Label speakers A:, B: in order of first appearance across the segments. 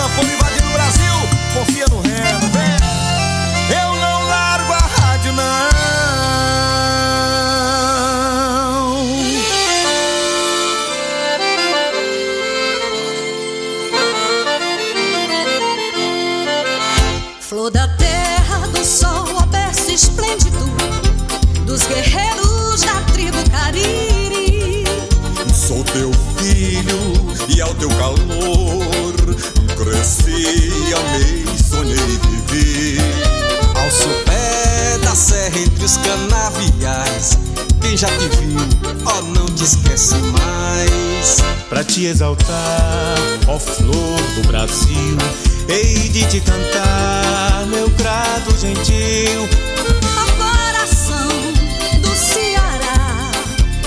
A: sanfona
B: te
C: exaltar, ó flor do Brasil, hei de te cantar, meu grado gentil.
D: Ao coração do Ceará,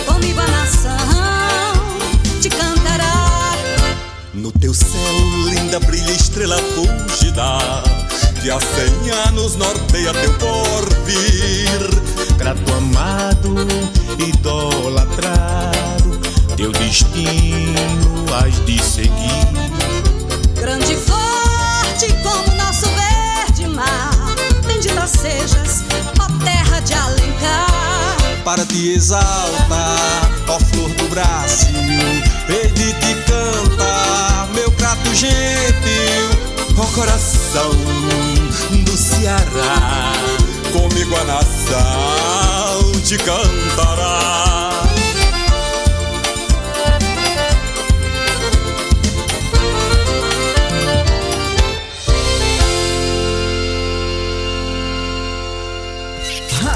D: comigo a nação te cantará.
A: No teu céu, linda, brilha estrela fugida Que há cem anos norteia teu porvir
C: Grato amado, idolatrado, teu destino has de seguir.
D: Grande e forte como nosso verde mar. Bendita sejas, ó terra de Alencar.
B: Para te exaltar, ó flor do Brasil. Hei de te cantar, meu prato gentil.
A: Ó coração do Ceará Comigo a nação te cantará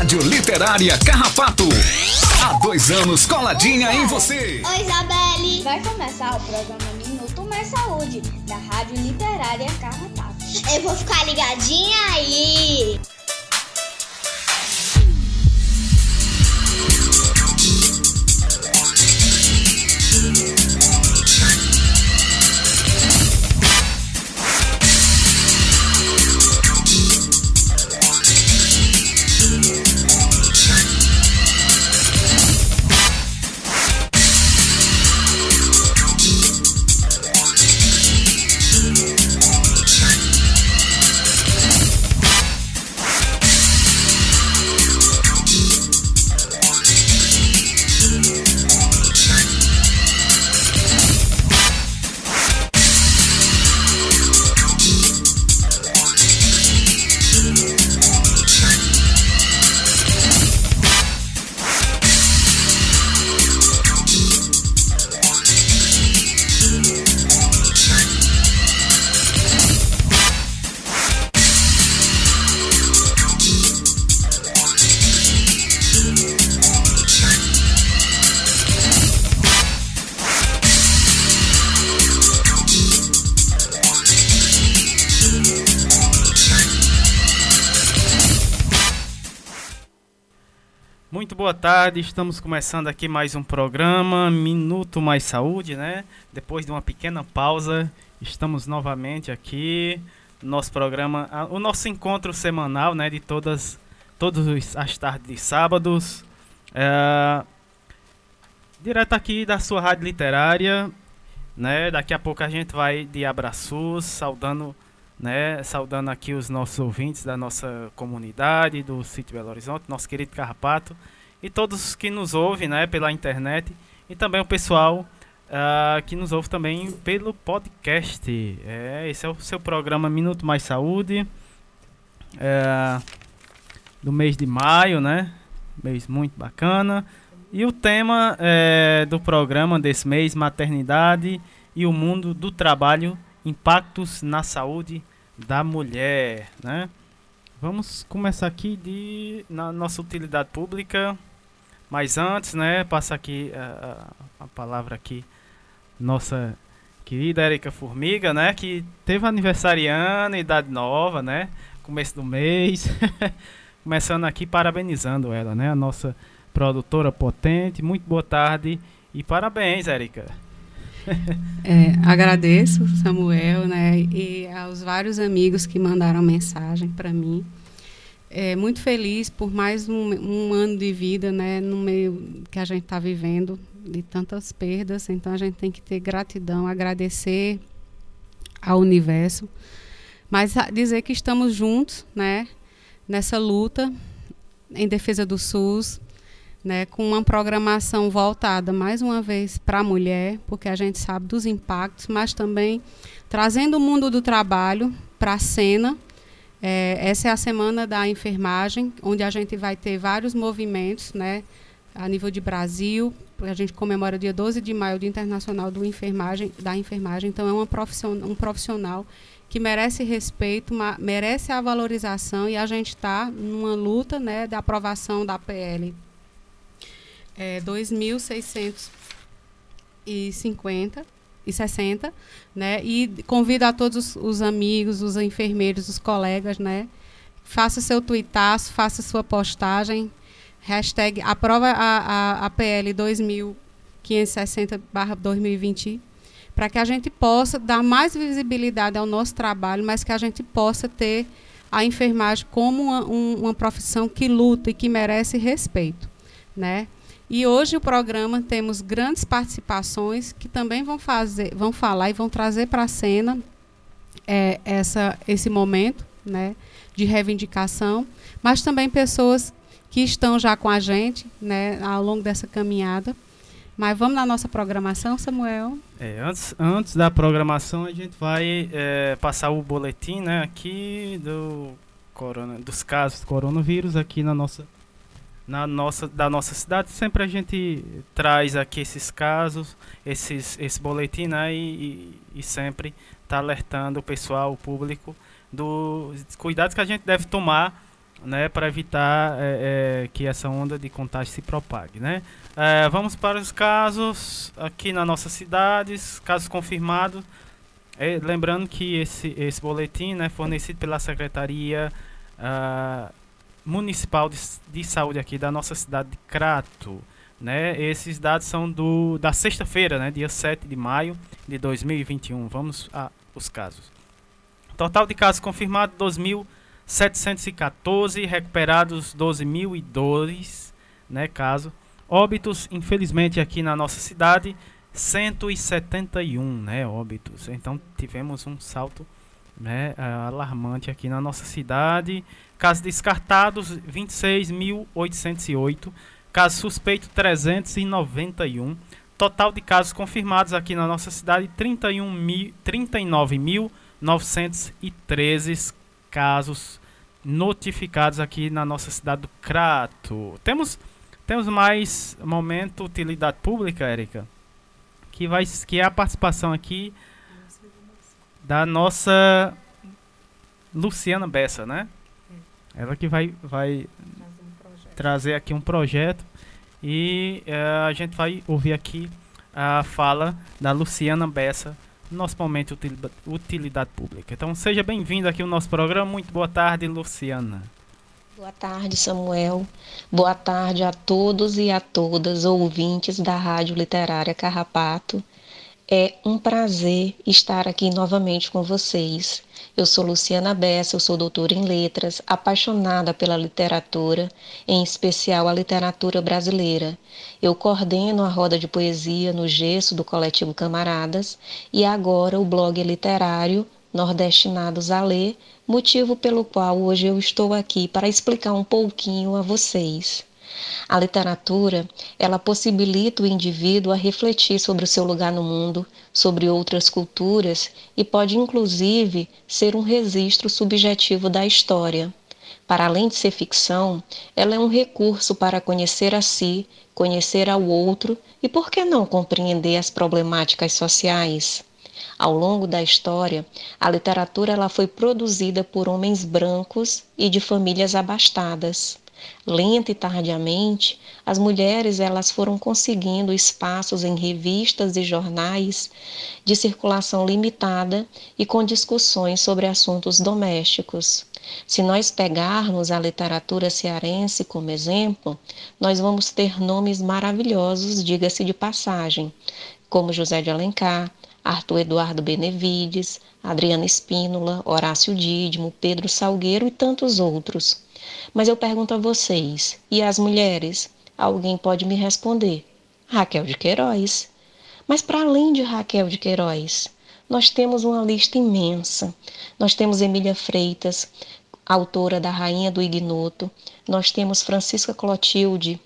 E: Rádio Literária Carrapato. Há dois anos coladinha em você.
F: Oi, Isabelle! Vai começar o programa Minuto Mais Saúde, da Rádio Literária Carrapato. Eu vou ficar ligadinha aí!
G: Tarde, estamos começando aqui mais um programa Minuto Mais Saúde, né? Depois de uma pequena pausa, estamos novamente aqui no nosso programa, o nosso encontro semanal, né? De todas, todas as tardes de sábados, é, direto aqui da sua rádio literária, né? Daqui a pouco a gente vai de abraços, saudando, né? Saudando aqui os nossos ouvintes da nossa comunidade, do sítio Belo Horizonte, nosso querido Carrapato, e todos que nos ouvem, né? Pela internet, e também o pessoal ah, que nos ouve também pelo podcast. É, esse é o seu programa Minuto Mais Saúde, é, do mês de maio, né? Mês muito bacana. E o tema é, do programa desse mês, maternidade e o mundo do trabalho, impactos na saúde da mulher, né? Vamos começar aqui de na nossa utilidade pública, mas antes, né, passa aqui a, a, a palavra aqui nossa querida Erika Formiga, né, que teve aniversariando, idade nova, né? Começo do mês. Começando aqui parabenizando ela, né? A nossa produtora potente. Muito boa tarde e parabéns, Érica.
H: É, agradeço, Samuel, né, e aos vários amigos que mandaram mensagem para mim. É, muito feliz por mais um, um ano de vida, né, no meio que a gente está vivendo, de tantas perdas. Então a gente tem que ter gratidão, agradecer ao universo. Mas dizer que estamos juntos, né, nessa luta em defesa do SUS, né, com uma programação voltada mais uma vez para a mulher, porque a gente sabe dos impactos, mas também trazendo o mundo do trabalho para a cena. É, essa é a semana da enfermagem, onde a gente vai ter vários movimentos, né, a nível de Brasil, a gente comemora o dia 12 de maio, o Dia Internacional do enfermagem, da Enfermagem, então é uma profissional, um profissional que merece respeito, uma, merece a valorização e a gente está numa luta né, da aprovação da PL é, 2.650 e 60, né? E convido a todos os, os, amigos, os enfermeiros, os colegas, né? Faça seu tuitaço, faça sua postagem, hashtag aprova a, a, a PL 2560-2020, para que a gente possa dar mais visibilidade ao nosso trabalho, mas que a gente possa ter a enfermagem como uma, um, uma profissão que luta e que merece respeito, né? E hoje o programa temos grandes participações que também vão fazer, vão falar e vão trazer para a cena é, essa, esse momento, né, de reivindicação, mas também pessoas que estão já com a gente, né, ao longo dessa caminhada. Mas vamos na nossa programação, Samuel.
G: É, antes, antes da programação a gente vai é, passar o boletim, né, aqui do corona, dos casos do coronavírus aqui na nossa na nossa, da nossa cidade. Sempre a gente traz aqui esses casos, esses, esse boletim, né? E, e, e sempre está alertando o pessoal, o público, dos cuidados que a gente deve tomar né, para evitar é, é, que essa onda de contágio se propague. Né? É, vamos para os casos aqui na nossa cidade, casos confirmados. Lembrando que esse, esse boletim é né, fornecido pela Secretaria uh, municipal de, de saúde aqui da nossa cidade de Crato. Né? Esses dados são do, da sexta-feira, né? dia 7 de maio de 2021. Vamos aos casos. Total de casos confirmados 2.714, recuperados 12.002 né, casos. Óbitos, infelizmente, aqui na nossa cidade, 171 né, óbitos. Então tivemos um salto né, alarmante aqui na nossa cidade. Casos descartados, 26.808. Casos suspeitos, 391. Total de casos confirmados aqui na nossa cidade, 39.913 casos notificados aqui na nossa cidade do Crato. Temos, temos mais momento utilidade pública, Érica, que, vai, que é a participação aqui da nossa Luciana Bessa, né? Ela que vai, vai trazer aqui um projeto e uh, a gente vai ouvir aqui a fala da Luciana Bessa, nosso momento utilidade, utilidade pública. Então seja bem-vindo aqui ao nosso programa. Muito boa tarde, Luciana.
I: Boa tarde, Samuel. Boa tarde a todos e a todas ouvintes da Rádio Literária Carrapato. É um prazer estar aqui novamente com vocês. Eu sou Luciana Bessa, eu sou doutora em letras, apaixonada pela literatura, em especial a literatura brasileira. Eu coordeno a roda de poesia no gesso do coletivo Camaradas e agora o blog literário Nordestinados a Ler, motivo pelo qual hoje eu estou aqui para explicar um pouquinho a vocês. A literatura, ela possibilita o indivíduo a refletir sobre o seu lugar no mundo, sobre outras culturas e pode inclusive ser um registro subjetivo da história. Para além de ser ficção, ela é um recurso para conhecer a si, conhecer ao outro e, por que não, compreender as problemáticas sociais. Ao longo da história, a literatura ela foi produzida por homens brancos e de famílias abastadas. Lenta e tardiamente, as mulheres elas foram conseguindo espaços em revistas e jornais de circulação limitada e com discussões sobre assuntos domésticos. Se nós pegarmos a literatura cearense como exemplo, nós vamos ter nomes maravilhosos, diga-se de passagem, como José de Alencar, Arthur Eduardo Benevides, Adriana Espínola, Horácio Dídimo, Pedro Salgueiro e tantos outros. Mas eu pergunto a vocês, e as mulheres? Alguém pode me responder. Raquel de Queiroz. Mas para além de Raquel de Queiroz, nós temos uma lista imensa. Nós temos Emília Freitas, autora da Rainha do Ignoto. Nós temos Francisca Clotilde,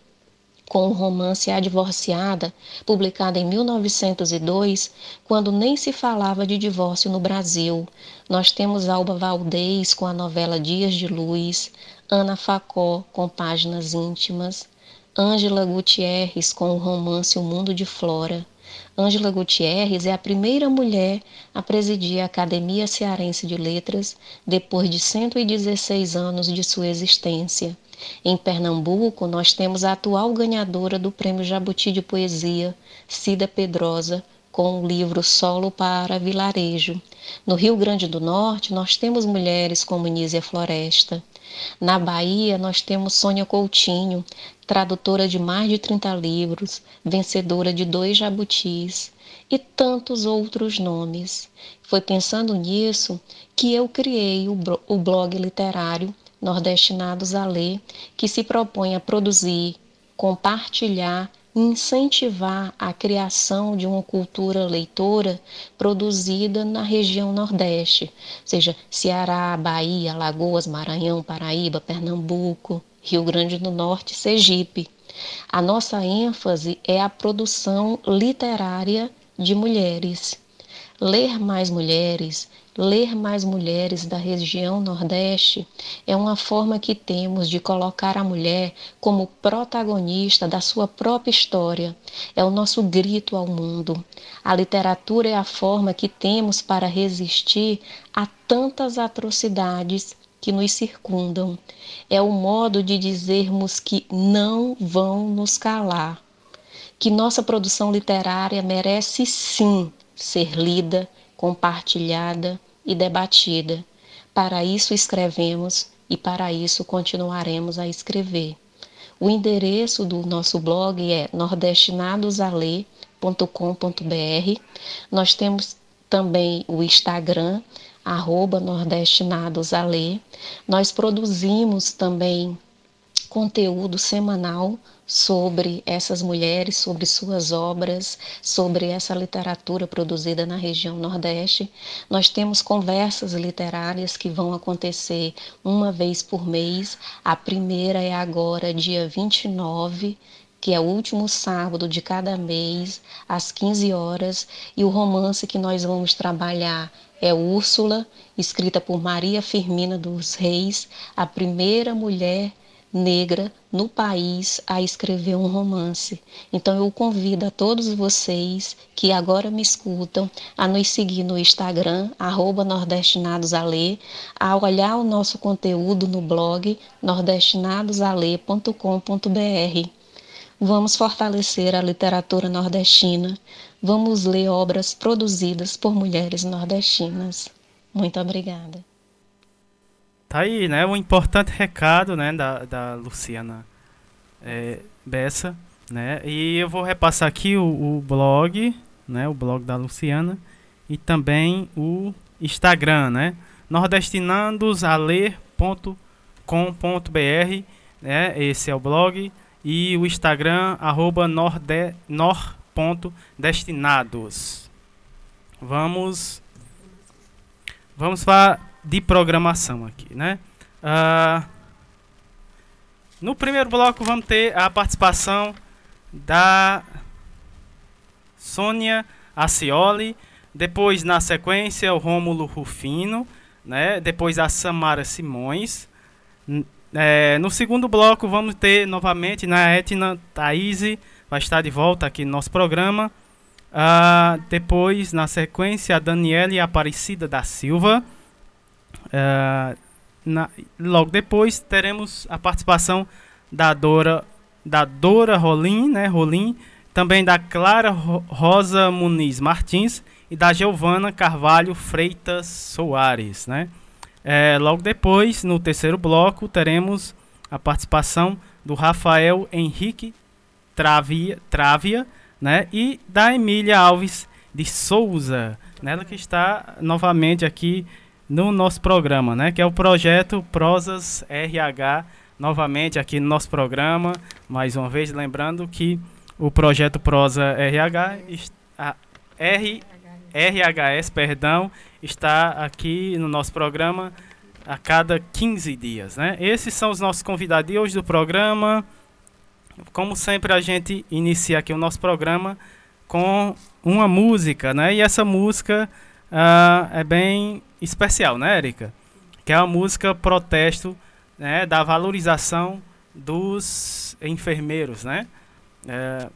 I: com o romance A Divorciada, publicado em 1902, quando nem se falava de divórcio no Brasil. Nós temos Alba Valdez com a novela Dias de Luz, Ana Facó com Páginas Íntimas, Ângela Gutierrez com o romance O Mundo de Flora. Ângela Gutierrez é a primeira mulher a presidir a Academia Cearense de Letras depois de 116 anos de sua existência. Em Pernambuco, nós temos a atual ganhadora do Prêmio Jabuti de Poesia, Cida Pedrosa, com o livro Solo para Vilarejo. No Rio Grande do Norte, nós temos mulheres como Nízia Floresta. Na Bahia, nós temos Sônia Coutinho, tradutora de mais de 30 livros, vencedora de dois jabutis e tantos outros nomes. Foi pensando nisso que eu criei o blog literário nordestinados a ler, que se propõe a produzir, compartilhar incentivar a criação de uma cultura leitora produzida na região Nordeste, seja Ceará, Bahia, Alagoas, Maranhão, Paraíba, Pernambuco, Rio Grande do Norte, Sergipe. A nossa ênfase é a produção literária de mulheres. Ler mais mulheres, Ler mais mulheres da região Nordeste é uma forma que temos de colocar a mulher como protagonista da sua própria história. É o nosso grito ao mundo. A literatura é a forma que temos para resistir a tantas atrocidades que nos circundam. É o modo de dizermos que não vão nos calar. Que nossa produção literária merece sim ser lida compartilhada e debatida. Para isso escrevemos e para isso continuaremos a escrever. O endereço do nosso blog é nordestinadosale.com.br. Nós temos também o Instagram, arroba nordestinadosale. Nós produzimos também conteúdo semanal sobre essas mulheres, sobre suas obras, sobre essa literatura produzida na região Nordeste. Nós temos conversas literárias que vão acontecer uma vez por mês. A primeira é agora, dia 29 que é o último sábado de cada mês, às 15 horas, e o romance que nós vamos trabalhar é Úrsula, escrita por Maria Firmina dos Reis, a primeira mulher negra no país a escrever um romance. Então eu convido a todos vocês que agora me escutam a nos seguir no Instagram, nordestinadosale, a olhar o nosso conteúdo no blog nordestinadosale.com.br. Vamos fortalecer a literatura nordestina. Vamos ler obras produzidas por mulheres nordestinas. Muito obrigada.
G: Tá aí, né? Um importante recado, né, da, da Luciana é, Bessa, né? E eu vou repassar aqui o, o blog, né? O blog da Luciana e também o Instagram, né? nordestinandosale.com.br, né? Esse é o blog e o Instagram arroba norde, nor.destinados. Vamos vamos para de programação aqui, né? Uh, no primeiro bloco vamos ter a participação da Sônia Acioli, depois na sequência o Rômulo Rufino, né? Depois a Samara Simões. É, no segundo bloco vamos ter novamente na né, Etna Thaís, vai estar de volta aqui no nosso programa. Uh, depois, na sequência, a Daniela Aparecida da Silva. Uh, na, logo depois teremos a participação da Dora, da Dora Rolim, né, Rolim, também da Clara Rosa Muniz Martins e da Giovana Carvalho Freitas Soares, né? É, logo depois, no terceiro bloco, teremos a participação do Rafael Henrique Travia, Travia né? e da Emília Alves de Souza, nela que está novamente aqui no nosso programa, né? Que é o projeto Prosas RH, novamente aqui no nosso programa, mais uma vez lembrando que o projeto Prosa RH, a R, RHS, perdão, está aqui no nosso programa a cada 15 dias, né? Esses são os nossos convidados hoje do programa. Como sempre, a gente inicia aqui o nosso programa com uma música, né? E essa música uh, é bem especial, né, Erika? Que é a música protesto, né? Da valorização dos enfermeiros, né? É,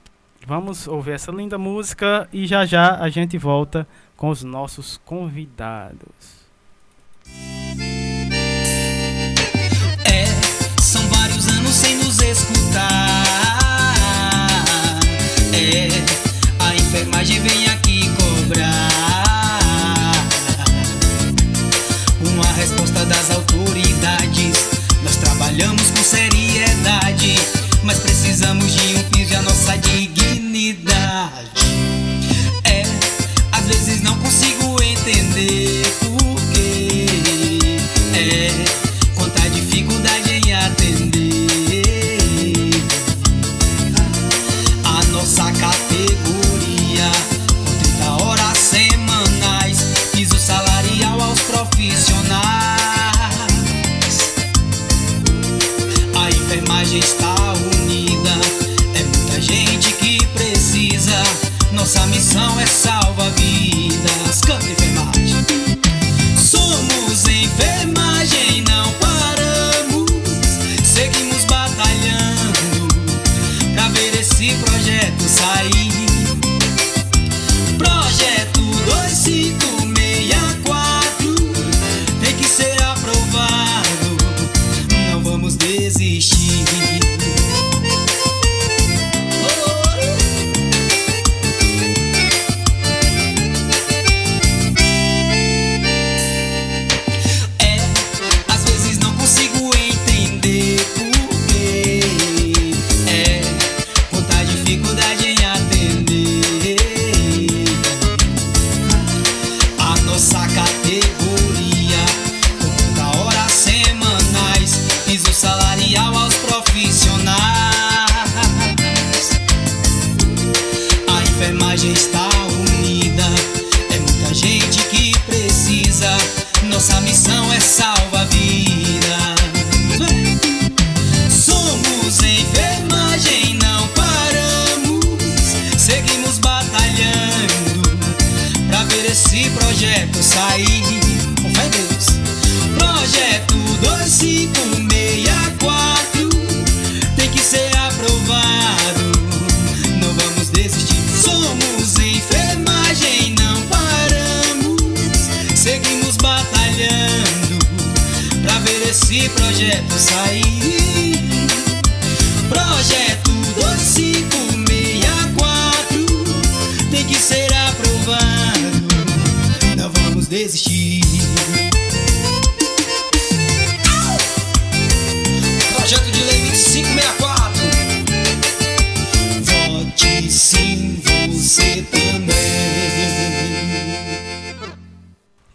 G: vamos ouvir essa linda música e já já a gente volta com os nossos convidados.
J: É, são vários anos sem nos escutar. É, a enfermagem vem aqui 2564 tem que ser aprovado. Não vamos desistir. Somos enfermagem, não paramos. Seguimos batalhando pra ver esse projeto sair. Projeto 2564 tem que ser aprovado. Não vamos desistir.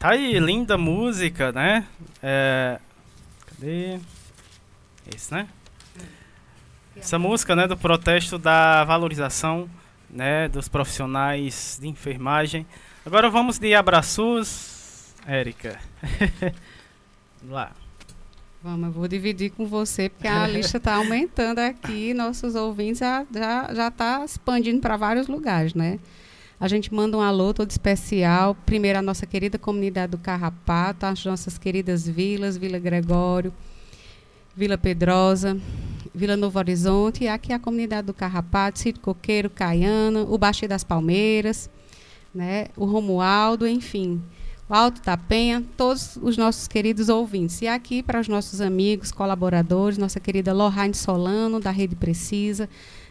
G: Tá aí, linda música, né? É... Cadê? Esse, né? Essa música, né, do protesto da valorização, né, dos profissionais de enfermagem. Agora vamos de abraços, Érica. Vamos lá.
H: Vamos, eu vou dividir com você, porque a lista está aumentando aqui, nossos ouvintes já já já está expandindo para vários lugares, né? A gente manda um alô todo especial, primeiro a nossa querida comunidade do Carrapato, as nossas queridas vilas, Vila Gregório, Vila Pedrosa, Vila Novo Horizonte, e aqui a comunidade do Carrapato, Sítio Coqueiro, Caiana, o Baixio das Palmeiras, né? o Romualdo, enfim, o Alto da Penha, todos os nossos queridos ouvintes. E aqui para os nossos amigos, colaboradores, nossa querida Lohane Solano, da Rede Precisa,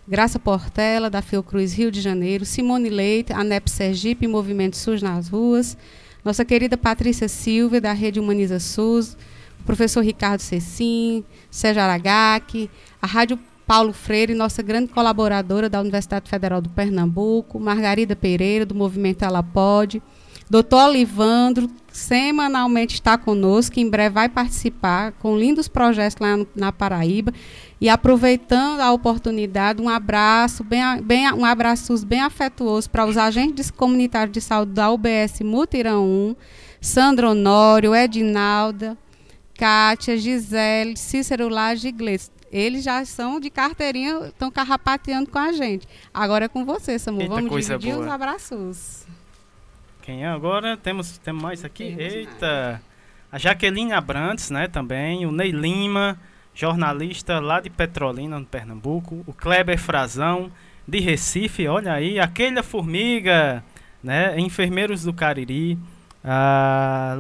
H: Graça Portela, da Fiocruz Rio de Janeiro, Simone Leite, ANEP Sergipe, Movimento SUS nas ruas, nossa querida Patrícia Silva, da Rede Humaniza SUS, o professor Ricardo Cecim, Sérgio Aragaki, a Rádio Paulo Freire, nossa grande colaboradora da Universidade Federal do Pernambuco, Margarida Pereira, do Movimento Ela Pode, Doutor Olivandro semanalmente está conosco, em breve vai participar com lindos projetos lá no, na Paraíba. E aproveitando a oportunidade, um abraço, bem, bem, um abraço bem afetuoso para os agentes comunitários de saúde da UBS Mutirão 1, Sandro Honório, Edinalda, Kátia, Gisele, Cícero Laje e Gleice. Eles já são de carteirinha, estão carrapateando com a gente. Agora é com você, Samu.
G: Eita,
H: Vamos dividir
G: boa.
H: os abraços.
G: Quem é agora? Temos, temos mais aqui?
H: Temos
G: Eita! A Jaqueline Abrantes, né, também. O Ney Lima, jornalista lá de Petrolina, no Pernambuco. O Kleber Frazão, de Recife, olha aí. A Keila Formiga, né, Enfermeiros do Cariri. A,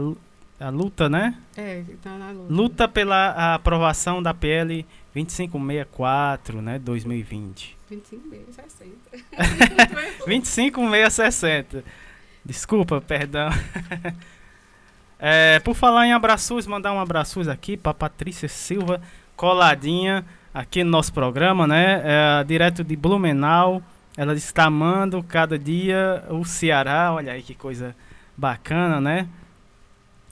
G: a luta, né?
H: É, tá na luta.
G: Luta pela aprovação da PL 2564, né, 2020.
H: 25 meses, 60.
G: 25660. Desculpa, perdão. É, por falar em abraços, mandar um abraços aqui para Patrícia Silva, coladinha aqui no nosso programa, né? É, direto de Blumenau. Ela está amando cada dia o Ceará. Olha aí que coisa bacana, né?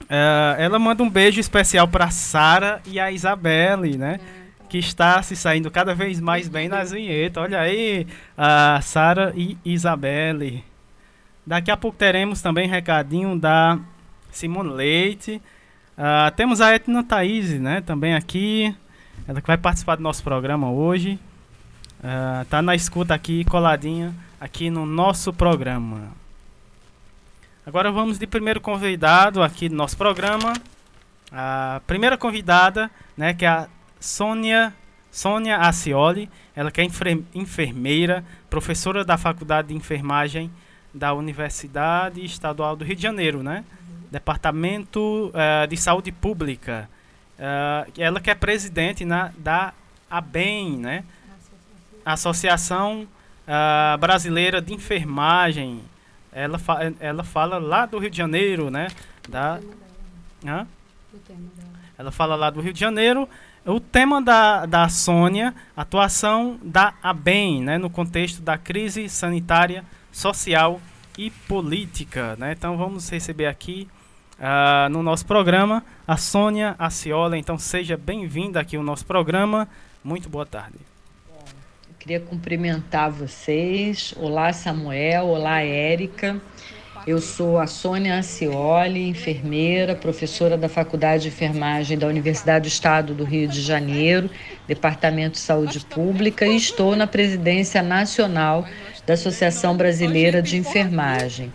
G: É, ela manda um beijo especial para Sara e a Isabelle, né? Que está se saindo cada vez mais bem nas vinhetas. Olha aí, a Sara e Isabelle. Daqui a pouco teremos também recadinho da Simone Leite. Ah, temos a Etna Thaís, né? Também aqui. Ela que vai participar do nosso programa hoje. Ah, tá na escuta aqui, coladinha, aqui no nosso programa. Agora vamos de primeiro convidado aqui do nosso programa. A primeira convidada, né, que é a Sônia, Sônia Acioli. Ela que é enfer- enfermeira, professora da Faculdade de Enfermagem da Universidade Estadual do Rio de Janeiro, né? Departamento eh, de Saúde Pública. Eh, ela que é presidente na, da ABEM, né? Associação ah, Brasileira de Enfermagem. Ela, fa ela fala lá do Rio de Janeiro, né? Da, Hã? Ela fala lá do Rio de Janeiro. O tema da, da Sônia, atuação da ABEM, né, no contexto da crise sanitária, social e política. Né? Então vamos receber aqui ah, no nosso programa a Sônia Aciola. Então seja bem-vinda aqui ao nosso programa. Muito boa tarde.
K: Queria cumprimentar vocês. Olá, Samuel. Olá, Érica. Eu sou a Sônia Acioli, enfermeira, professora da Faculdade de Enfermagem da Universidade do Estado do Rio de Janeiro, Departamento de Saúde Pública, e estou na presidência nacional da Associação Brasileira de Enfermagem.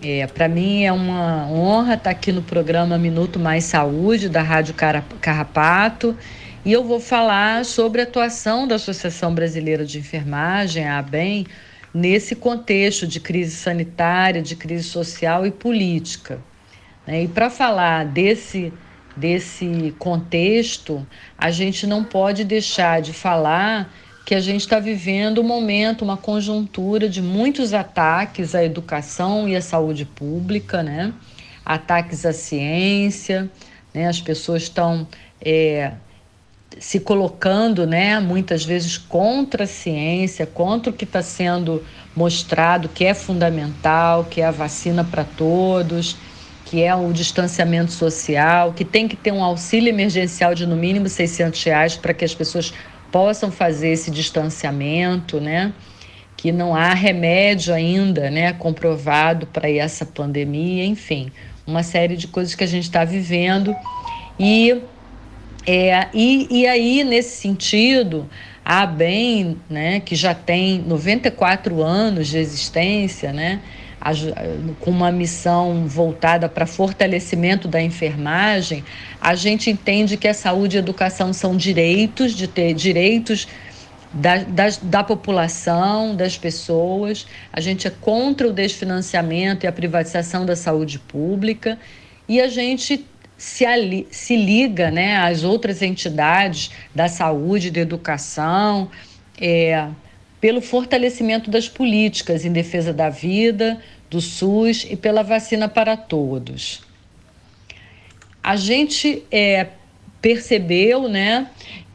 K: É, Para mim é uma honra estar aqui no programa Minuto Mais Saúde, da Rádio Carrapato, e eu vou falar sobre a atuação da Associação Brasileira de Enfermagem, a ABEM, nesse contexto de crise sanitária, de crise social e política. né? E para falar desse, desse contexto, a gente não pode deixar de falar que a gente está vivendo um momento, uma conjuntura de muitos ataques à educação e à saúde pública, né? ataques à ciência, né? as pessoas estão é, se colocando, né, muitas vezes contra a ciência, contra o que está sendo mostrado, que é fundamental, que é a vacina para todos, que é o distanciamento social, que tem que ter um auxílio emergencial de no mínimo 600 reais para que as pessoas possam fazer esse distanciamento, né? Que não há remédio ainda, né, comprovado para essa pandemia, enfim, uma série de coisas que a gente está vivendo e é, e, e aí, nesse sentido, a ABEM, né, que já tem 94 anos de existência, né, com uma missão voltada para fortalecimento da enfermagem, a gente entende que a saúde e a educação são direitos, de ter direitos da, das- da população, das pessoas. A gente é contra o desfinanciamento e a privatização da saúde pública e a gente se, ali, se liga né, às outras entidades da saúde, da educação, é, pelo fortalecimento das políticas em defesa da vida, do SUS e pela vacina para todos. A gente é, percebeu né,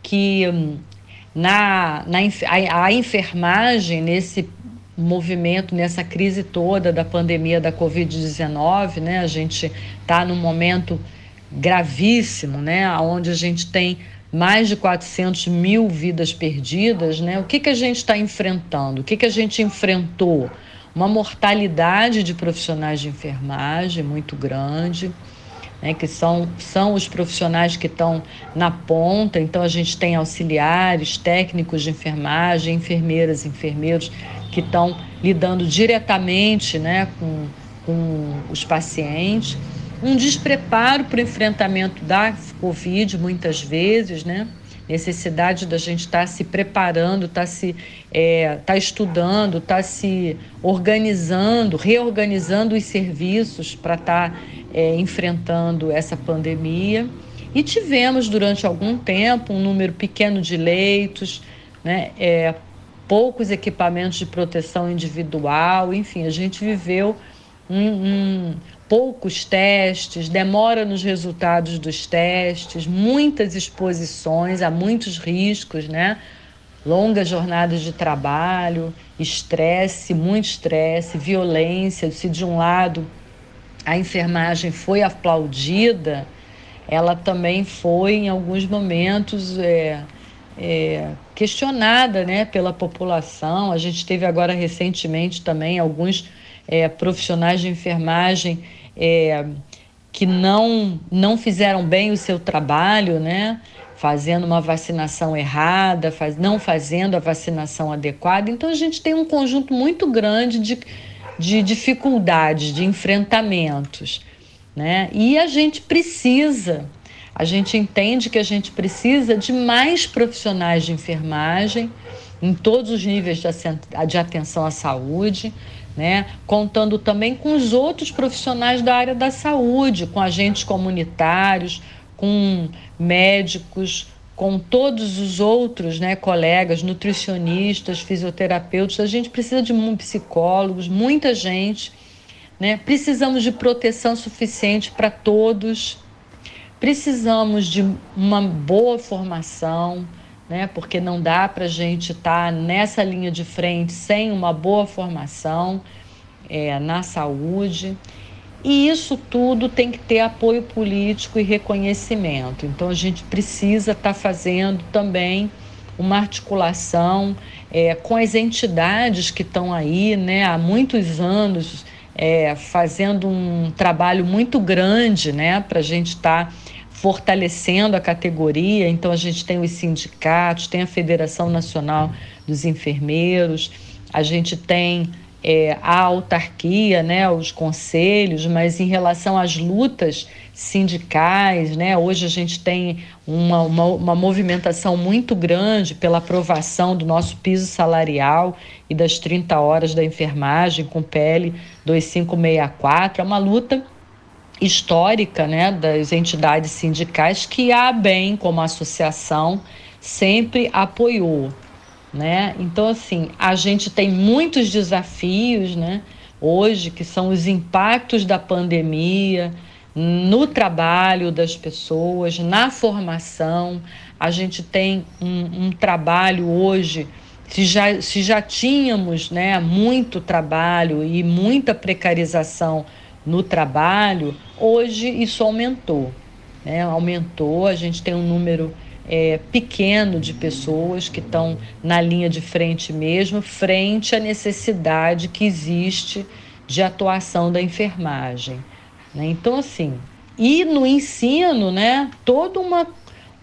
K: que hum, na, na, a, a enfermagem, nesse movimento, nessa crise toda da pandemia da Covid-19, né? A gente está num momento gravíssimo, né? Onde a gente tem mais de 400 mil vidas perdidas, né? O que, que a gente está enfrentando? O que, que a gente enfrentou? Uma mortalidade de profissionais de enfermagem muito grande, né? que são, são os profissionais que estão na ponta. Então, a gente tem auxiliares, técnicos de enfermagem, enfermeiras, enfermeiros que estão lidando diretamente né? com, com os pacientes um despreparo para o enfrentamento da Covid, muitas vezes, né? Necessidade da gente estar tá se preparando, estar tá se é, tá estudando, estar tá se organizando, reorganizando os serviços para estar tá, é, enfrentando essa pandemia. E tivemos durante algum tempo um número pequeno de leitos, né? É, poucos equipamentos de proteção individual, enfim, a gente viveu um, um, poucos testes, demora nos resultados dos testes, muitas exposições a muitos riscos, né? Longas jornadas de trabalho, estresse, muito estresse, violência. Se de um lado a enfermagem foi aplaudida, ela também foi, em alguns momentos, é, é, questionada né, pela população. A gente teve agora recentemente também alguns é, profissionais de enfermagem é, que não, não fizeram bem o seu trabalho, né? fazendo uma vacinação errada, faz, não fazendo a vacinação adequada. Então, a gente tem um conjunto muito grande de, de dificuldades, de enfrentamentos. Né? E a gente precisa, a gente entende que a gente precisa de mais profissionais de enfermagem em todos os níveis de, de atenção à saúde né? contando também com os outros profissionais da área da saúde, com agentes comunitários, com médicos, com todos os outros né, colegas, nutricionistas, fisioterapeutas. A gente precisa de psicólogos, muita gente. Né? Precisamos de proteção suficiente para todos. Precisamos de uma boa formação, né? Porque não dá para a gente estar tá nessa linha de frente sem uma boa formação é, na saúde. E isso tudo tem que ter apoio político e reconhecimento. Então a gente precisa estar tá fazendo também uma articulação é, com as entidades que estão aí né, há muitos anos é, fazendo um trabalho muito grande né, para a gente estar tá fortalecendo a categoria. Então, a gente tem os sindicatos, tem a Federação Nacional dos Enfermeiros, a gente tem é, a autarquia, né, os conselhos, mas em relação às lutas sindicais, né, hoje a gente tem uma, uma, uma movimentação muito grande pela aprovação do nosso piso salarial e das 30 horas da enfermagem com PL 2564. É uma luta histórica né, das entidades sindicais que a ABEM, como associação, sempre apoiou. Né? Então, assim, a gente tem muitos desafios né, hoje, que são os impactos da pandemia no trabalho das pessoas, na formação. A gente tem um, um trabalho hoje se já, se já tínhamos né, muito trabalho e muita precarização no trabalho, hoje isso aumentou. Né? Aumentou, a gente tem um número é, pequeno de pessoas que estão na linha de frente mesmo, frente à necessidade que existe de atuação da enfermagem. Né? Então, assim, e no ensino, né, toda uma,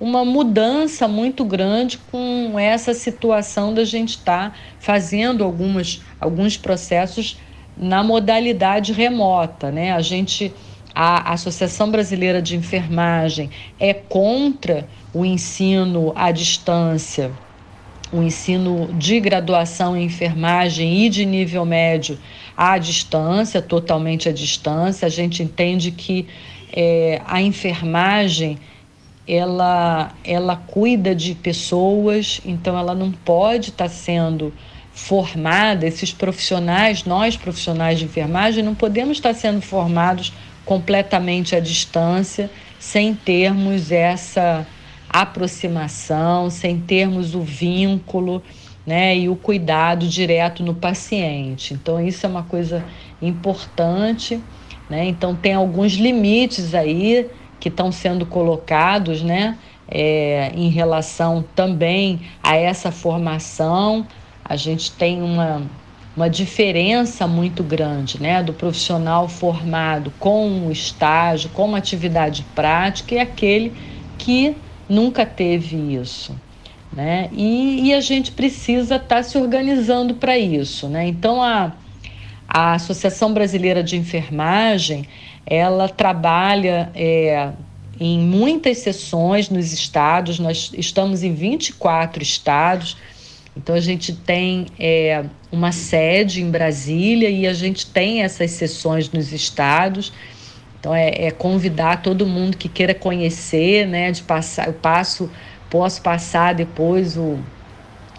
K: uma mudança muito grande com essa situação da gente estar tá fazendo algumas, alguns processos na modalidade remota, né? A gente a Associação Brasileira de Enfermagem é contra o ensino à distância, o ensino de graduação em enfermagem e de nível médio à distância, totalmente à distância. A gente entende que é, a enfermagem ela, ela cuida de pessoas, então ela não pode estar tá sendo formada, esses profissionais, nós profissionais de enfermagem, não podemos estar sendo formados completamente à distância, sem termos essa aproximação, sem termos o vínculo. né, e o cuidado direto no paciente. Então, isso é uma coisa importante. Né? Então, tem alguns limites aí que estão sendo colocados né, é, em relação também a essa formação. A gente tem uma, uma diferença muito grande né, do profissional formado com um estágio, com uma atividade prática e aquele que nunca teve isso. Né? E, e a gente precisa estar tá se organizando para isso. Né? Então, a, a Associação Brasileira de Enfermagem ela trabalha é, em muitas sessões nos estados, nós estamos em 24 estados, então a gente tem é, uma sede em Brasília e a gente tem essas sessões nos estados. Então é, é convidar todo mundo que queira conhecer, né? De passar, eu passo Posso passar depois o,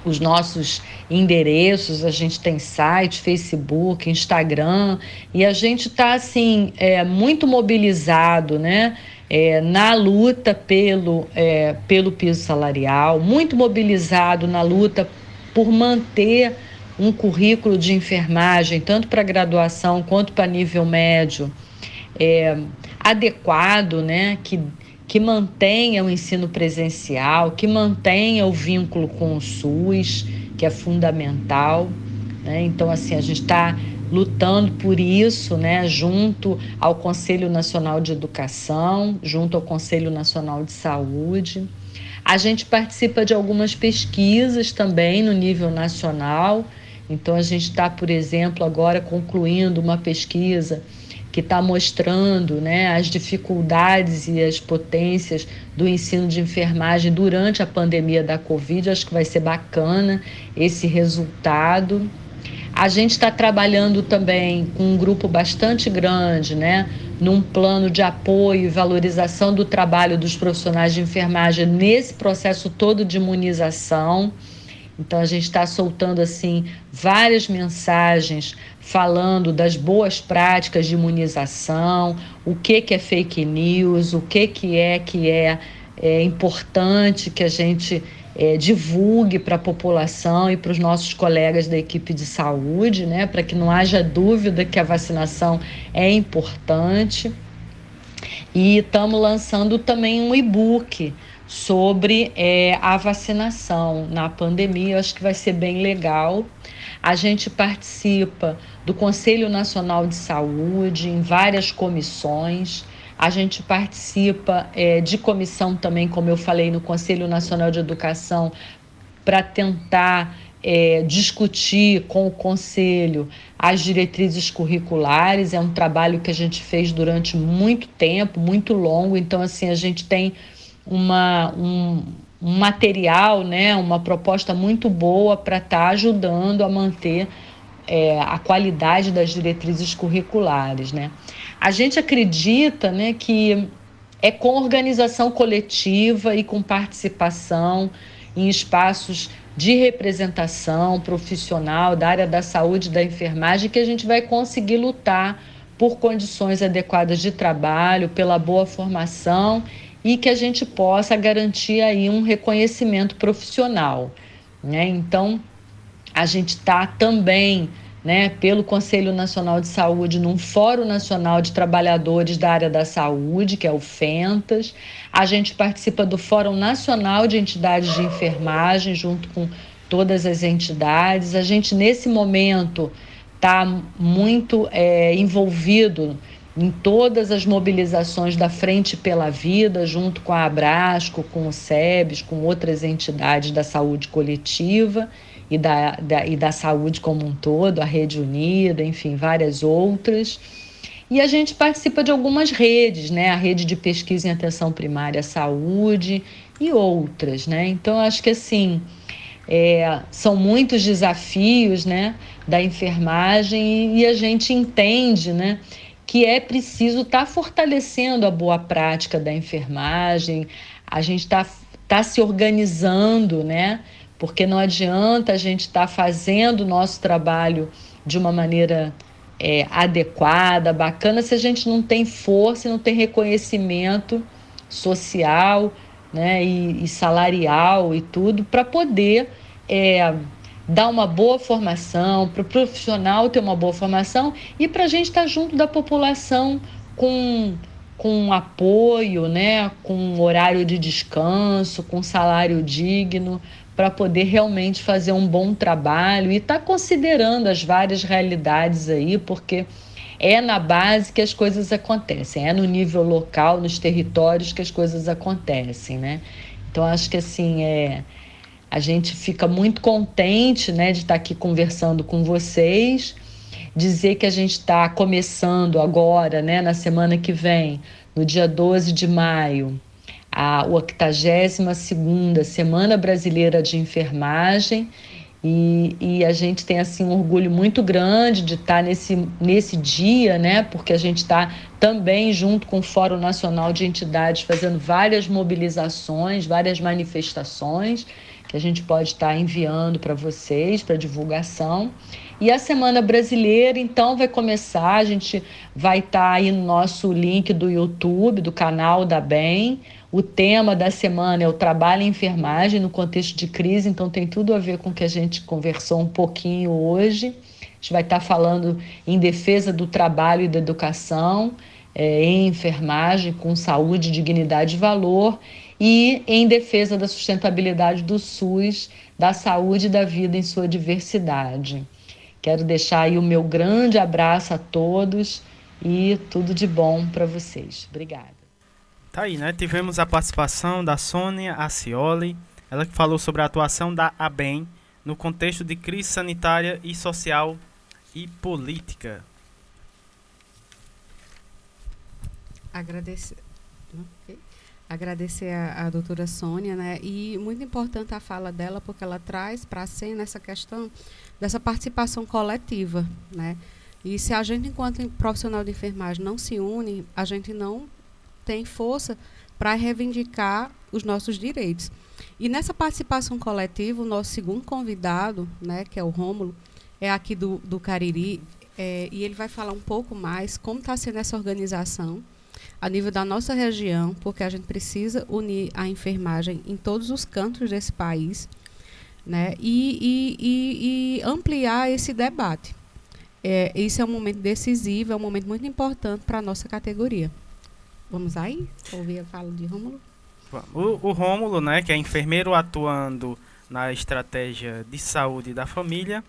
K: os nossos endereços, a gente tem site, Facebook, Instagram, e a gente está assim, é, muito mobilizado, né? É, na luta pelo, é, pelo piso salarial, muito mobilizado na luta por manter um currículo de enfermagem, tanto para graduação quanto para nível médio, é, adequado, né? Que que mantenha o ensino presencial, que mantenha o vínculo com o SUS, que é fundamental. Né? Então, assim, a gente está lutando por isso, né, junto ao Conselho Nacional de Educação, junto ao Conselho Nacional de Saúde. A gente participa de algumas pesquisas também no nível nacional. Então, a gente está, por exemplo, agora concluindo uma pesquisa que está mostrando né, as dificuldades e as potências do ensino de enfermagem durante a pandemia da Covid. Acho que vai ser bacana esse resultado. A gente está trabalhando também com um grupo bastante grande, né, num plano de apoio e valorização do trabalho dos profissionais de enfermagem nesse processo todo de imunização. Então a gente está soltando assim várias mensagens falando das boas práticas de imunização, o que, que é fake news, o que, que é que é, é importante que a gente é, divulgue para a população e para os nossos colegas da equipe de saúde, né, para que não haja dúvida que a vacinação é importante. E estamos lançando também um e-book sobre é, a vacinação na pandemia. Eu acho que vai ser bem legal. A gente participa do Conselho Nacional de Saúde em várias comissões. A gente participa é, de comissão também, como eu falei, no Conselho Nacional de Educação, para tentar é, discutir com o Conselho as diretrizes curriculares. É um trabalho que a gente fez durante muito tempo, muito longo. Então, assim, a gente tem uma, um, um material, né, uma proposta muito boa para estar tá ajudando a manter é, a qualidade das diretrizes curriculares. Né? A gente acredita né, que é com organização coletiva e com participação em espaços de representação profissional da área da saúde da enfermagem que a gente vai conseguir lutar por condições adequadas de trabalho, pela boa formação e que a gente possa garantir aí um reconhecimento profissional. Né? Então, a gente está também, né, pelo Conselho Nacional de Saúde, num Fórum Nacional de Trabalhadores da Área da Saúde, que é o FENTAS. A gente participa do Fórum Nacional de Entidades de Enfermagem, junto com todas as entidades. A gente, nesse momento, está muito é, envolvido em todas as mobilizações da Frente pela Vida, junto com a Abrasco, com o SEBS, com outras entidades da saúde coletiva e da, da, e da saúde como um todo, a Rede Unida, enfim, várias outras. E a gente participa de algumas redes, né? A rede de pesquisa em atenção primária à saúde e outras, né? Então, acho que assim. É, são muitos desafios né, da enfermagem e, e a gente entende né, que é preciso estar tá fortalecendo a boa prática da enfermagem, a gente está tá se organizando, né? Porque não adianta a gente estar tá fazendo o nosso trabalho de uma maneira é, adequada, bacana, se a gente não tem força não tem reconhecimento social né, e, e salarial e tudo para poder é, dar uma boa formação, para o profissional ter uma boa formação e para a gente estar tá junto da população com, com apoio, né, com horário de descanso, com salário digno, para poder realmente fazer um bom trabalho e estar tá considerando as várias realidades aí, porque é na base que as coisas acontecem, é no nível local, nos territórios que as coisas acontecem, né? Então acho que assim é a gente fica muito contente, né, de estar aqui conversando com vocês, dizer que a gente está começando agora, né, na semana que vem, no dia 12 de maio, a 82ª Semana Brasileira de Enfermagem e, e, a gente tem assim um orgulho muito grande de estar nesse, nesse dia, né? Porque a gente está também junto com o Fórum Nacional de Entidades fazendo várias mobilizações, várias manifestações que a gente pode estar enviando para vocês para divulgação. E a Semana Brasileira, então, vai começar. A gente vai estar aí no nosso link do YouTube, do canal da Bem o tema da semana é o trabalho em enfermagem no contexto de crise, então tem tudo a ver com o que a gente conversou um pouquinho hoje. A gente vai estar falando em defesa do trabalho e da educação, é, em enfermagem, com saúde, dignidade e valor, e em defesa da sustentabilidade do SUS, da saúde e da vida em sua diversidade. Quero deixar aí o meu grande abraço a todos e tudo de bom para vocês. Obrigada.
G: Tá aí, né? Tivemos a participação da Sônia Acioli, ela que falou sobre a atuação da ABEM no contexto de crise sanitária e social e política.
H: Agradecer, okay. Agradecer a, a doutora Sônia, né? E muito importante a fala dela, porque ela traz para a cena essa questão dessa participação coletiva, né? E se a gente, enquanto profissional de enfermagem, não se une, a gente não tem força para reivindicar os nossos direitos. E nessa participação coletiva, o nosso segundo convidado, né, que é o Rômulo, é aqui do, do Cariri, é, e ele vai falar um pouco mais como está sendo essa organização a nível da nossa região, porque a gente precisa unir a enfermagem em todos os cantos desse país, né, e, e, e, e ampliar esse debate. É, isso é um momento decisivo, é um momento muito importante para a nossa categoria. Vamos aí ouvir a fala de Rômulo?
G: O, o Rômulo, né, que é enfermeiro atuando na estratégia de saúde da família,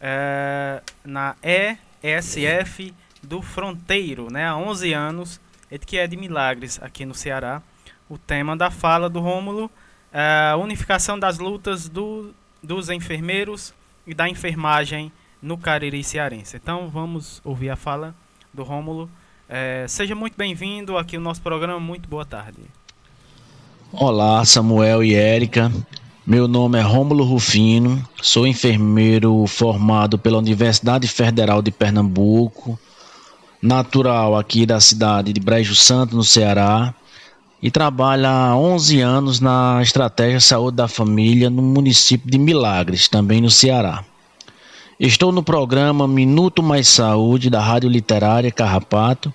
G: é, na ESF do Fronteiro, né, há 11 anos, ele que é de Milagres, aqui no Ceará. O tema da fala do Rômulo é a unificação das lutas do, dos enfermeiros e da enfermagem no Cariri cearense. Então vamos ouvir a fala do Rômulo é, seja muito bem-vindo aqui no nosso programa. Muito boa tarde.
L: Olá, Samuel e Érica. Meu nome é Rômulo Rufino, sou enfermeiro formado pela Universidade Federal de Pernambuco, natural aqui da cidade de Brejo Santo, no Ceará, e trabalho há 11 anos na Estratégia Saúde da Família no município de Milagres, também no Ceará. Estou no programa Minuto Mais Saúde da Rádio Literária Carrapato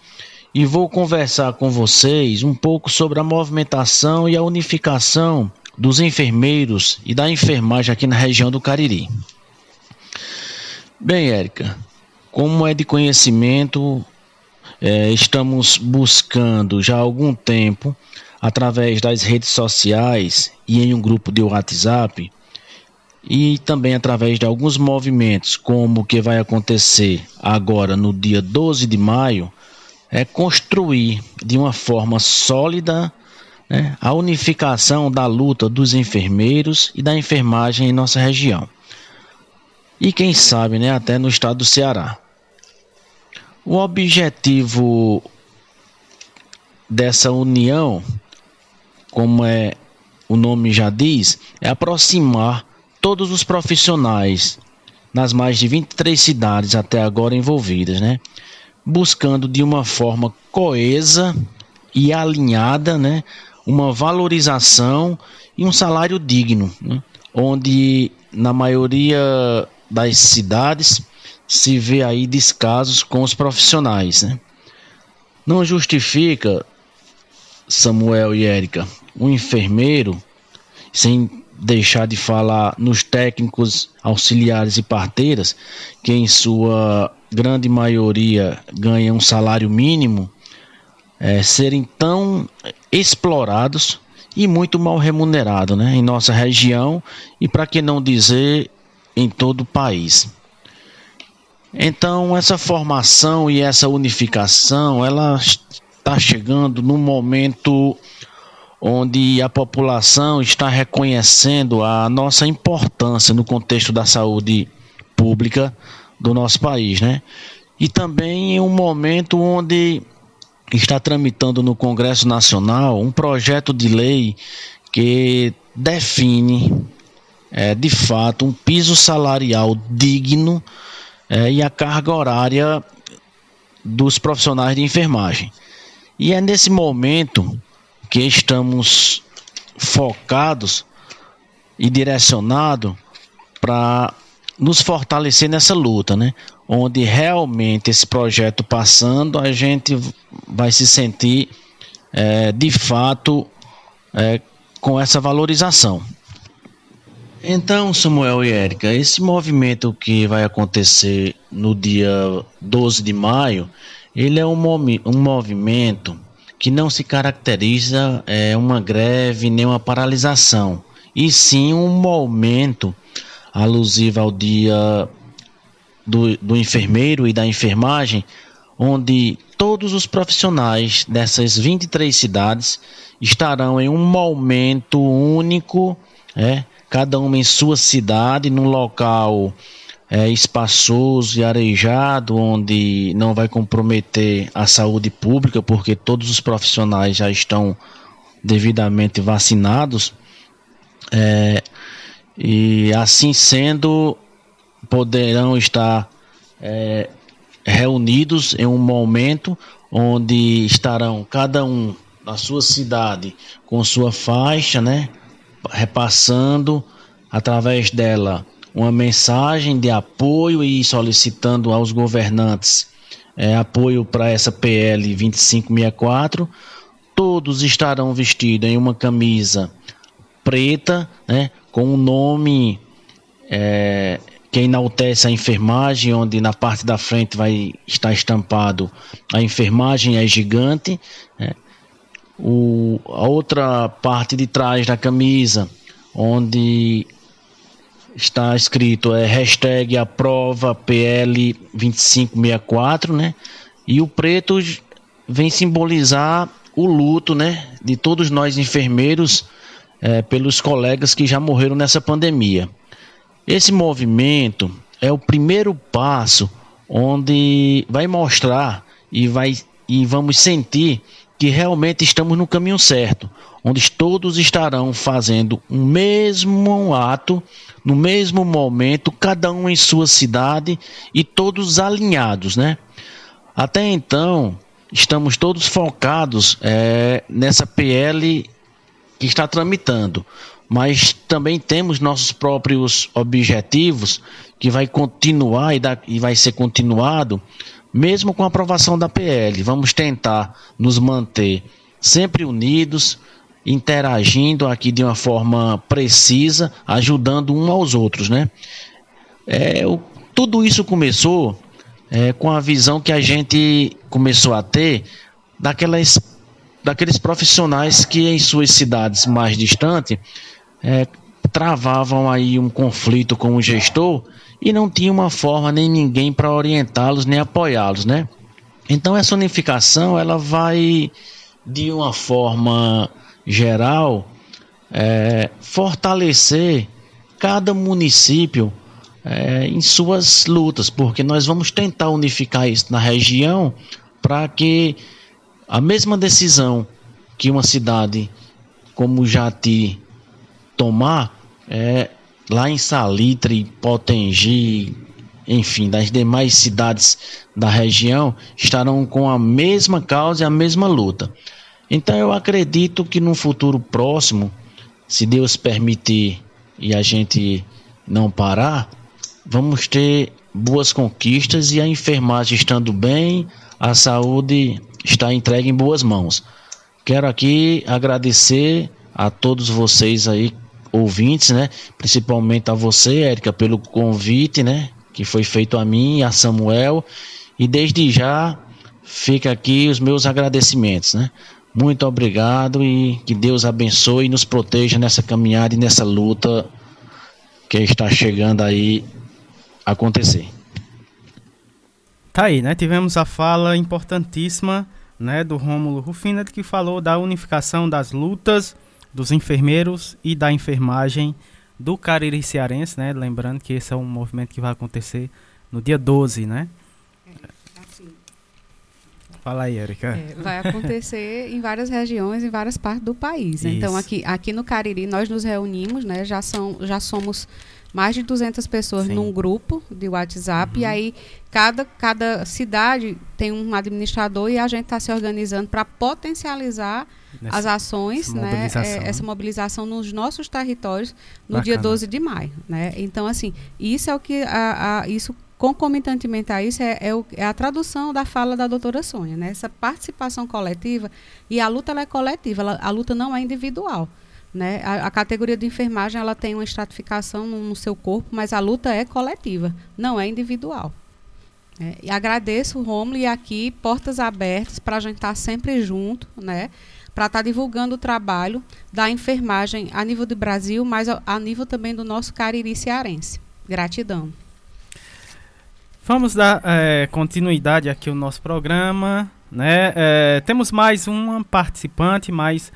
L: e vou conversar com vocês um pouco sobre a movimentação e a unificação dos enfermeiros e da enfermagem aqui na região do Cariri. Bem, Érica, como é de conhecimento, é, estamos buscando já há algum tempo, através das redes sociais e em um grupo de WhatsApp, e também através de alguns movimentos, como o que vai acontecer agora no dia 12 de maio, é construir de uma forma sólida né, a unificação da luta dos enfermeiros e da enfermagem em nossa região. E quem sabe, né, até no estado do Ceará. O objetivo dessa união, como é o nome já diz, é aproximar todos os profissionais nas mais de 23 cidades até agora envolvidas, né? Buscando de uma forma coesa e alinhada, né? Uma valorização e um salário digno, né? onde na maioria das cidades se vê aí descasos com os profissionais, né? Não justifica Samuel e Érica, um enfermeiro sem deixar de falar nos técnicos auxiliares e parteiras, que em sua grande maioria ganham um salário mínimo, é, serem tão explorados e muito mal remunerados né, em nossa região e, para que não dizer, em todo o país. Então, essa formação e essa unificação, ela está chegando no momento onde a população está reconhecendo a nossa importância no contexto da saúde pública do nosso país, né? E também em um momento onde está tramitando no Congresso Nacional um projeto de lei que define é, de fato um piso salarial digno é, e a carga horária dos profissionais de enfermagem. E é nesse momento que estamos focados e direcionados para nos fortalecer nessa luta, né? Onde realmente esse projeto passando, a gente vai se sentir é, de fato é, com essa valorização. Então, Samuel e Érica, esse movimento que vai acontecer no dia 12 de maio, ele é um, um movimento que não se caracteriza é, uma greve nem uma paralisação, e sim um momento alusivo ao dia do, do enfermeiro e da enfermagem, onde todos os profissionais dessas 23 cidades estarão em um momento único, é, cada um em sua cidade, num local é, espaçoso e arejado, onde não vai comprometer a saúde pública, porque todos os profissionais já estão devidamente vacinados. É, e assim sendo, poderão estar é, reunidos em um momento onde estarão cada um na sua cidade com sua faixa, né, repassando através dela uma mensagem de apoio e solicitando aos governantes é, apoio para essa PL 2564. Todos estarão vestidos em uma camisa preta, né, com o um nome é, que enaltece a enfermagem, onde na parte da frente vai estar estampado a enfermagem é gigante. Né, o, a outra parte de trás da camisa, onde está escrito é hashtag aprova PL 2564, né? E o preto vem simbolizar o luto, né? De todos nós enfermeiros é, pelos colegas que já morreram nessa pandemia. Esse movimento é o primeiro passo onde vai mostrar e vai e vamos sentir que realmente estamos no caminho certo, onde todos estarão fazendo o mesmo ato no mesmo momento, cada um em sua cidade e todos alinhados, né? Até então, estamos todos focados é, nessa PL que está tramitando, mas também temos nossos próprios objetivos que vai continuar e, e vai ser continuado mesmo com a aprovação da PL. Vamos tentar nos manter sempre unidos, interagindo aqui de uma forma precisa, ajudando um aos outros, né? É, o, tudo isso começou é, com a visão que a gente começou a ter daquelas, daqueles profissionais que em suas cidades mais distantes é, travavam aí um conflito com o gestor e não tinha uma forma nem ninguém para orientá-los nem apoiá-los, né? Então essa unificação ela vai de uma forma geral, é, fortalecer cada município é, em suas lutas, porque nós vamos tentar unificar isso na região para que a mesma decisão que uma cidade como Jati tomar, é, lá em Salitre, Potengi, enfim, das demais cidades da região estarão com a mesma causa e a mesma luta. Então eu acredito que no futuro próximo, se Deus permitir e a gente não parar, vamos ter boas conquistas e a enfermagem estando bem, a saúde está entregue em boas mãos. Quero aqui agradecer a todos vocês aí ouvintes, né? Principalmente a você, Érica, pelo convite, né? Que foi feito a mim e a Samuel. E desde já fica aqui os meus agradecimentos, né? Muito obrigado e que Deus abençoe e nos proteja nessa caminhada e nessa luta que está chegando aí a acontecer.
G: Tá aí, né? Tivemos a fala importantíssima, né, do Rômulo Rufina que falou da unificação das lutas dos enfermeiros e da enfermagem do Cariri Cearense, né? Lembrando que esse é um movimento que vai acontecer no dia 12, né? Fala aí, Erika.
H: É, vai acontecer em várias regiões, em várias partes do país. Então, Isso. Então, aqui, aqui no Cariri, nós nos reunimos, né? Já, são, já somos mais de 200 pessoas Sim. num grupo de WhatsApp. Uhum. E aí, cada, cada cidade tem um administrador e a gente está se organizando para potencializar Nessa, as ações, essa né? Mobilização. É, essa mobilização nos nossos territórios no Bacana. dia 12 de maio. Né? Então, assim, isso é o que a, a, isso concomitantemente a isso é, é, o, é, a tradução da fala da doutora Sônia, né? Essa participação coletiva e a luta é coletiva, ela, a luta não é individual. Né? A, a, categoria de enfermagem ela tem uma estratificação no, no, seu corpo, mas a luta é coletiva, não é individual. É, e agradeço o Romulo e aqui portas abertas para a gente estar tá sempre junto, né? para estar tá divulgando o trabalho da enfermagem a nível do Brasil, mas a, a nível também do nosso Cariri cearense. Gratidão.
G: Vamos dar é, continuidade aqui ao nosso programa. Né? É, temos mais uma participante, mais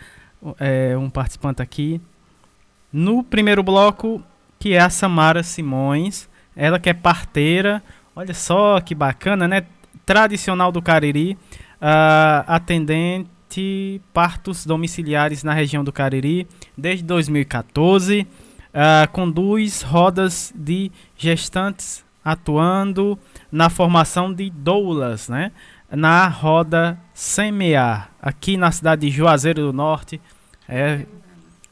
G: é, um participante aqui. No primeiro bloco, que é a Samara Simões. Ela que é parteira. Olha só que bacana, né? Tradicional do Cariri. Uh, atendente partos domiciliares na região do Cariri desde 2014. Uh, ah, conduz rodas de gestantes atuando na formação de doulas, né? Na roda Semear, aqui na cidade de Juazeiro do Norte. É,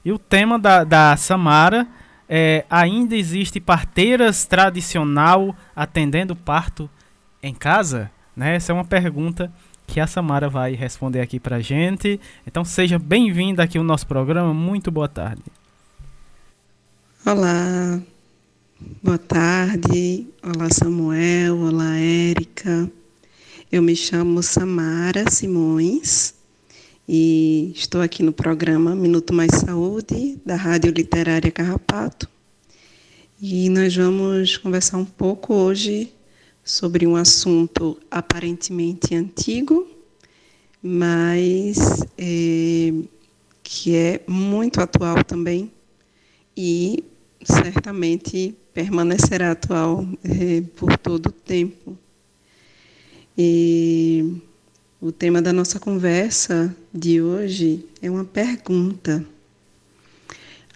G: e o tema da, da Samara é ainda existe parteiras tradicional atendendo parto em casa? Né? Essa é uma pergunta que a Samara vai responder aqui pra gente. Então seja bem-vinda aqui ao nosso programa. Muito boa tarde.
M: Olá, Boa tarde, olá Samuel, olá Érica. Eu me chamo Samara Simões e estou aqui no programa Minuto Mais Saúde da Rádio Literária Carrapato. E nós vamos conversar um pouco hoje sobre um assunto aparentemente antigo, mas é, que é muito atual também e certamente permanecerá atual é, por todo o tempo. E o tema da nossa conversa de hoje é uma pergunta.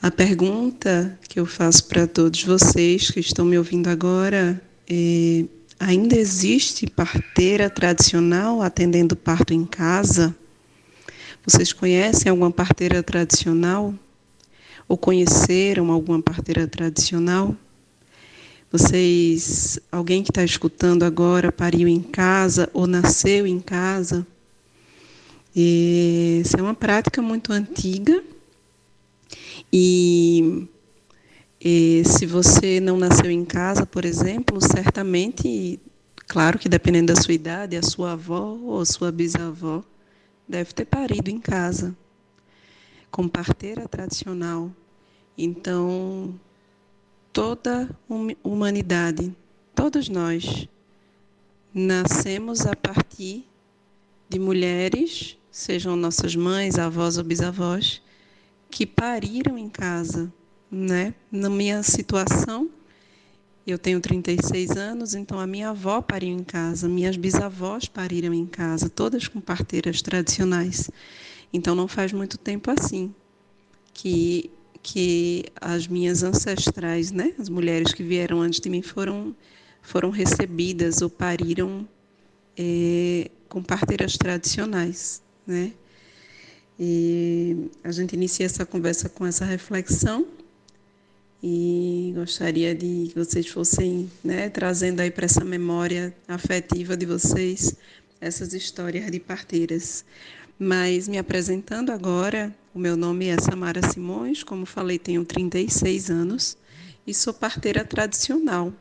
M: A pergunta que eu faço para todos vocês que estão me ouvindo agora é: ainda existe parteira tradicional atendendo parto em casa? Vocês conhecem alguma parteira tradicional? Ou conheceram alguma parteira tradicional? Vocês, alguém que está escutando agora, pariu em casa ou nasceu em casa? E essa é uma prática muito antiga e, e, se você não nasceu em casa, por exemplo, certamente, claro que dependendo da sua idade, a sua avó ou sua bisavó deve ter parido em casa, com parteira tradicional. Então, toda humanidade, todos nós, nascemos a partir de mulheres, sejam nossas mães, avós ou bisavós, que pariram em casa, né? Na minha situação, eu tenho 36 anos, então a minha avó pariu em casa, minhas bisavós pariram em casa, todas com parteiras tradicionais. Então não faz muito tempo assim que que as minhas ancestrais, né, as mulheres que vieram antes de mim, foram, foram recebidas ou pariram é, com parteiras tradicionais. Né? E a gente inicia essa conversa com essa reflexão e gostaria de que vocês fossem né, trazendo aí para essa memória afetiva de vocês essas histórias de parteiras. Mas me apresentando agora, O meu nome é Samara Simões, como falei, tenho 36 anos e sou parteira tradicional.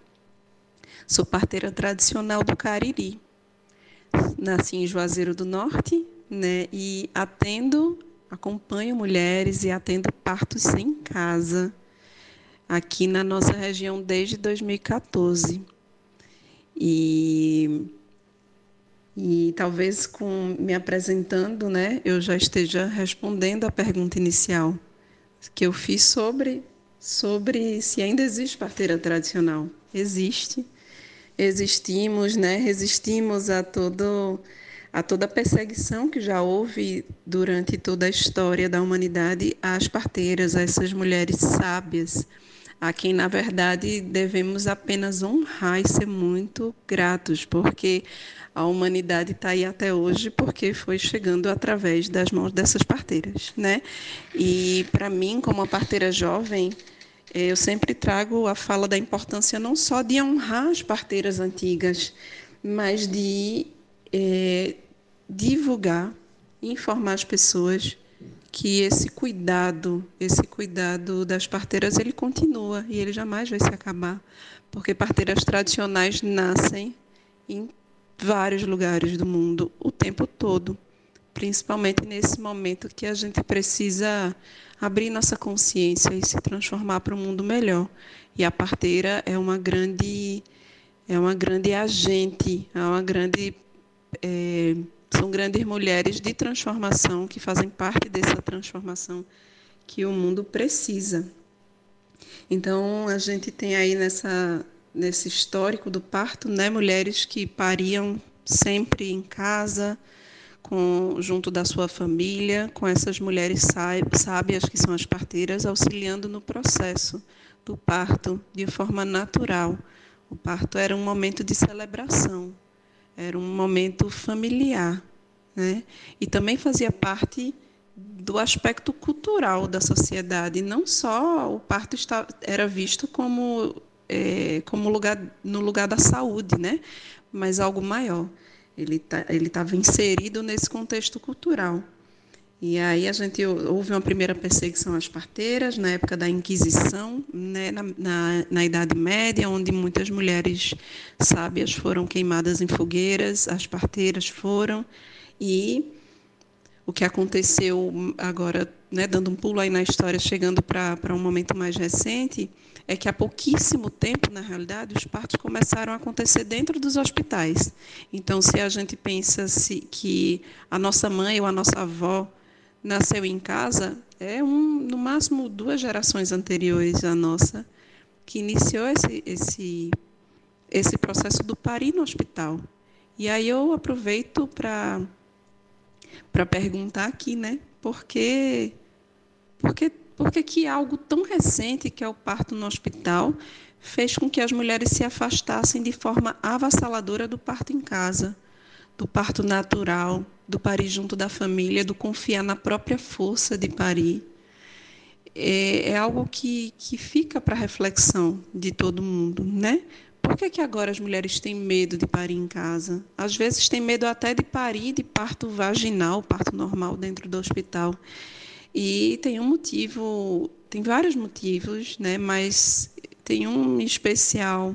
M: Sou parteira tradicional do Cariri. Nasci em Juazeiro do Norte, né? E atendo, acompanho mulheres e atendo partos em casa aqui na nossa região desde 2014. E, e talvez com me apresentando, né, eu já esteja respondendo a pergunta inicial que eu fiz sobre sobre se ainda existe parteira tradicional. Existe. Existimos, né? Resistimos a todo a toda a perseguição que já houve durante toda a história da humanidade às parteiras, a essas mulheres sábias, a quem, na verdade, devemos apenas honrar e ser muito gratos, porque a humanidade está aí até hoje porque foi chegando através das mãos dessas parteiras, né? E para mim, como uma parteira jovem, eu sempre trago a fala da importância não só de honrar as parteiras antigas, mas de é, divulgar, informar as pessoas que esse cuidado, esse cuidado das parteiras, ele continua e ele jamais vai se acabar, porque parteiras tradicionais nascem em vários lugares do mundo o tempo todo, principalmente nesse momento que a gente precisa abrir nossa consciência e se transformar para um mundo melhor. E a parteira é uma grande é uma grande agente, é uma grande é, são grandes mulheres de transformação que fazem parte dessa transformação que o mundo precisa. Então, a gente tem aí nessa, nesse histórico do parto, né, mulheres que pariam sempre em casa, com, junto da sua família, com essas mulheres sábias que são as parteiras, auxiliando no processo do parto de forma natural. O parto era um momento de celebração, era um momento familiar, né? E também fazia parte do aspecto cultural da sociedade. Não só o parto era visto como é, como lugar no lugar da saúde, né? Mas algo maior. Ele tá, estava inserido nesse contexto cultural. E aí a gente houve uma primeira perseguição às parteiras na época da Inquisição, né, na, na, na, Idade Média, onde muitas mulheres sábias foram queimadas em fogueiras, as parteiras foram, e o que aconteceu agora, né, dando um pulo aí na história, chegando para um momento mais recente, é que há pouquíssimo tempo, na realidade, os partos começaram a acontecer dentro dos hospitais. Então, se a gente pensa se, que a nossa mãe ou a nossa avó nasceu em casa é um, no máximo duas gerações anteriores à nossa que iniciou esse, esse, esse processo do parir no hospital. E aí eu aproveito para perguntar aqui, né? Por que, por que, por que, que algo tão recente, que é o parto no hospital, fez com que as mulheres se afastassem de forma avassaladora do parto em casa, do parto natural, do parir junto da família, do confiar na própria força de parir. É, é algo que, que fica para reflexão de todo mundo, né? Por que, que agora as mulheres têm medo de parir em casa? Às vezes têm medo até de parir de parto vaginal, parto normal dentro do hospital. E tem um motivo, tem vários motivos, né? Mas tem um especial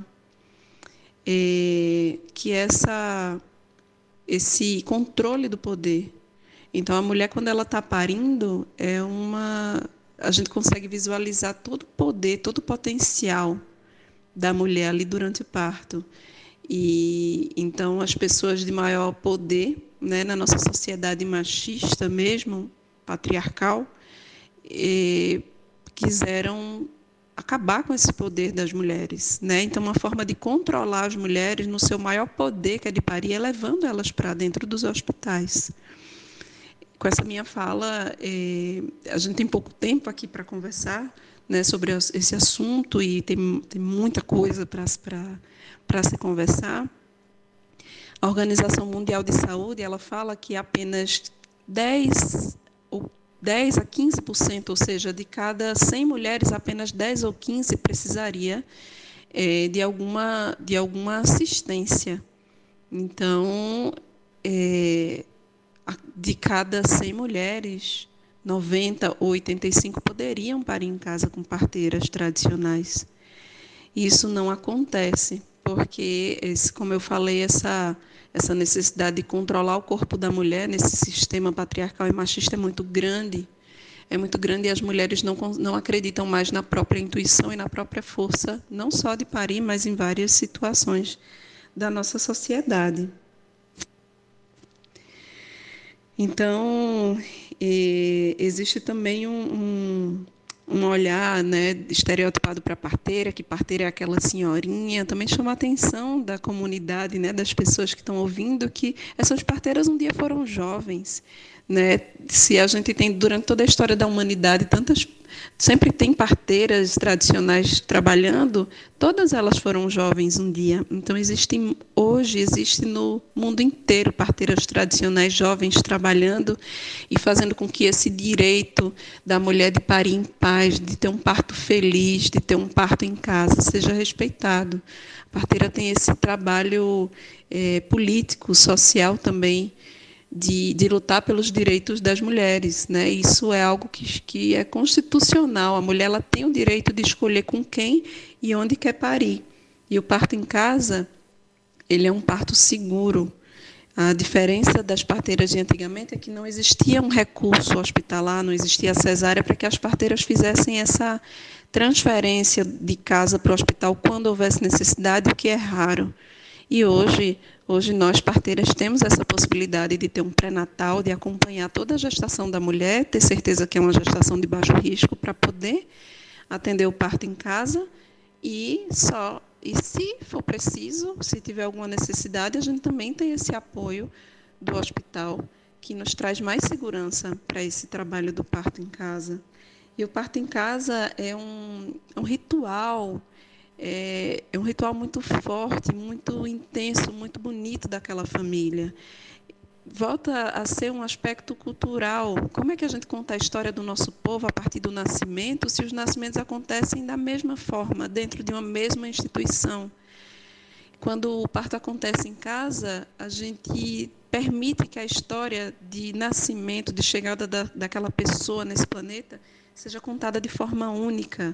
M: é, que é essa esse controle do poder. Então, a mulher, quando ela está parindo, é uma. A gente consegue visualizar todo o poder, todo o potencial da mulher ali durante o parto. E então, as pessoas de maior poder, né, na nossa sociedade machista mesmo, patriarcal, eh, quiseram acabar com esse poder das mulheres, né? Então, uma forma de controlar as mulheres no seu maior poder, que é de parir, é levando elas para dentro dos hospitais. Com essa minha fala, é, a gente tem pouco tempo aqui para conversar, né, sobre esse assunto e tem, tem muita coisa para se conversar. A Organização Mundial de Saúde ela fala que apenas 10 ou 10 a 15%, ou seja, de cada 100 mulheres, apenas 10 ou 15 precisaria é, de, alguma, de alguma assistência. Então, é, de cada 100 mulheres, 90 ou 85 poderiam parir em casa com parteiras tradicionais. Isso não acontece, porque, como eu falei, essa, essa necessidade de controlar o corpo da mulher nesse sistema patriarcal e machista é muito grande. É muito grande e as mulheres não, não acreditam mais na própria intuição e na própria força, não só de parir, mas em várias situações da nossa sociedade. Então, existe também um, um, um olhar né, estereotipado para parteira, que parteira é aquela senhorinha, também chama a atenção da comunidade, né, das pessoas que estão ouvindo, que essas parteiras um dia foram jovens. Né? Se a gente tem, durante toda a história da humanidade, tantas sempre tem parteiras tradicionais trabalhando, todas elas foram jovens um dia. Então existe hoje existe no mundo inteiro parteiras tradicionais jovens trabalhando e fazendo com que esse direito da mulher de parir em paz, de ter um parto feliz, de ter um parto em casa, seja respeitado. A parteira tem esse trabalho é, político, social também de, de, lutar pelos direitos das mulheres. Né? Isso é algo que, que é constitucional. A mulher ela tem o direito de escolher com quem e onde quer parir. E o parto em casa, ele é um parto seguro. A diferença das parteiras de antigamente é que não existia um recurso hospitalar, não existia cesárea para que as parteiras fizessem essa transferência de casa para o hospital quando houvesse necessidade, o que é raro. E hoje Hoje nós parteiras temos essa possibilidade de ter um pré-natal, de acompanhar toda a gestação da mulher, ter certeza que é uma gestação de baixo risco para poder atender o parto em casa e só e se for preciso, se tiver alguma necessidade, a gente também tem esse apoio do hospital que nos traz mais segurança para esse trabalho do parto em casa. E o parto em casa é um, um ritual é, é um ritual muito forte, muito intenso, muito bonito daquela família. Volta a ser um aspecto cultural. Como é que a gente conta a história do nosso povo a partir do nascimento, se os nascimentos acontecem da mesma forma, dentro de uma mesma instituição? Quando o parto acontece em casa, a gente permite que a história de nascimento, de chegada da, daquela pessoa nesse planeta, seja contada de forma única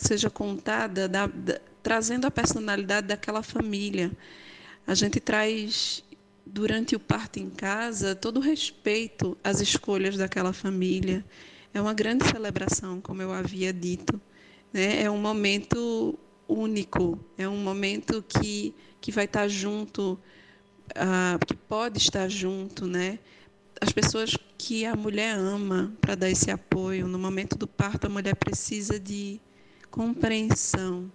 M: seja contada da, da, trazendo a personalidade daquela família. A gente traz durante o parto em casa todo o respeito às escolhas daquela família. É uma grande celebração, como eu havia dito. Né? É um momento único, é um momento que, que vai estar junto, uh, que pode estar junto, né? As pessoas que a mulher ama para dar esse apoio. No momento do parto, a mulher precisa de compreensão,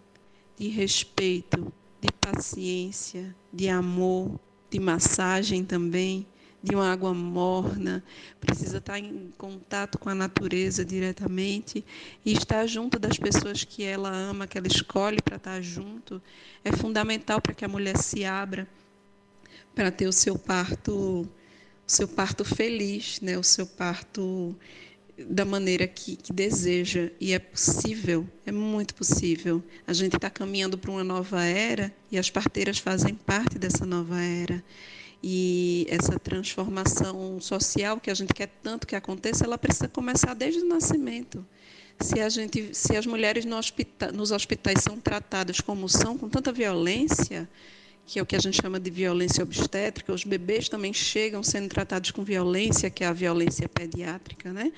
M: de respeito, de paciência, de amor, de massagem também, de uma água morna, precisa estar em contato com a natureza diretamente e estar junto das pessoas que ela ama, que ela escolhe para estar junto, é fundamental para que a mulher se abra para ter o seu parto, o seu parto feliz, né? O seu parto da maneira que, que, deseja. E é possível, é muito possível. A gente está caminhando para uma nova era e as parteiras fazem parte dessa nova era. E essa transformação social que a gente quer tanto que aconteça, ela precisa começar desde o nascimento. Se, a gente, se as mulheres no hospital, nos hospitais são tratadas como são, com tanta violência, que é o que a gente chama de violência obstétrica, os bebês também chegam sendo tratados com violência, que é a violência pediátrica, né?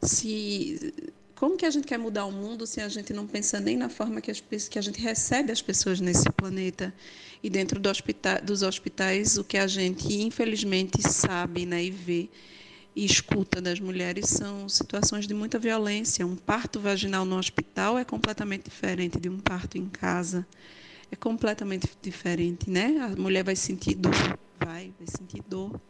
M: Se como que a gente quer mudar o mundo se a gente não pensa nem na forma que, as, que a gente recebe as pessoas nesse planeta? E dentro do hospital, dos hospitais, o que a gente, infelizmente, sabe né, e vê e escuta das mulheres são situações de muita violência. Um parto vaginal no hospital é completamente diferente de um parto em casa é completamente diferente, né? A mulher vai sentir dor, vai, vai sentir dor,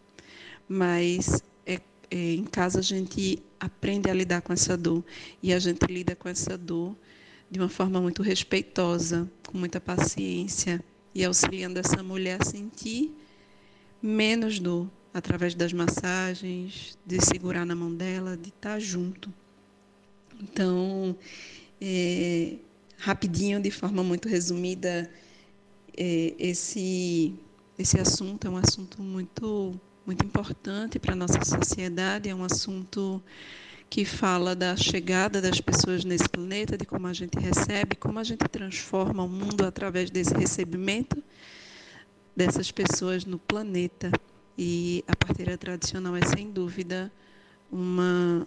M: mas é, é, em casa a gente aprende a lidar com essa dor e a gente lida com essa dor de uma forma muito respeitosa, com muita paciência e auxiliando essa mulher a sentir menos dor através das massagens, de segurar na mão dela, de estar junto. Então, é, rapidinho, de forma muito resumida, é, esse, esse assunto é um assunto muito, muito importante para a nossa sociedade, é um assunto que fala da chegada das pessoas nesse planeta, de como a gente recebe, como a gente transforma o mundo através desse recebimento dessas pessoas no planeta. E a parteira tradicional é, sem dúvida, uma,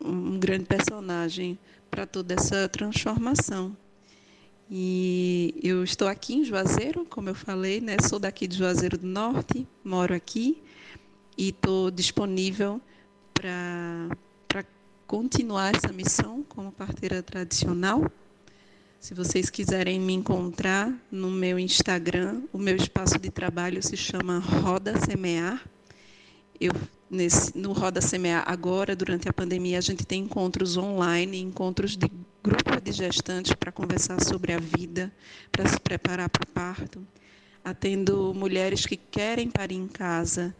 M: um grande personagem para toda essa transformação. E eu estou aqui em Juazeiro, como eu falei, né? sou daqui de Juazeiro do Norte, moro aqui e estou disponível para continuar essa missão como parteira tradicional. Se vocês quiserem me encontrar no meu Instagram, o meu espaço de trabalho se chama Roda Semear. Eu nesse, no Roda Semear agora, durante a pandemia, a gente tem encontros online, encontros de grupo de gestantes para conversar sobre a vida, para se preparar para o parto. Atendo mulheres que querem parir em casa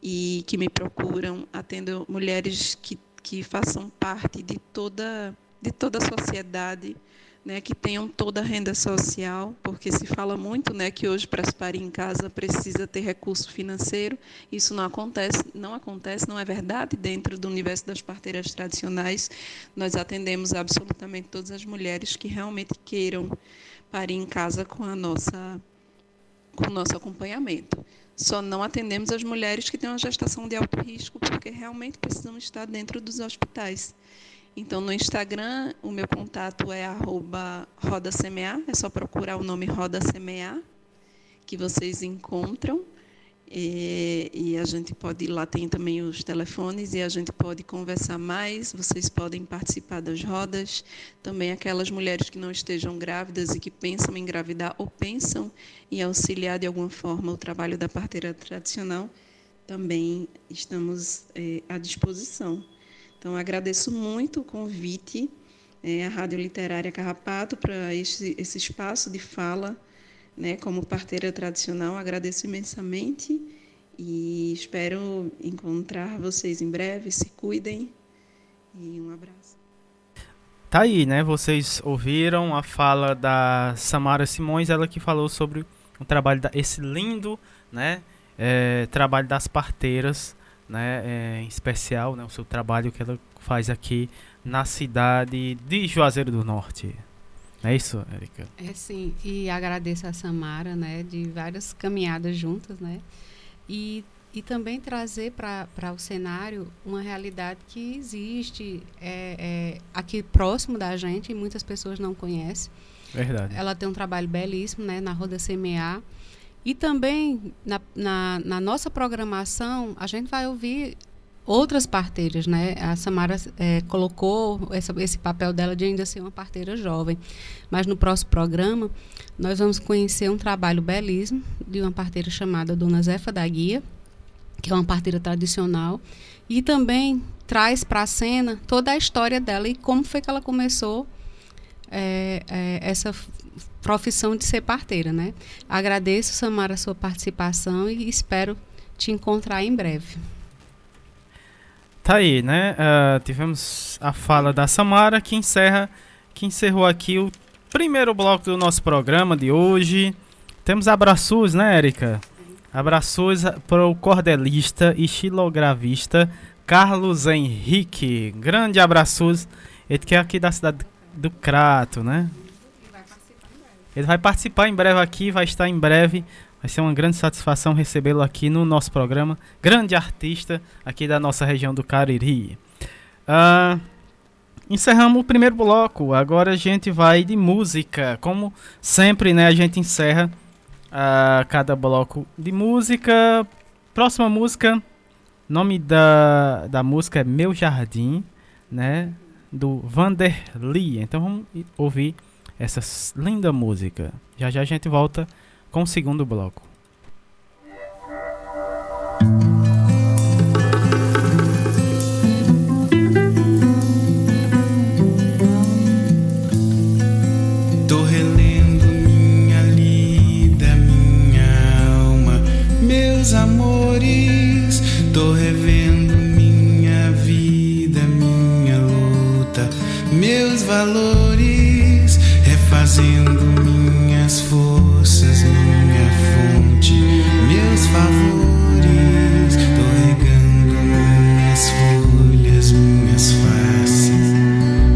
M: e que me procuram, atendo mulheres que, que façam parte de toda, de toda a sociedade né, que tenham toda a renda social, porque se fala muito né, que hoje para se parir em casa precisa ter recurso financeiro. Isso não acontece, não acontece, não é verdade. Dentro do universo das parteiras tradicionais, nós atendemos absolutamente todas as mulheres que realmente queiram parir em casa com a nossa com o nosso acompanhamento. Só não atendemos as mulheres que têm uma gestação de alto risco, porque realmente precisam estar dentro dos hospitais. Então, no Instagram, o meu contato é arroba é só procurar o nome Roda Semear, que vocês encontram. E, e, a gente pode lá, tem também os telefones e a gente pode conversar mais. Vocês podem participar das rodas. Também aquelas mulheres que não estejam grávidas e que pensam em engravidar ou pensam em auxiliar de alguma forma o trabalho da parteira tradicional, também estamos é, à disposição. Então, agradeço muito o convite é, à Rádio Literária Carrapato para esse, esse espaço de fala, né, como parteira tradicional. Agradeço imensamente e espero encontrar vocês em breve. Se cuidem e um abraço.
G: Tá aí, né? Vocês ouviram a fala da Samara Simões, ela que falou sobre o trabalho da, esse lindo, né, é, trabalho das parteiras né, é, em especial, né, o seu trabalho que ela faz aqui na cidade de Juazeiro do Norte. Não é isso, Erika?
H: É sim, e agradeço a Samara, né, de várias caminhadas juntas, né, e, e também trazer para o cenário uma realidade que existe é, é, aqui próximo da gente e muitas pessoas não conhecem.
G: Verdade.
H: Ela tem um trabalho belíssimo, né, na Roda CMA, e também na, na, na, nossa programação, a gente vai ouvir outras parteiras, né? A Samara é, colocou essa, esse papel dela de ainda ser uma parteira jovem. Mas no próximo programa, nós vamos conhecer um trabalho belíssimo de uma parteira chamada Dona Zefa da Guia, que é uma parteira tradicional, e também traz para a cena toda a história dela e como foi que ela começou é, é, essa profissão de ser parteira, né? Agradeço, Samara, a sua participação e espero te encontrar em breve.
G: Tá aí, né? Uh, tivemos a fala da Samara que encerra, que encerrou aqui o primeiro bloco do nosso programa de hoje. Temos abraços, né, Érica? Abraços para o cordelista e xilogravista Carlos Henrique. Grande abraços. Ele que é aqui da cidade do Crato, né? Ele vai participar em breve aqui, vai estar em breve. Vai ser uma grande satisfação recebê-lo aqui no nosso programa. Grande artista aqui da nossa região do Cariri. Uh, encerramos o primeiro bloco. Agora a gente vai de música. Como sempre, né? A gente encerra uh, cada bloco de música. Próxima música. Nome da, da música é Meu Jardim, né? Do Vanderly. Então vamos ouvir essa linda música. Já já a gente volta com o segundo bloco.
J: Amores. Tô revendo minha vida, minha luta, meus valores trazendo minhas forças, minha fonte, meus favores, tô regando minhas folhas, minhas faces,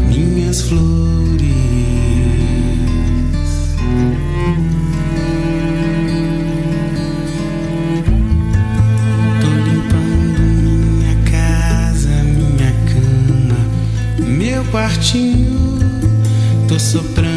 N: minhas flores. Tô limpando minha casa, minha cama, meu quartinho, tô soprando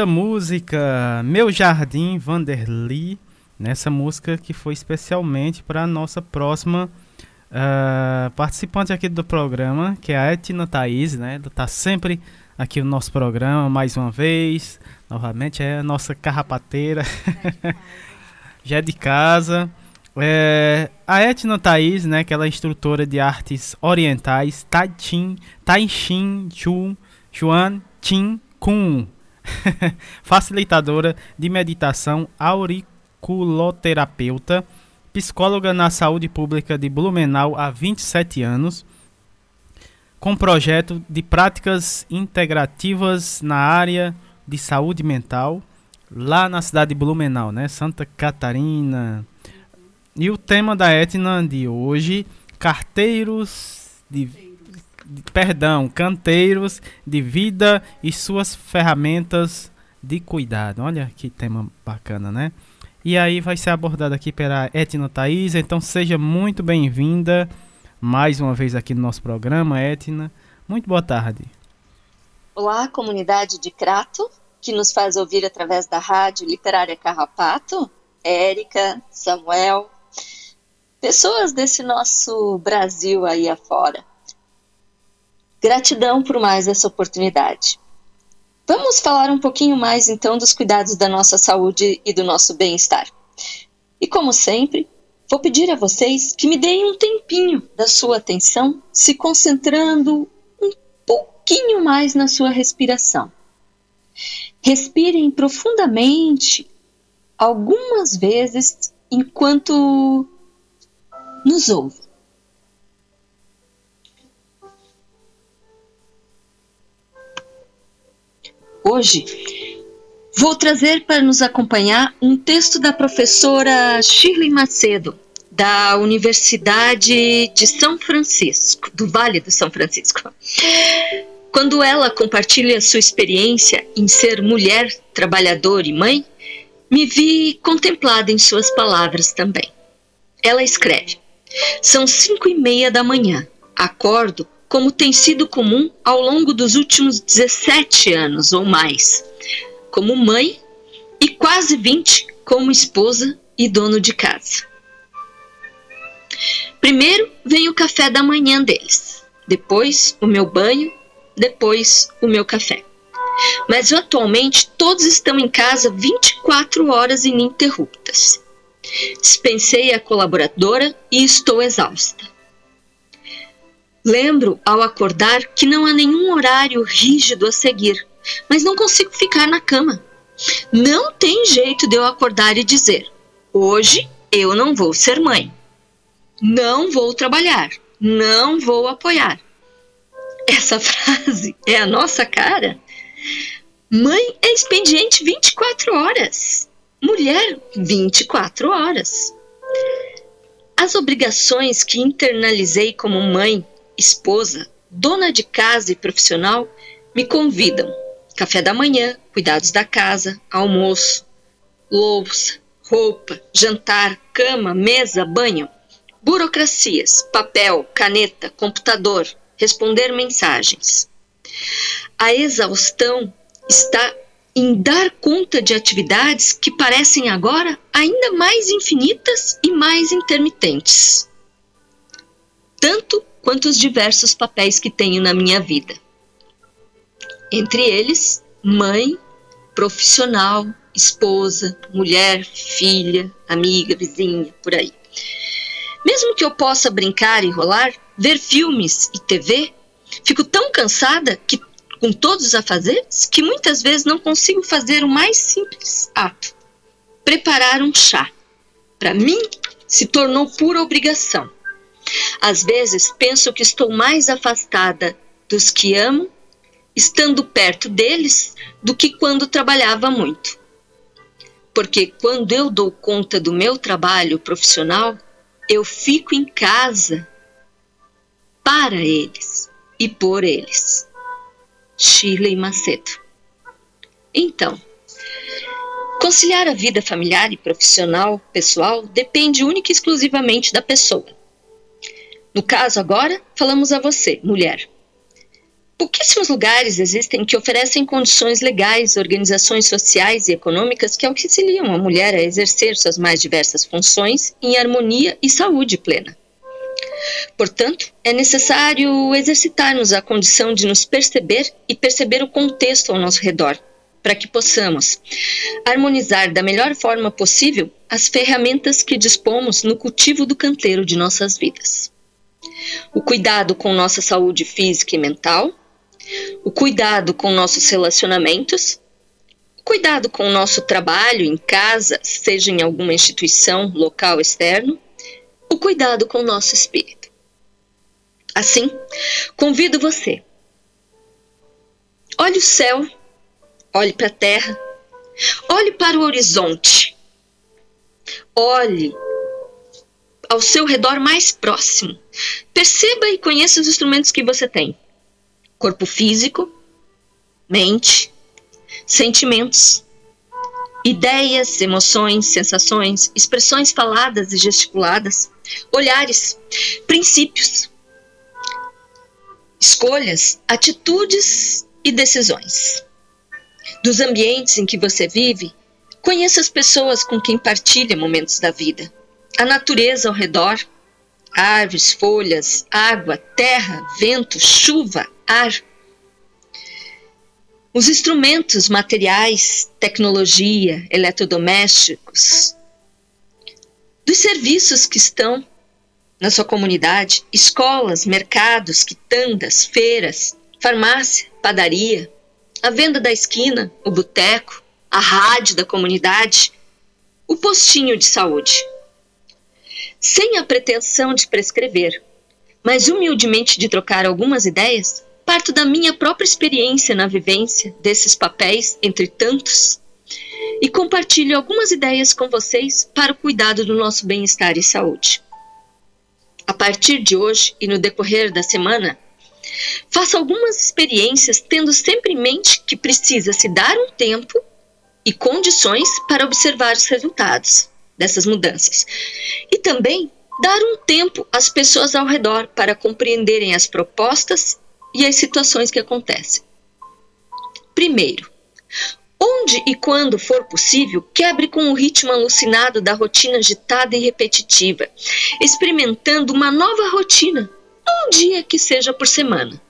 G: Linda música, Meu Jardim, Vanderly, nessa música que foi especialmente para a nossa próxima ah, participante aqui do programa, que é a Etna Thaís, né? Tá sempre aqui no nosso programa, mais uma vez, novamente, é a nossa carrapateira, já é de casa. É, a Etna Thaís, né, que ela é instrutora de artes orientais, Tai Chin, Tai Chin Chu, Chuan Chin Kun, facilitadora de meditação, auriculoterapeuta, psicóloga na saúde pública de Blumenau há 27 anos, com projeto de práticas integrativas na área de saúde mental, lá na cidade de Blumenau, né, Santa Catarina. E o tema da Etna de hoje, carteiros de, perdão, canteiros de vida e suas ferramentas de cuidado. Olha que tema bacana, né? E aí vai ser abordado aqui pela Etna Thaís, então seja muito bem-vinda mais uma vez aqui no nosso programa, Etna. Muito boa tarde.
O: Olá, comunidade de Crato, que nos faz ouvir através da rádio Literária Carrapato, Érica, Samuel. pessoas desse nosso Brasil aí afora. Gratidão por mais essa oportunidade. Vamos falar um pouquinho mais então dos cuidados da nossa saúde e do nosso bem-estar. E como sempre, vou pedir a vocês que me deem um tempinho da sua atenção, se concentrando um pouquinho mais na sua respiração. Respirem profundamente algumas vezes enquanto nos ouvem. Hoje vou trazer para nos acompanhar um texto da professora Shirley Macedo, da Universidade de São Francisco, do Vale do São Francisco. Quando ela compartilha sua experiência em ser mulher, trabalhadora e mãe, me vi contemplada em suas palavras também. Ela escreve: São cinco e meia da manhã. Acordo como tem sido comum ao longo dos últimos 17 anos ou mais, como mãe e quase 20 como esposa e dono de casa. Primeiro vem o café da manhã deles, depois o meu banho, depois o meu café. Mas atualmente todos estão em casa 24 horas ininterruptas. Dispensei a colaboradora e estou exausta. Lembro ao acordar que não há nenhum horário rígido a seguir, mas não consigo ficar na cama. Não tem jeito de eu acordar e dizer: hoje eu não vou ser mãe. Não vou trabalhar. Não vou apoiar. Essa frase é a nossa cara. Mãe é expediente 24 horas. Mulher, 24 horas. As obrigações que internalizei como mãe esposa, dona de casa e profissional me convidam. Café da manhã, cuidados da casa, almoço, louça, roupa, jantar, cama, mesa, banho, burocracias, papel, caneta, computador, responder mensagens. A exaustão está em dar conta de atividades que parecem agora ainda mais infinitas e mais intermitentes. Tanto quanto os diversos papéis que tenho na minha vida. Entre eles, mãe, profissional, esposa, mulher, filha, amiga, vizinha, por aí. Mesmo que eu possa brincar e rolar, ver filmes e TV, fico tão cansada que com todos os afazeres que muitas vezes não consigo fazer o mais simples ato: preparar um chá. Para mim, se tornou pura obrigação. Às vezes penso que estou mais afastada dos que amo, estando perto deles, do que quando trabalhava muito. Porque quando eu dou conta do meu trabalho profissional, eu fico em casa para eles e por eles. Shirley Macedo. Então, conciliar a vida familiar e profissional pessoal depende única e exclusivamente da pessoa. No caso agora, falamos a você, mulher. Pouquíssimos lugares existem que oferecem condições legais, organizações sociais e econômicas que auxiliam a mulher a exercer suas mais diversas funções em harmonia e saúde plena. Portanto, é necessário exercitarmos a condição de nos perceber e perceber o contexto ao nosso redor, para que possamos harmonizar da melhor forma possível as ferramentas que dispomos no cultivo do canteiro de nossas vidas o cuidado com nossa saúde física e mental, o cuidado com nossos relacionamentos, o cuidado com o nosso trabalho em casa, seja em alguma instituição, local externo, o cuidado com o nosso espírito. Assim, convido você. Olhe o céu, olhe para a terra, olhe para o horizonte. Olhe ao seu redor mais próximo. Perceba e conheça os instrumentos que você tem: corpo físico, mente, sentimentos, ideias, emoções, sensações, expressões faladas e gesticuladas, olhares, princípios, escolhas, atitudes e decisões. Dos ambientes em que você vive, conheça as pessoas com quem partilha momentos da vida a natureza ao redor, árvores, folhas, água, terra, vento, chuva, ar. Os instrumentos materiais, tecnologia, eletrodomésticos, dos serviços que estão na sua comunidade, escolas, mercados, quitandas, feiras, farmácia, padaria, a venda da esquina, o boteco, a rádio da comunidade, o postinho de saúde. Sem a pretensão de prescrever, mas humildemente de trocar algumas ideias, parto da minha própria experiência na vivência desses papéis entre tantos e compartilho algumas ideias com vocês para o cuidado do nosso bem-estar e saúde. A partir de hoje e no decorrer da semana, faça algumas experiências tendo sempre em mente que precisa se dar um tempo e condições para observar os resultados dessas mudanças. E também dar um tempo às pessoas ao redor para compreenderem as propostas e as situações que acontecem. Primeiro, onde e quando for possível, quebre com o ritmo alucinado da rotina agitada e repetitiva, experimentando uma nova rotina, um dia que seja por semana.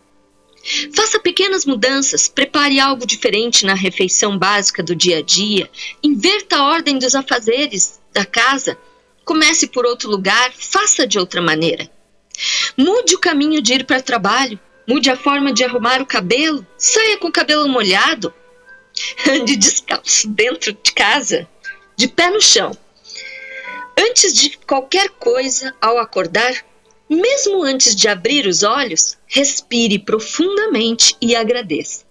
O: Faça pequenas mudanças, prepare algo diferente na refeição básica do dia a dia, inverta a ordem dos afazeres da casa, comece por outro lugar, faça de outra maneira. Mude o caminho de ir para o trabalho, mude a forma de arrumar o cabelo, saia com o cabelo molhado, ande descalço dentro de casa, de pé no chão. Antes de qualquer coisa, ao acordar, mesmo antes de abrir os olhos, respire profundamente e agradeça.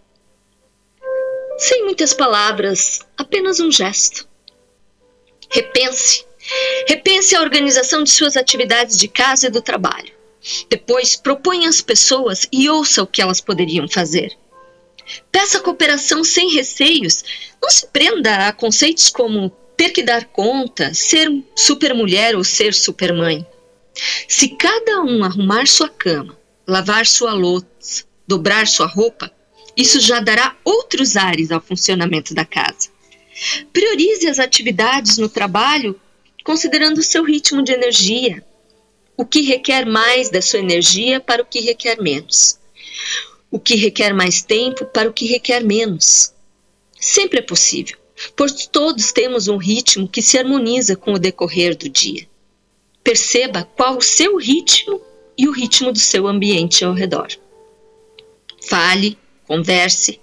O: Sem muitas palavras, apenas um gesto. Repense. Repense a organização de suas atividades de casa e do trabalho. Depois, proponha às pessoas e ouça o que elas poderiam fazer. Peça cooperação sem receios. Não se prenda a conceitos como ter que dar conta, ser supermulher ou ser supermãe. Se cada um arrumar sua cama, lavar sua louça, dobrar sua roupa, isso já dará outros ares ao funcionamento da casa. Priorize as atividades no trabalho considerando o seu ritmo de energia, o que requer mais da sua energia para o que requer menos, o que requer mais tempo para o que requer menos. Sempre é possível, pois todos temos um ritmo que se harmoniza com o decorrer do dia. Perceba qual o seu ritmo e o ritmo do seu ambiente ao redor. Fale, converse.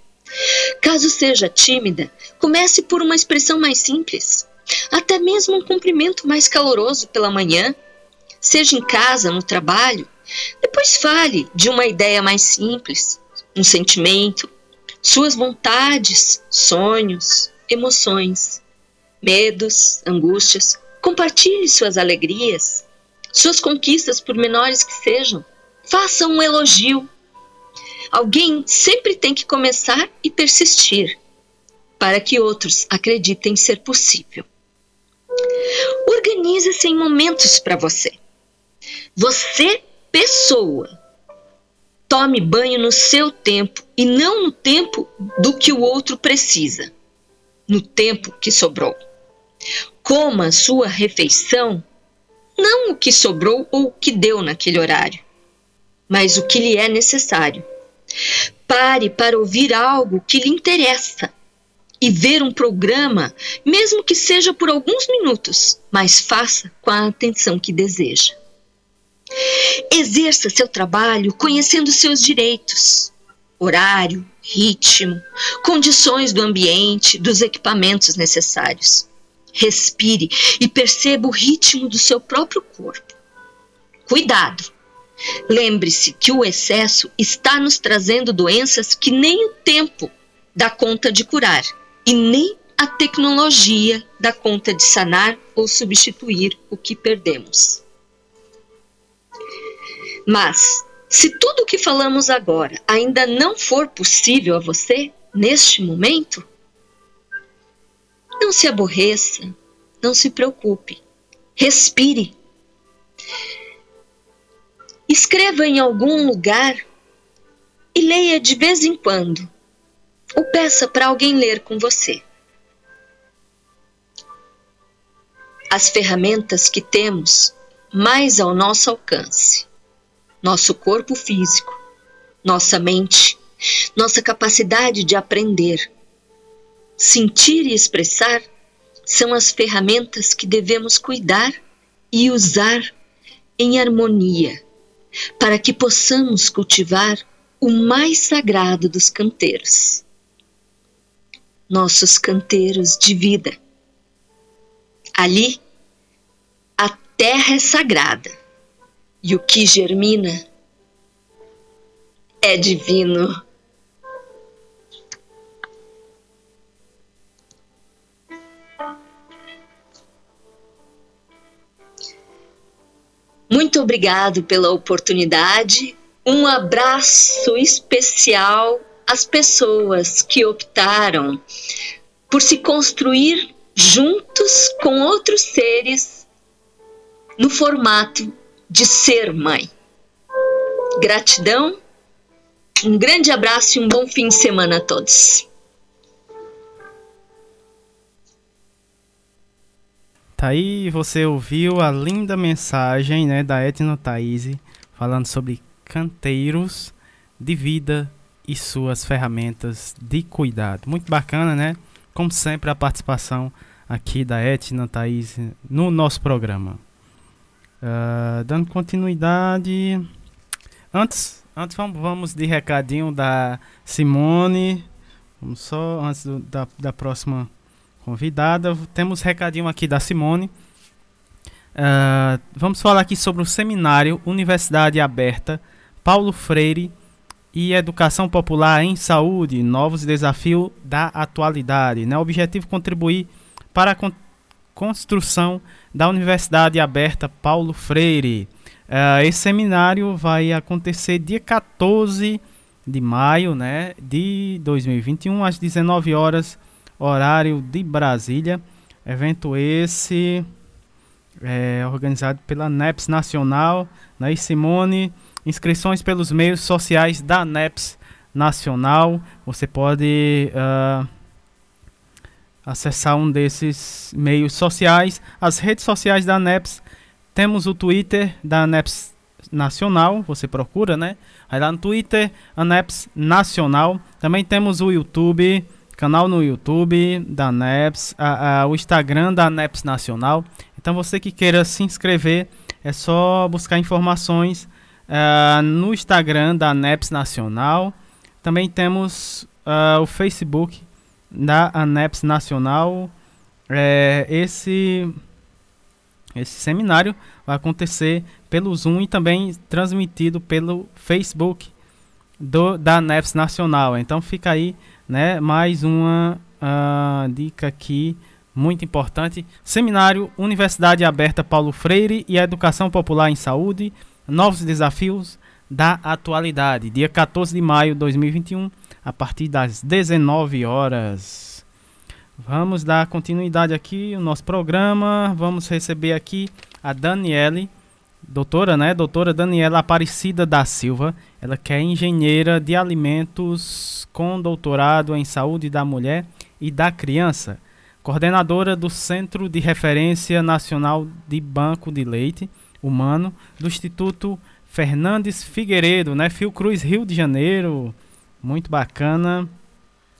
O: Caso seja tímida, comece por uma expressão mais simples, até mesmo um cumprimento mais caloroso pela manhã, seja em casa, no trabalho. Depois fale de uma ideia mais simples, um sentimento, suas vontades, sonhos, emoções, medos, angústias. Compartilhe suas alegrias, suas conquistas, por menores que sejam. Faça um elogio. Alguém sempre tem que começar e persistir para que outros acreditem ser possível. Organize-se em momentos para você. Você, pessoa, tome banho no seu tempo e não no tempo do que o outro precisa, no tempo que sobrou. Coma sua refeição, não o que sobrou ou o que deu naquele horário, mas o que lhe é necessário. Pare para ouvir algo que lhe interessa e ver um programa, mesmo que seja por alguns minutos, mas faça com a atenção que deseja. Exerça seu trabalho conhecendo seus direitos, horário, ritmo, condições do ambiente, dos equipamentos necessários. Respire e perceba o ritmo do seu próprio corpo. Cuidado! Lembre-se que o excesso está nos trazendo doenças que nem o tempo dá conta de curar e nem a tecnologia dá conta de sanar ou substituir o que perdemos. Mas, se tudo o que falamos agora ainda não for possível a você, neste momento, não se aborreça, não se preocupe. Respire. Escreva em algum lugar e leia de vez em quando, ou peça para alguém ler com você. as ferramentas que temos mais ao nosso alcance: nosso corpo físico, nossa mente, nossa capacidade de aprender, sentir e expressar são as ferramentas que devemos cuidar e usar em harmonia, para que possamos cultivar o mais sagrado dos canteiros. Nossos canteiros de vida. Ali, a terra é sagrada e o que germina é divino. Muito obrigado pela oportunidade. Um abraço especial às pessoas que optaram por se construir juntos com outros seres no formato de ser mãe. Gratidão, um grande abraço e um bom fim de semana a todos.
G: Tá aí, você ouviu a linda mensagem né, da Etna Thaís falando sobre canteiros de vida e suas ferramentas de cuidado. Muito bacana, né? Como sempre, a participação aqui da Etna Thaís no nosso programa. Uh, dando continuidade. Antes, antes vamos, vamos de recadinho da Simone. Vamos só antes do, da, da próxima convidada. Temos recadinho aqui da Simone. Uh, vamos falar aqui sobre o seminário Universidade Aberta Paulo Freire e Educação Popular em Saúde, novos desafios da atualidade. Né? O objetivo é contribuir para a con construção da Universidade Aberta Paulo Freire. Uh, esse seminário vai acontecer dia 14 de maio né, de 2021, às 19 horas horário de Brasília. Evento esse é, organizado pela NEPS Nacional, né? E Simone, inscrições pelos meios sociais da NEPS Nacional. Você pode uh, acessar um desses meios sociais. As redes sociais da NEPS, temos o Twitter da NEPS Nacional, você procura, né? Aí lá no Twitter, ANEPS Nacional. Também temos o YouTube canal no YouTube da NEPS, a, a, o Instagram da NEPS Nacional. Então você que queira se inscrever, é só buscar informações uh, no Instagram da NEPS Nacional. Também temos uh, o Facebook da ANEPS Nacional. É, esse, esse seminário vai acontecer pelo Zoom e também transmitido pelo Facebook do, da ANEPS Nacional. Então fica aí né? Mais uma uh, dica aqui muito importante. Seminário Universidade Aberta Paulo Freire e Educação Popular em Saúde, novos desafios da atualidade. Dia 14 de maio de 2021, a partir das 19 horas. Vamos dar continuidade aqui ao nosso programa. Vamos receber aqui a Daniele doutora, né? Doutora Daniela Aparecida da Silva. Ela que é engenheira de alimentos com doutorado em saúde da mulher e da criança. Coordenadora do Centro de Referência Nacional de Banco de Leite Humano do Instituto Fernandes Figueiredo, né? Fiocruz, Rio de Janeiro. Muito bacana.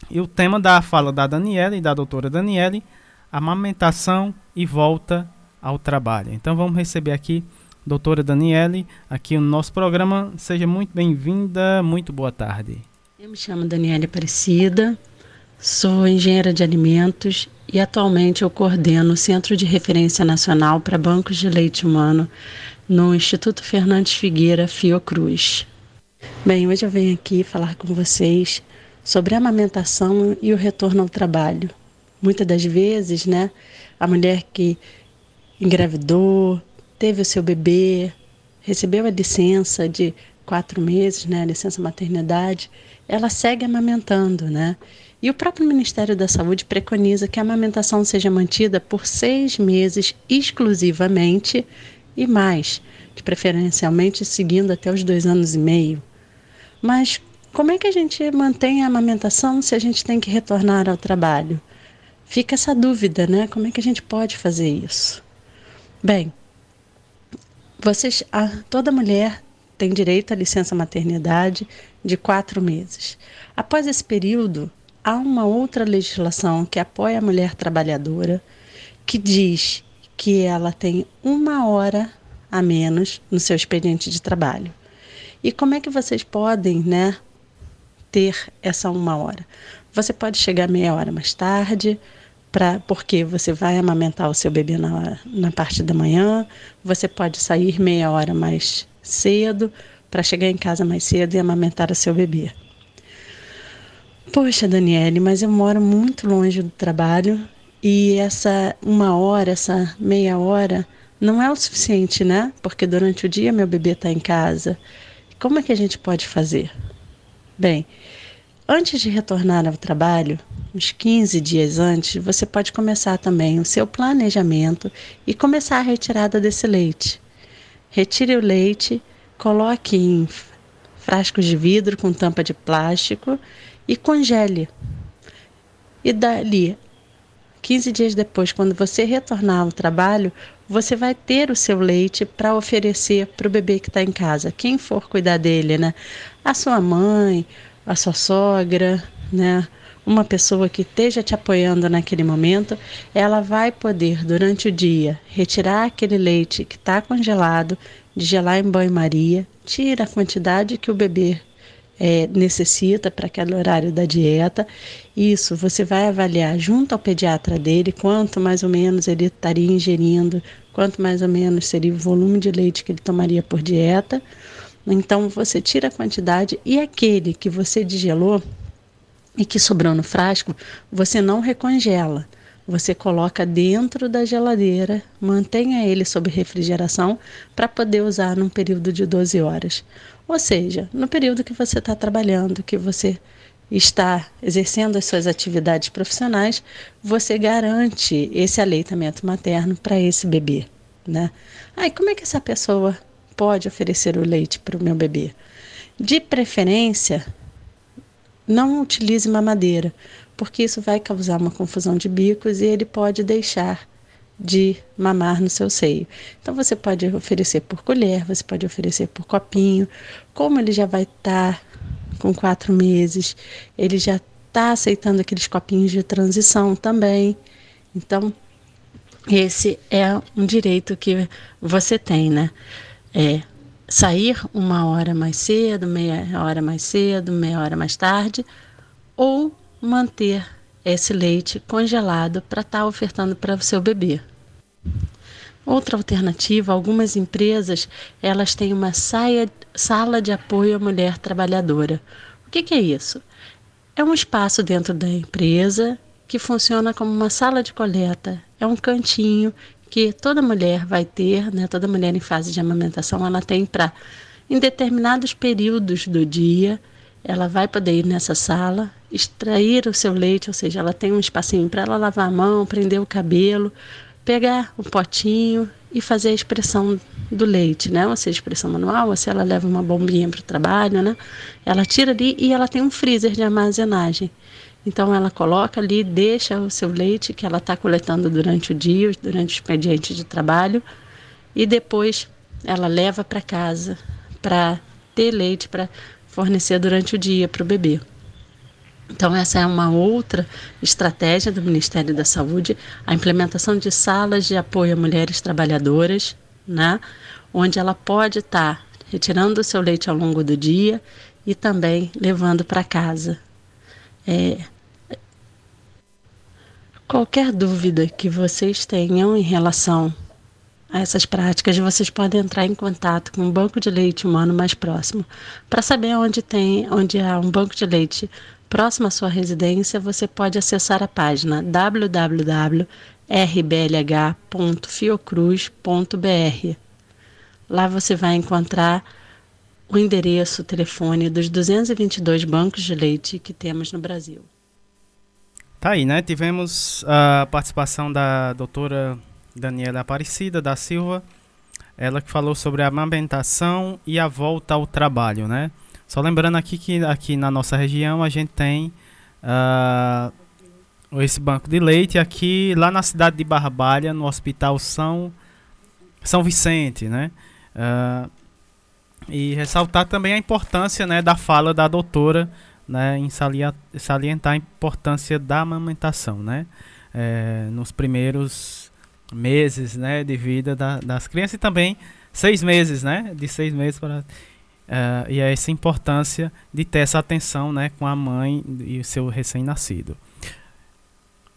G: E o tema da fala da Daniela e da doutora Daniele, amamentação e volta ao trabalho. Então vamos receber aqui doutora Daniele, aqui no nosso programa. Seja muito bem-vinda, muito boa tarde.
P: Eu me chamo Daniele Aparecida, sou engenheira de alimentos e atualmente eu coordeno o Centro de Referência Nacional para Bancos de Leite Humano no Instituto Fernandes Figueira Fiocruz. Bem, hoje eu venho aqui falar com vocês sobre a amamentação e o retorno ao trabalho. Muitas das vezes, né, a mulher que engravidou, teve o seu bebê, recebeu a licença de quatro meses, né, a licença maternidade, ela segue amamentando, né? E o próprio Ministério da Saúde preconiza que a amamentação seja mantida por seis meses exclusivamente e mais, de preferencialmente seguindo até os dois anos e meio. Mas como é que a gente mantém a amamentação se a gente tem que retornar ao trabalho? Fica essa dúvida, né? Como é que a gente pode fazer isso? Bem, vocês, a, toda mulher tem direito à licença maternidade de quatro meses. Após esse período, há uma outra legislação que apoia a mulher trabalhadora, que diz que ela tem uma hora a menos no seu expediente de trabalho. E como é que vocês podem, né, ter essa uma hora? Você pode chegar meia hora mais tarde, pra, porque você vai amamentar o seu bebê na, na parte da manhã, você pode sair meia hora mais cedo para chegar em casa mais cedo e amamentar o seu bebê. Poxa, Daniele, mas eu moro muito longe do trabalho e essa uma hora, essa meia hora não é o suficiente, né? Porque durante o dia meu bebê está em casa. Como é que a gente pode fazer? Bem, antes de retornar ao trabalho, uns 15 dias antes, você pode começar também o seu planejamento e começar a retirada desse leite. Retire o leite, coloque em frascos de vidro com tampa de plástico e congele. E dali, 15 dias depois, quando você retornar ao trabalho, você vai ter o seu leite para oferecer para o bebê que está em casa, quem for cuidar dele, né? A sua mãe, a sua sogra, né? Uma pessoa que esteja te apoiando naquele momento, ela vai poder durante o dia retirar aquele leite que está congelado, de gelar em banho-maria, tira a quantidade que o bebê é, necessita para aquele horário da dieta. Isso você vai avaliar junto ao pediatra dele quanto mais ou menos ele estaria ingerindo, quanto mais ou menos seria o volume de leite que ele tomaria por dieta. Então você tira a quantidade e aquele que você digelou e que sobrou no frasco, você não recongela. Você coloca dentro da geladeira, mantenha ele sob refrigeração para poder usar num período de 12 horas. Ou seja, no período que você está trabalhando, que você está exercendo as suas atividades profissionais, você garante esse aleitamento materno para esse bebê, né? Aí, como é que essa pessoa pode oferecer o leite para o meu bebê? De preferência, não utilize mamadeira, porque isso vai causar uma confusão de bicos e ele pode deixar de mamar no seu seio. Então você pode oferecer por colher, você pode oferecer por copinho. Como ele já vai estar tá com quatro meses, ele já está aceitando aqueles copinhos de transição também. Então esse é um direito que você tem, né? É sair uma hora mais cedo, meia hora mais cedo, meia hora mais tarde, ou manter esse leite congelado para estar tá ofertando para o seu bebê. Outra alternativa, algumas empresas elas têm uma saia, sala de apoio à mulher trabalhadora. O que, que é isso? É um espaço dentro da empresa que funciona como uma sala de coleta. É um cantinho que toda mulher vai ter, né? Toda mulher em fase de amamentação ela tem para em determinados períodos do dia ela vai poder ir nessa sala, extrair o seu leite, ou seja, ela tem um espacinho para ela lavar a mão, prender o cabelo, pegar o potinho e fazer a expressão do leite, né? Ou seja, expressão manual, ou se ela leva uma bombinha para o trabalho, né? Ela tira ali e ela tem um freezer de armazenagem. Então ela coloca ali, deixa o seu leite que ela está coletando durante o dia, durante o expediente de trabalho, e depois ela leva para casa para ter leite para fornecer durante o dia para o bebê. Então, essa é uma outra estratégia do Ministério da Saúde, a implementação de salas de apoio a mulheres trabalhadoras, né, onde ela pode estar tá retirando o seu leite ao longo do dia e também levando para casa. É, qualquer dúvida que vocês tenham em relação a essas práticas, vocês podem entrar em contato com o banco de leite humano mais próximo. Para saber onde tem, onde há um banco de leite próximo à sua residência, você pode acessar a página www.rblh.fiocruz.br. Lá você vai encontrar o endereço, o telefone dos 222 bancos de leite que temos no Brasil.
G: Tá aí, né? Tivemos a participação da doutora Daniela Aparecida da Silva, ela que falou sobre a amamentação e a volta ao trabalho, né? Só lembrando aqui que aqui na nossa região a gente tem uh, esse banco de leite aqui lá na cidade de Barbalha, no Hospital São São Vicente, né? Uh, e ressaltar também a importância né, da fala da doutora né, em salientar a importância da amamentação, né? É, nos primeiros meses né, de vida da, das crianças e também seis meses, né? De seis meses para. Uh, e é essa importância de ter essa atenção né, com a mãe e o seu recém-nascido.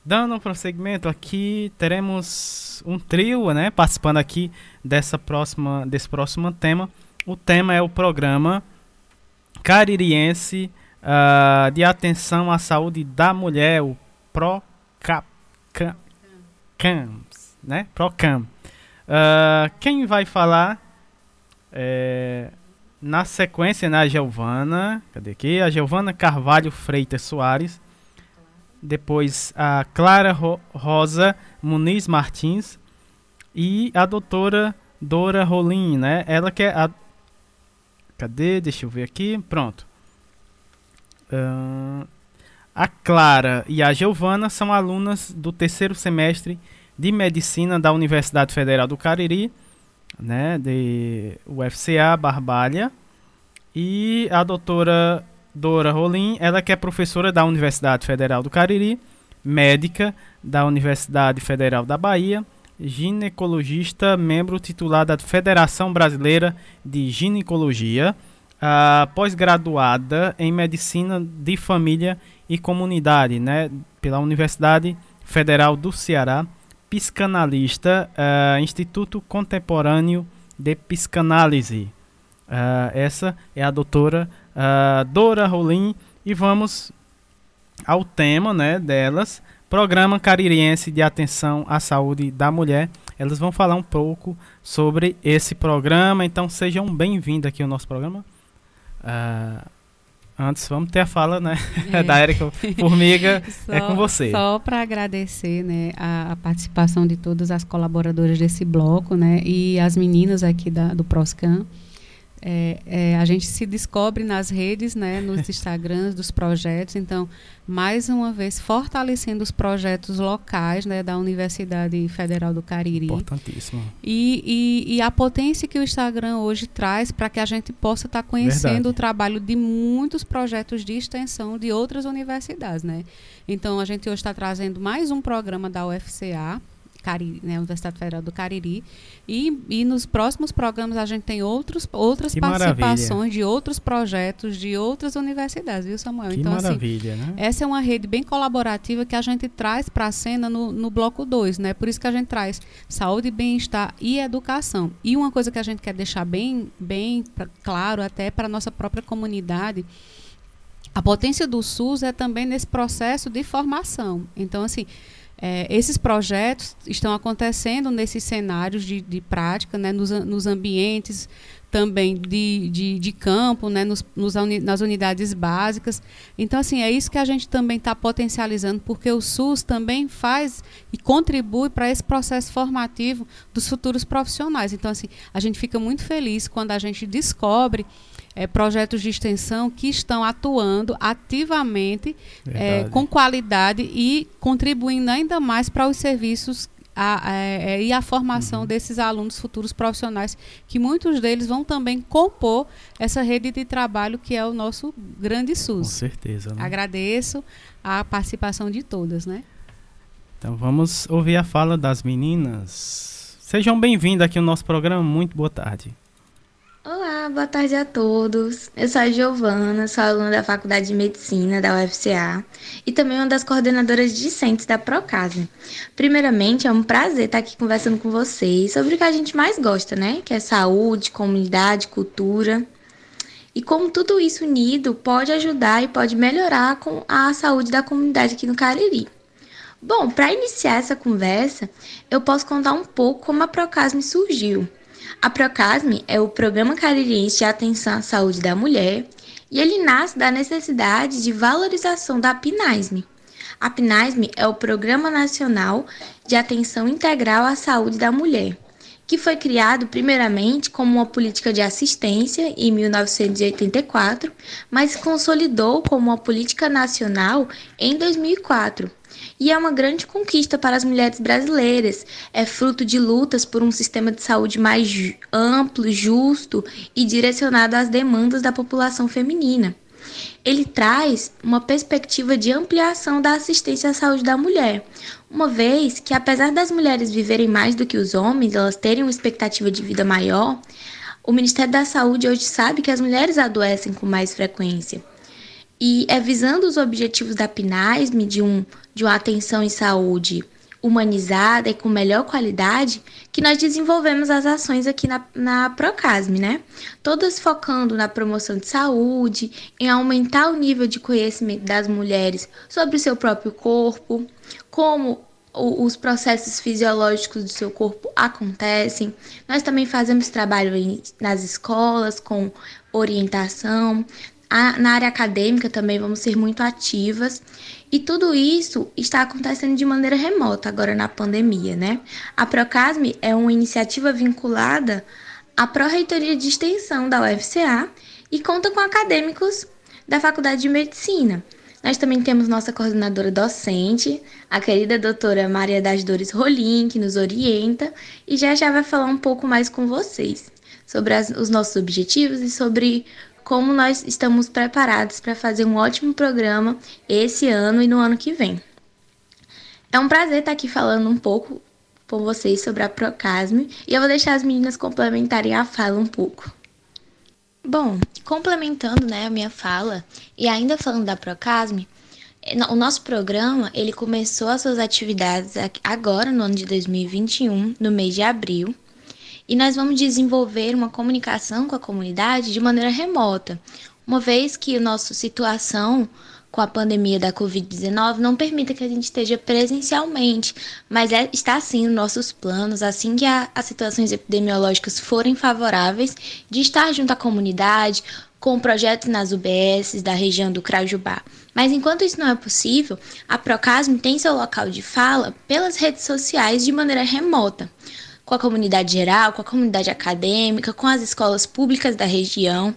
G: Dando um prosseguimento aqui, teremos um trio né, participando aqui dessa próxima, desse próximo tema. O tema é o programa caririense uh, de atenção à saúde da mulher, o PROCAMS, né? PROCAM. Uh, quem vai falar é, na sequência, na né, Giovana, cadê aqui? A Giovana Carvalho Freitas Soares. Depois a Clara Ro Rosa Muniz Martins. E a doutora Dora Rolim, né? Ela que é a. Cadê? Deixa eu ver aqui. Pronto. Uh, a Clara e a Giovana são alunas do terceiro semestre de Medicina da Universidade Federal do Cariri né, de UFCA Barbalha. E a doutora Dora Rolim, ela que é professora da Universidade Federal do Cariri, médica da Universidade Federal da Bahia, ginecologista, membro titular da Federação Brasileira de Ginecologia, pós-graduada em Medicina de Família e Comunidade, né, pela Universidade Federal do Ceará, psicanalista, uh, Instituto Contemporâneo de Psicanálise. Uh, essa é a doutora uh, Dora Rolim e vamos ao tema né, delas, Programa Caririense de Atenção à Saúde da Mulher. Elas vão falar um pouco sobre esse programa, então sejam bem-vindos aqui ao nosso programa. Uh, Antes, vamos ter a fala né, é. da Érica Formiga, só, é com você.
H: Só para agradecer né, a, a, participação de todas as colaboradoras desse bloco né, e as meninas aqui da, do Proscan. É, é, a gente se descobre nas redes, né, nos Instagrams dos projetos. Então, mais uma vez, fortalecendo os projetos locais né, da Universidade Federal do Cariri.
G: Importantíssimo.
H: E, e, e a potência que o Instagram hoje traz para que a gente possa estar tá conhecendo Verdade. o trabalho de muitos projetos de extensão de outras universidades. Né? Então, a gente hoje está trazendo mais um programa da UFCA Cariri, né, Universidade Federal do Cariri. E, e nos próximos programas a gente tem outros, outras que participações maravilha. de outros projetos de outras universidades, viu, Samuel?
G: Que
H: então, assim,
G: maravilha, assim,
H: né? essa é uma rede bem colaborativa que a gente traz para a cena no, no bloco 2, né? Por isso que a gente traz saúde, bem-estar e educação. E uma coisa que a gente quer deixar bem, bem claro até para a nossa própria comunidade a potência do SUS é também nesse processo de formação. Então, assim, é, esses projetos estão acontecendo nesses cenários de, de prática, né, nos, nos ambientes também de, de, de campo, né, nos, nos, nas unidades básicas. Então, assim, é isso que a gente também está potencializando, porque o SUS também faz e contribui para esse processo formativo dos futuros profissionais. Então, assim, a gente fica muito feliz quando a gente descobre é, projetos de extensão que estão atuando ativamente, é, com qualidade e contribuindo ainda mais para os serviços a, a, é, e a formação uhum. desses alunos futuros profissionais, que muitos deles vão também compor essa rede de trabalho que é o nosso grande SUS.
G: Com certeza. Né?
H: Agradeço a participação de todas, né?
G: Então vamos ouvir a fala das meninas. Sejam bem-vindas aqui ao nosso programa. Muito boa tarde.
Q: Olá, boa tarde a todos. Eu sou a Giovana, sou aluna da Faculdade de Medicina da UFCA e também uma das coordenadoras discentes da Procase. Primeiramente, é um prazer estar aqui conversando com vocês sobre o que a gente mais gosta, né? Que é saúde, comunidade, cultura. E como tudo isso unido pode ajudar e pode melhorar com a saúde da comunidade aqui no Cariri. Bom, para iniciar essa conversa, eu posso contar um pouco como a Procasme surgiu. A Procasme é o Programa Caririense de Atenção à Saúde da Mulher e ele nasce da necessidade de valorização da PNASME. A PNASME é o Programa Nacional de Atenção Integral à Saúde da Mulher, que foi criado primeiramente como uma política de assistência em 1984, mas se consolidou como uma política nacional em 2004 e é uma grande conquista para as mulheres brasileiras. É fruto de lutas por um sistema de saúde mais amplo, justo e direcionado às demandas da população feminina. Ele traz uma perspectiva de ampliação da assistência à saúde da mulher, uma vez que, apesar das mulheres viverem mais do que os homens, elas terem uma expectativa de vida maior, o Ministério da Saúde hoje sabe que as mulheres adoecem com mais frequência. E é visando os objetivos da PNASM de, um, de uma atenção em saúde humanizada e com melhor qualidade que nós desenvolvemos as ações aqui na, na Procasme, né? Todas focando na promoção de saúde, em aumentar o nível de conhecimento das mulheres sobre o seu próprio corpo, como os processos fisiológicos do seu corpo acontecem. Nós também fazemos trabalho nas escolas com orientação. Na área acadêmica também vamos ser muito ativas e tudo isso está acontecendo de maneira remota agora na pandemia, né? A Procasme é uma iniciativa vinculada à Pró-Reitoria de Extensão da UFCA e conta com acadêmicos da Faculdade de Medicina. Nós também temos nossa coordenadora docente, a querida doutora Maria das Dores Rolim, que nos orienta e já já vai falar um pouco mais com vocês sobre as, os nossos objetivos e sobre como nós estamos preparados para fazer um ótimo programa esse ano e no ano que vem. É um prazer estar aqui falando um pouco com vocês sobre a Procasme e eu vou deixar as meninas complementarem a fala um pouco. Bom, complementando né, a minha fala e ainda falando da Procasme, o nosso programa ele começou as suas atividades agora no ano de 2021, no mês de abril, e nós vamos desenvolver uma comunicação com a comunidade de maneira remota, uma vez que a nossa situação com a pandemia da Covid-19 não permita que a gente esteja presencialmente, mas é, está sim nos nossos planos, assim que a, as situações epidemiológicas forem favoráveis, de estar junto à comunidade, com projetos nas UBS da região do Crajubá. Mas enquanto isso não é possível, a Procasme tem seu local de fala pelas redes sociais de maneira remota com a comunidade geral, com a comunidade acadêmica, com as escolas públicas da região.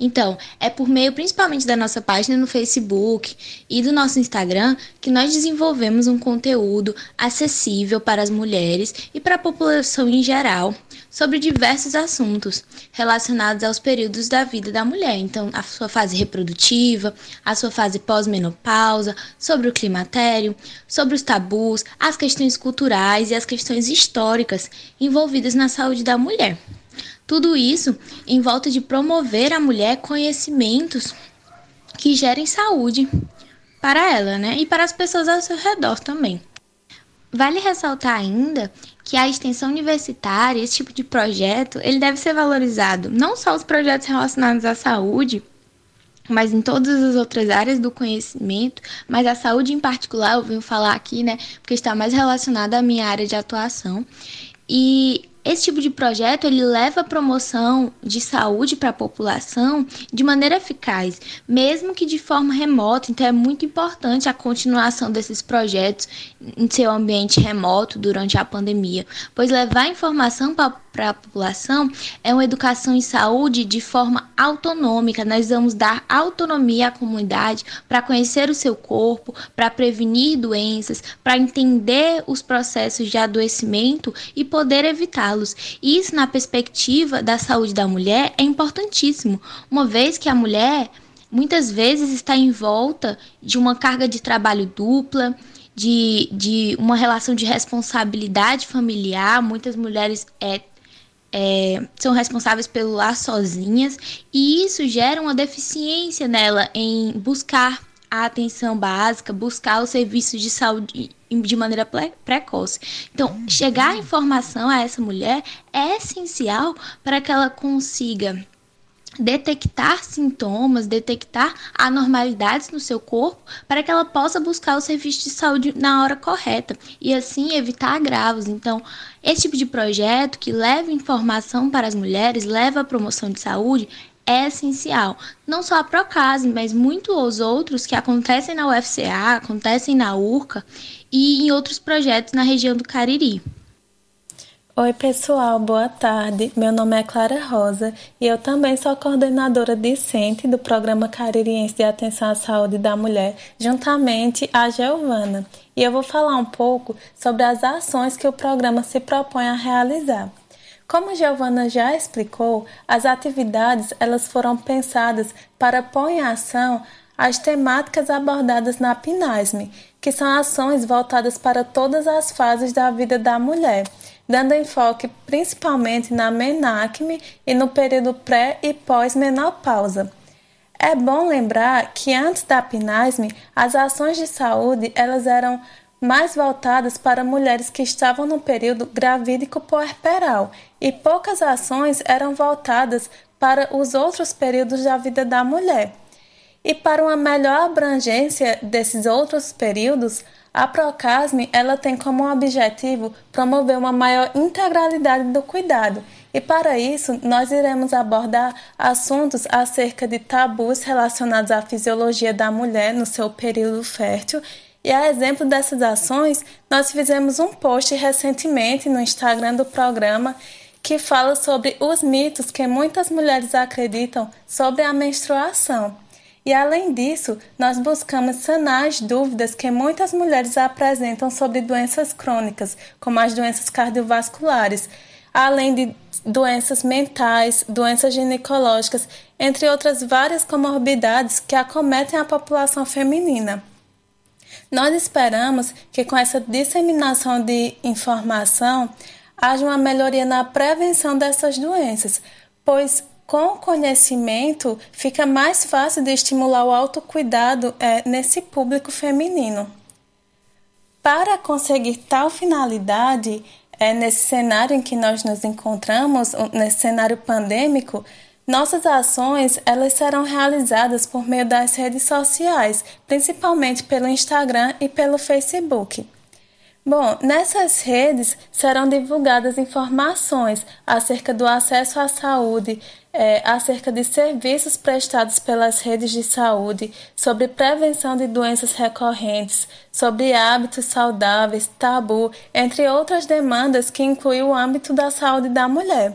Q: Então, é por meio principalmente da nossa página no Facebook e do nosso Instagram que nós desenvolvemos um conteúdo acessível para as mulheres e para a população em geral sobre diversos assuntos relacionados aos períodos da vida da mulher. Então, a sua fase reprodutiva, a sua fase pós-menopausa, sobre o climatério, sobre os tabus, as questões culturais e as questões históricas envolvidas na saúde da mulher. Tudo isso em volta de promover a mulher conhecimentos que gerem saúde para ela, né? E para as pessoas ao seu redor também. Vale ressaltar ainda que a extensão universitária, esse tipo de projeto, ele deve ser valorizado, não só os projetos relacionados à saúde, mas em todas as outras áreas do conhecimento, mas a saúde em particular, eu venho falar aqui, né, porque está mais relacionada à minha área de atuação. E esse tipo de projeto ele leva a promoção de saúde para a população de maneira eficaz, mesmo que de forma remota. Então é muito importante a continuação desses projetos em seu ambiente remoto durante a pandemia, pois levar informação para para a população é uma educação em saúde de forma autonômica. Nós vamos dar autonomia à comunidade para conhecer o seu corpo, para prevenir doenças, para entender os processos de adoecimento e poder evitá-los. Isso, na perspectiva da saúde da mulher, é importantíssimo, uma vez que a mulher muitas vezes está em volta de uma carga de trabalho dupla, de, de uma relação de responsabilidade familiar. Muitas mulheres é, é, são responsáveis pelo lar sozinhas e isso gera uma deficiência nela em buscar a atenção básica, buscar os serviços de saúde de maneira precoce. Então, chegar a informação a essa mulher é essencial para que ela consiga detectar sintomas, detectar anormalidades no seu corpo, para que ela possa buscar o serviço de saúde na hora correta e assim evitar agravos. Então, esse tipo de projeto que leva informação para as mulheres, leva a promoção de saúde, é essencial. Não só a Procase, mas muitos outros que acontecem na UFCA, acontecem na URCA e em outros projetos na região do Cariri.
R: Oi, pessoal, boa tarde. Meu nome é Clara Rosa e eu também sou coordenadora discente do Programa Caririense de Atenção à Saúde da Mulher, juntamente a Giovana. E eu vou falar um pouco sobre as ações que o programa se propõe a realizar. Como Giovana já explicou, as atividades elas foram pensadas para pôr em ação as temáticas abordadas na PNASME, que são ações voltadas para todas as fases da vida da mulher dando enfoque principalmente na menacme e no período pré e pós-menopausa. É bom lembrar que antes da PNASME, as ações de saúde elas eram mais voltadas para mulheres que estavam no período gravídico puerperal e poucas ações eram voltadas para os outros períodos da vida da mulher. E para uma melhor abrangência desses outros períodos, a Procasme ela tem como objetivo promover uma maior integralidade do cuidado e para isso nós iremos abordar assuntos acerca de tabus relacionados à fisiologia da mulher no seu período fértil e a exemplo dessas ações, nós fizemos um post recentemente no Instagram do programa que fala sobre os mitos que muitas mulheres acreditam sobre a menstruação. E além disso, nós buscamos sanar as dúvidas que muitas mulheres apresentam sobre doenças crônicas, como as doenças cardiovasculares, além de doenças mentais, doenças ginecológicas, entre outras várias comorbidades que acometem a população feminina. Nós esperamos que com essa disseminação de informação haja uma melhoria na prevenção dessas doenças, pois com o conhecimento, fica mais fácil de estimular o autocuidado é, nesse público feminino. Para conseguir tal finalidade, é, nesse cenário em que nós nos encontramos, nesse cenário pandêmico, nossas ações elas serão realizadas por meio das redes sociais, principalmente pelo Instagram e pelo Facebook. Bom, nessas redes serão divulgadas informações acerca do acesso à saúde, é, acerca de serviços prestados pelas redes de saúde, sobre prevenção de doenças recorrentes, sobre hábitos saudáveis, tabu, entre outras demandas que incluem o âmbito da saúde da mulher.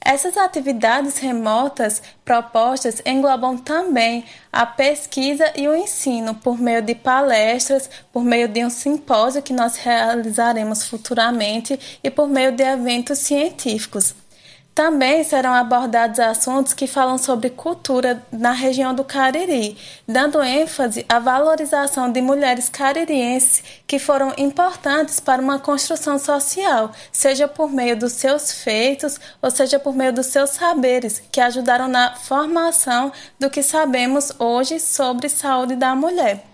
R: Essas atividades remotas propostas englobam também a pesquisa e o ensino por meio de palestras, por meio de um simpósio que nós realizaremos futuramente e por meio de eventos científicos. Também serão abordados assuntos que falam sobre cultura na região do Cariri, dando ênfase à valorização de mulheres caririenses que foram importantes para uma construção social, seja por meio dos seus feitos ou seja por meio dos seus saberes, que ajudaram na formação do que sabemos hoje sobre saúde da mulher.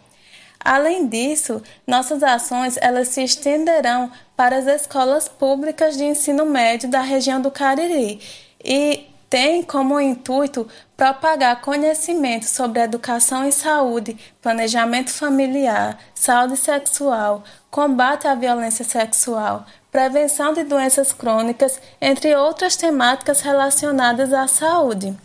R: Além disso, nossas ações elas se estenderão para as escolas públicas de ensino médio da região do Cariri e tem como intuito propagar conhecimento sobre educação e saúde, planejamento familiar, saúde sexual, combate à violência sexual, prevenção de doenças crônicas, entre outras temáticas relacionadas à saúde.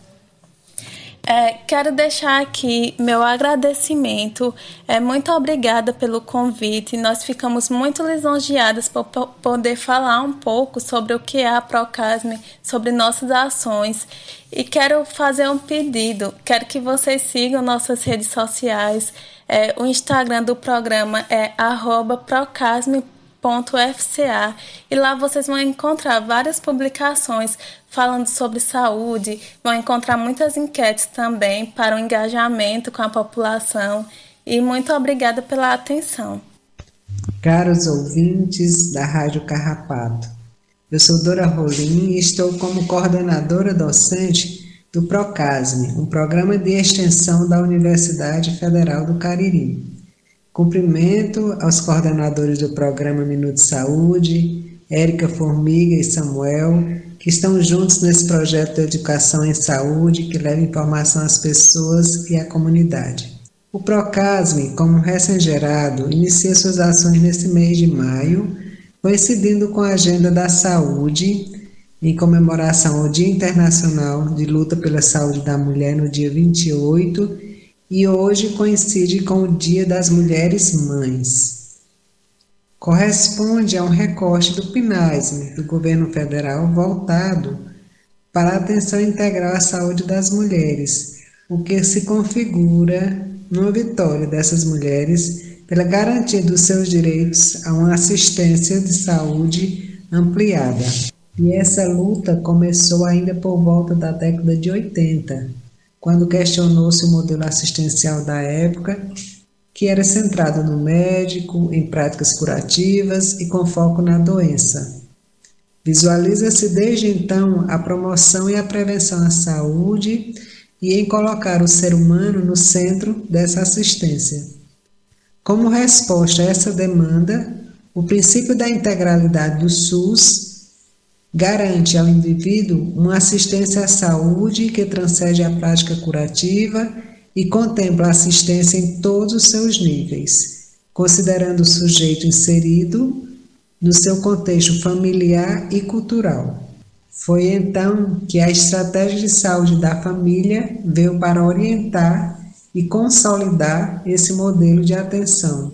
R: É, quero deixar aqui meu agradecimento. É, muito obrigada pelo convite. Nós ficamos muito lisonjeadas por, poder falar um pouco sobre o que é a Procasme, sobre nossas ações. E quero fazer um pedido. Quero que vocês sigam nossas redes sociais. É, o Instagram do programa é procasme.com www.ufca e lá vocês vão encontrar várias publicações falando sobre saúde, vão encontrar muitas enquetes também para o engajamento com a população e muito obrigada pela atenção.
S: Caros ouvintes da Rádio Carrapato, eu sou Dora Rolim e estou como coordenadora docente do Procasme, um programa de extensão da Universidade Federal do Cariri. Cumprimento aos coordenadores do programa Minuto Saúde, Érica Formiga e Samuel, que estão juntos nesse projeto de educação em saúde que leva informação às pessoas e à comunidade. O Procasme, como recém-gerado, inicia suas ações nesse mês de maio, coincidindo com a Agenda da Saúde, em comemoração ao Dia Internacional de Luta pela Saúde da Mulher no dia 28 e hoje coincide com o Dia das Mulheres Mães. corresponde a um recorte do PNASM, do governo federal, voltado para a atenção integral à saúde das mulheres, o que se configura numa vitória dessas mulheres pela garantia dos seus direitos a uma assistência de saúde ampliada. E essa luta começou ainda por volta da década de 80, quando questionou-se o modelo assistencial da época que era centrada no médico, em práticas curativas e com foco na doença. Visualiza-se desde então a promoção e a prevenção à saúde e em colocar o ser humano no centro dessa assistência. Como resposta a essa demanda, o princípio da integralidade do SUS garante ao indivíduo uma assistência à saúde que transcende a prática curativa e contempla assistência em todos os seus níveis, considerando o sujeito inserido no seu contexto familiar e cultural. Foi então que a estratégia de saúde da família veio para orientar e consolidar esse modelo de atenção,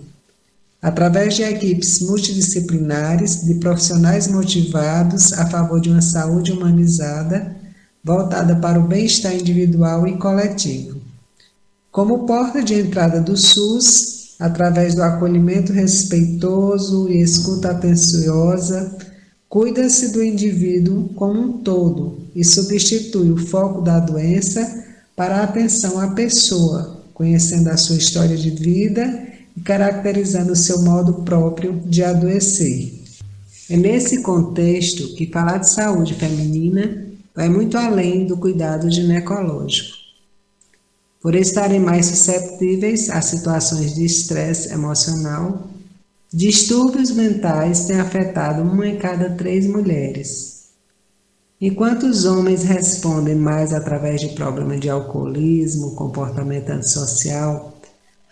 S: através de equipes multidisciplinares de profissionais motivados a favor de uma saúde humanizada, voltada para o bem-estar individual e coletivo. Como porta de entrada do SUS, através do acolhimento respeitoso e escuta atenciosa, cuida-se do indivíduo como um todo e substitui o foco da doença para a atenção à pessoa, conhecendo a sua história de vida caracterizando seu modo próprio de adoecer. É nesse contexto que falar de saúde feminina vai muito além do cuidado ginecológico por estarem mais susceptíveis a situações de estresse emocional, distúrbios mentais têm afetado uma em cada três mulheres. Enquanto os homens respondem mais através de problemas de alcoolismo, comportamento antissocial,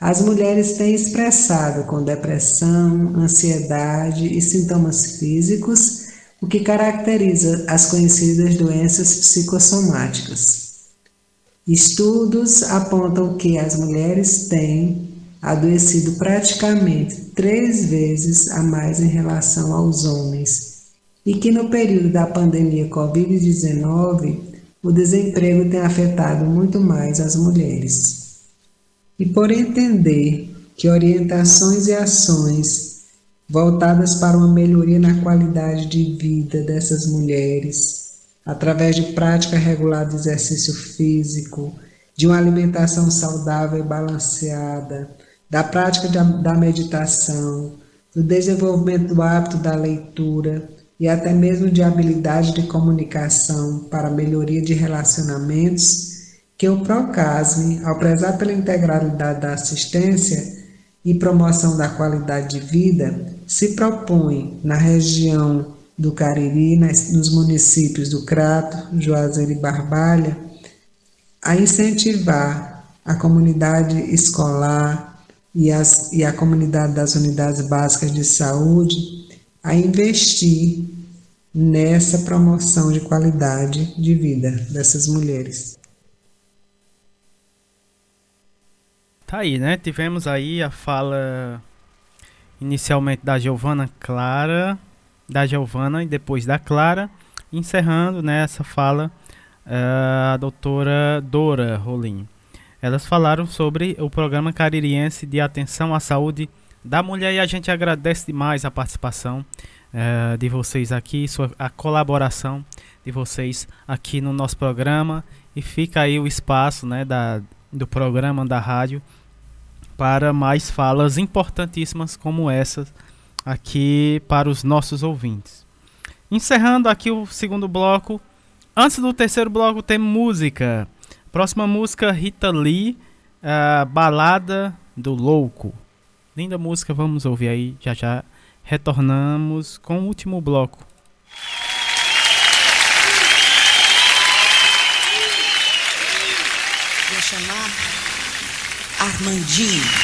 S: as mulheres têm expressado com depressão, ansiedade e sintomas físicos, o que caracteriza as conhecidas doenças psicossomáticas. Estudos apontam que as mulheres têm adoecido praticamente três vezes a mais em relação aos homens e que no período da pandemia Covid-19 o desemprego tem afetado muito mais as mulheres. E por entender que orientações e ações voltadas para uma melhoria na qualidade de vida dessas mulheres através de prática regular de exercício físico, de uma alimentação saudável e balanceada, da prática de, da meditação, do desenvolvimento do hábito da leitura e até mesmo de habilidade de comunicação para melhoria de relacionamentos, que o Procasme, ao prezar pela integralidade da assistência e promoção da qualidade de vida, se propõe na região do Cariri, nos municípios do Crato, Juazeiro e Barbalha, a incentivar a comunidade escolar e, as, e a comunidade das unidades básicas de saúde a investir nessa promoção de qualidade de vida dessas mulheres.
G: Tá aí, né? Tivemos aí a fala inicialmente da Giovana Clara da Giovana e depois da Clara, encerrando né, essa fala uh, a doutora Dora Rolim. Elas falaram sobre o programa caririense de atenção à saúde da mulher e a gente agradece demais a participação uh, de vocês aqui, sua, a colaboração de vocês aqui no nosso programa e fica aí o espaço né, da, do programa da rádio para mais falas importantíssimas como essas aqui para os nossos ouvintes. Encerrando aqui o segundo bloco. Antes do terceiro bloco tem música. Próxima música Rita Lee, a Balada do Louco. Linda música, vamos ouvir aí. Já já retornamos com o último bloco.
T: Vou chamar Armandinho.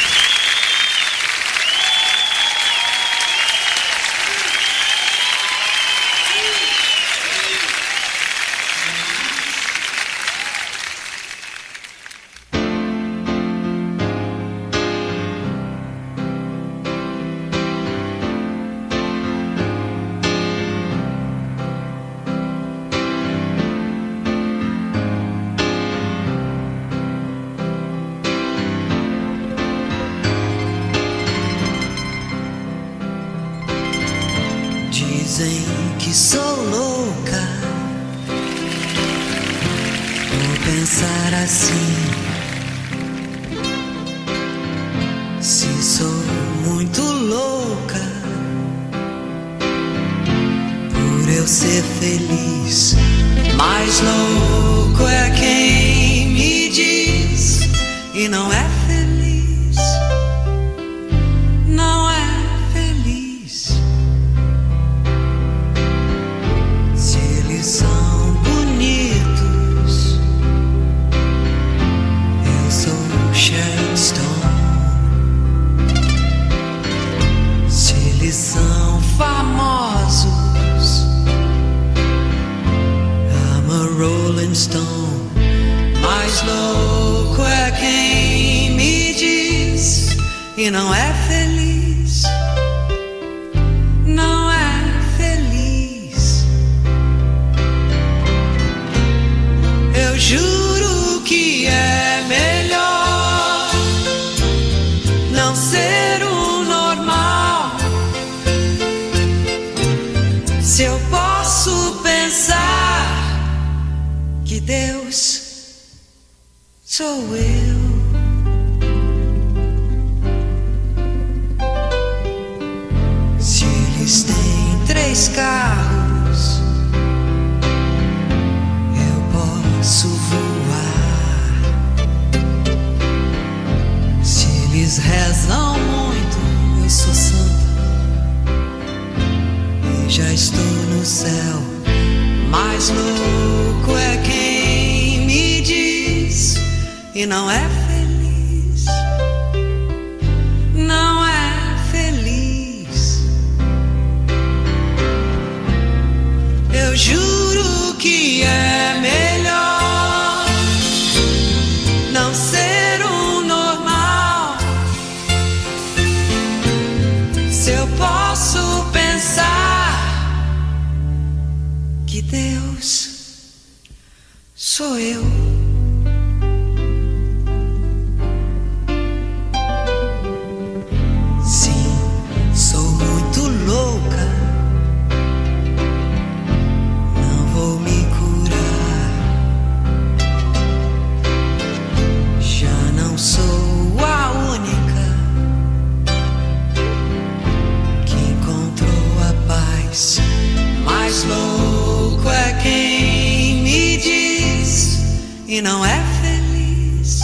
T: E não é feliz.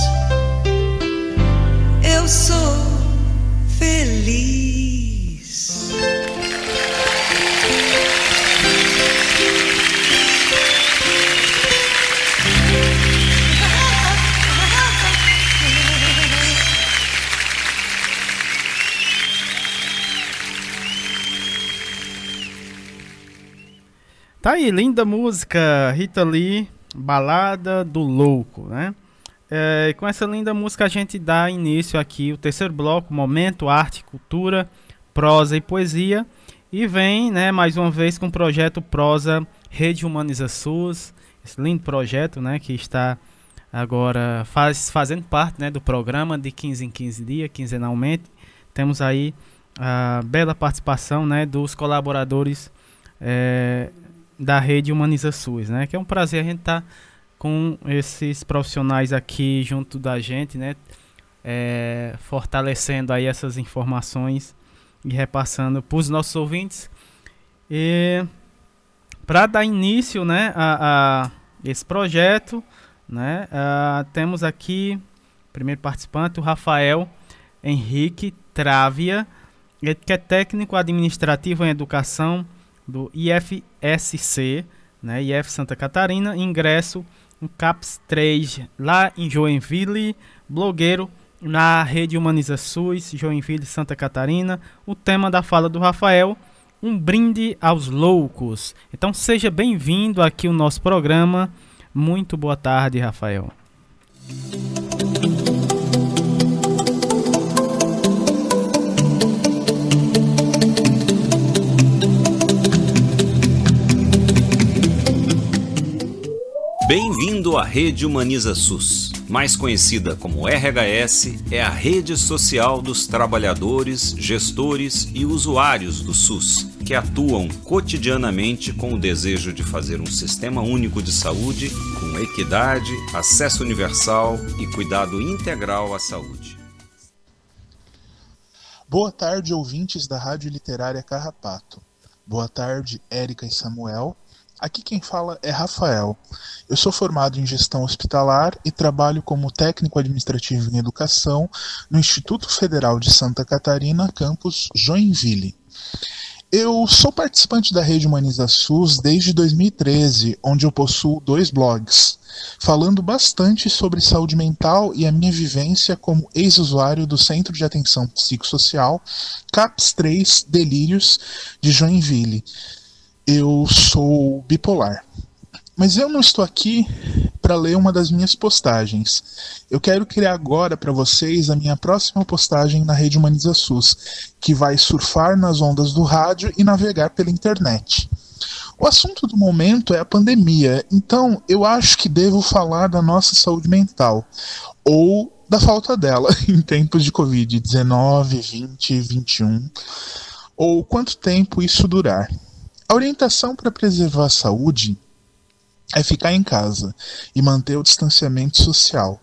T: Eu sou feliz.
G: Tá aí, linda música, Rita Lee, Balada do Louco, né? É, com essa linda música a gente dá início aqui o terceiro bloco, Momento Arte, Cultura, Prosa e Poesia. E vem, né, mais uma vez com o projeto Prosa Rede Humaniza SUS, esse lindo projeto, né, que está agora faz, fazendo parte, né, do programa de 15 em 15 dias, quinzenalmente. Temos aí a bela participação, né, dos colaboradores é, da rede Humaniza SUS, né? Que é um prazer a gente estar tá com esses profissionais aqui junto da gente, né? É, fortalecendo aí essas informações e repassando para os nossos ouvintes. E para dar início, né, a, a esse projeto, né, a, temos aqui primeiro participante, o Rafael Henrique Trávia, que é técnico administrativo em educação do IFSC, né, IF Santa Catarina, ingresso no CAPS 3 lá em Joinville, blogueiro na rede Humaniza SUS, Joinville, Santa Catarina. O tema da fala do Rafael, um brinde aos loucos. Então seja bem-vindo aqui ao nosso programa. Muito boa tarde, Rafael.
U: Bem-vindo à Rede Humaniza SUS. Mais conhecida como RHS, é a rede social dos trabalhadores, gestores e usuários do SUS, que atuam cotidianamente com o desejo de fazer um sistema único de saúde com equidade, acesso universal e cuidado integral à saúde.
V: Boa tarde, ouvintes da Rádio Literária Carrapato. Boa tarde, Érica e Samuel. Aqui quem fala é Rafael. Eu sou formado em gestão hospitalar e trabalho como técnico administrativo em educação no Instituto Federal de Santa Catarina, campus Joinville. Eu sou participante da Rede Humaniza SUS desde 2013, onde eu possuo dois blogs, falando bastante sobre saúde mental e a minha vivência como ex-usuário do Centro de Atenção Psicossocial CAPS 3 Delírios de Joinville eu sou bipolar. Mas eu não estou aqui para ler uma das minhas postagens. Eu quero criar agora para vocês a minha próxima postagem na Rede Humaniza SUS, que vai surfar nas ondas do rádio e navegar pela internet. O assunto do momento é a pandemia, então eu acho que devo falar da nossa saúde mental, ou da falta dela em tempos de Covid-19, 20, 21, ou quanto tempo isso durar. A orientação para preservar a saúde é ficar em casa e manter o distanciamento social.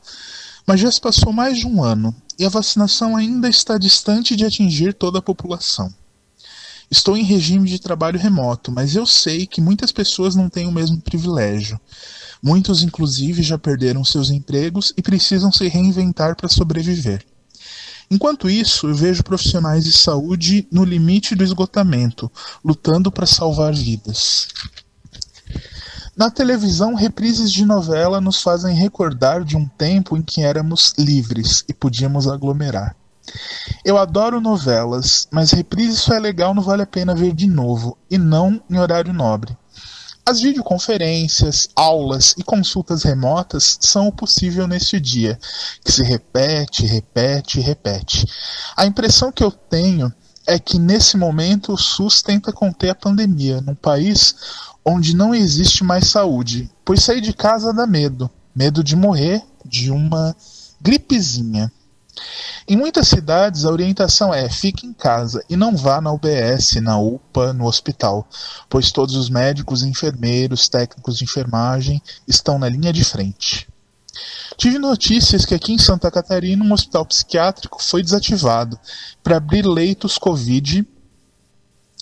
V: Mas já se passou mais de um ano e a vacinação ainda está distante de atingir toda a população. Estou em regime de trabalho remoto, mas eu sei que muitas pessoas não têm o mesmo privilégio. Muitos, inclusive, já perderam seus empregos e precisam se reinventar para sobreviver. Enquanto isso, eu vejo profissionais de saúde no limite do esgotamento, lutando para salvar vidas. Na televisão, reprises de novela nos fazem recordar de um tempo em que éramos livres e podíamos aglomerar. Eu adoro novelas, mas reprise só é legal não vale a pena ver de novo, e não em horário nobre. As videoconferências, aulas e consultas remotas são o possível neste dia, que se repete, repete, repete. A impressão que eu tenho é que nesse momento o SUS tenta conter a pandemia num país onde não existe mais saúde, pois sair de casa dá medo, medo de morrer de uma gripezinha. Em muitas cidades, a orientação é fique em casa e não vá na UBS, na UPA, no hospital, pois todos os médicos, enfermeiros, técnicos de enfermagem estão na linha de frente. Tive notícias que aqui em Santa Catarina um hospital psiquiátrico foi desativado para abrir leitos Covid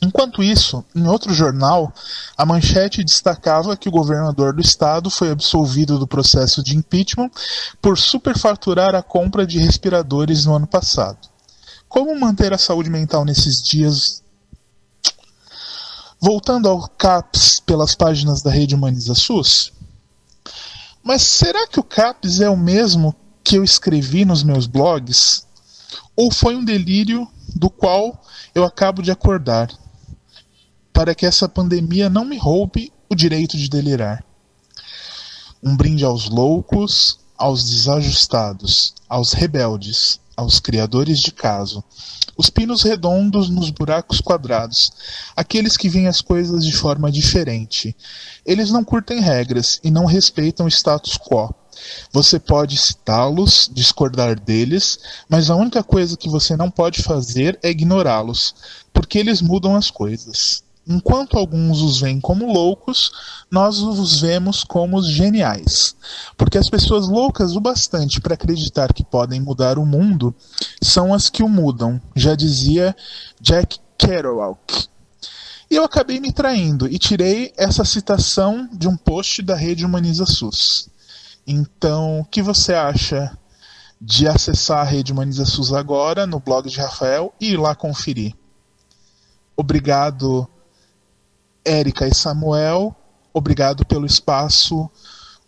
V: Enquanto isso, em outro jornal, a manchete destacava que o governador do estado foi absolvido do processo de impeachment por superfaturar a compra de respiradores no ano passado. Como manter a saúde mental nesses dias? Voltando ao CAPS pelas páginas da rede Humaniza SUS. Mas será que o CAPS é o mesmo que eu escrevi nos meus blogs? Ou foi um delírio do qual eu acabo de acordar? Para que essa pandemia não me roube o direito de delirar. Um brinde aos loucos, aos desajustados, aos rebeldes, aos criadores de caso, os pinos redondos nos buracos quadrados, aqueles que veem as coisas de forma diferente. Eles não curtem regras e não respeitam o status quo. Você pode citá-los, discordar deles, mas a única coisa que você não pode fazer é ignorá-los, porque eles mudam as coisas. Enquanto alguns os veem como loucos, nós os vemos como geniais. Porque as pessoas loucas o bastante para acreditar que podem mudar o mundo são as que o mudam, já dizia Jack Kerouac. E eu acabei me traindo e tirei essa citação de um post da rede Humaniza SUS. Então, o que você acha de acessar a rede Humaniza SUS agora no blog de Rafael e ir lá conferir? Obrigado Érica e Samuel, obrigado pelo espaço,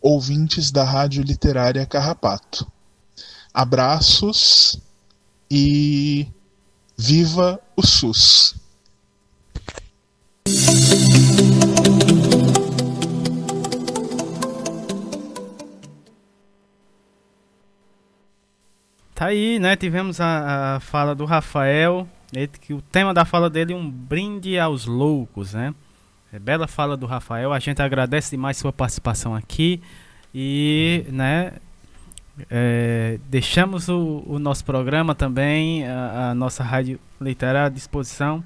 V: ouvintes da Rádio Literária Carrapato. Abraços e viva o SUS!
G: Tá aí, né? Tivemos a, a fala do Rafael, que o tema da fala dele é um brinde aos loucos, né? É, bela fala do Rafael. A gente agradece demais sua participação aqui. E, né, é, deixamos o, o, nosso programa também, a, a, nossa rádio literária à disposição.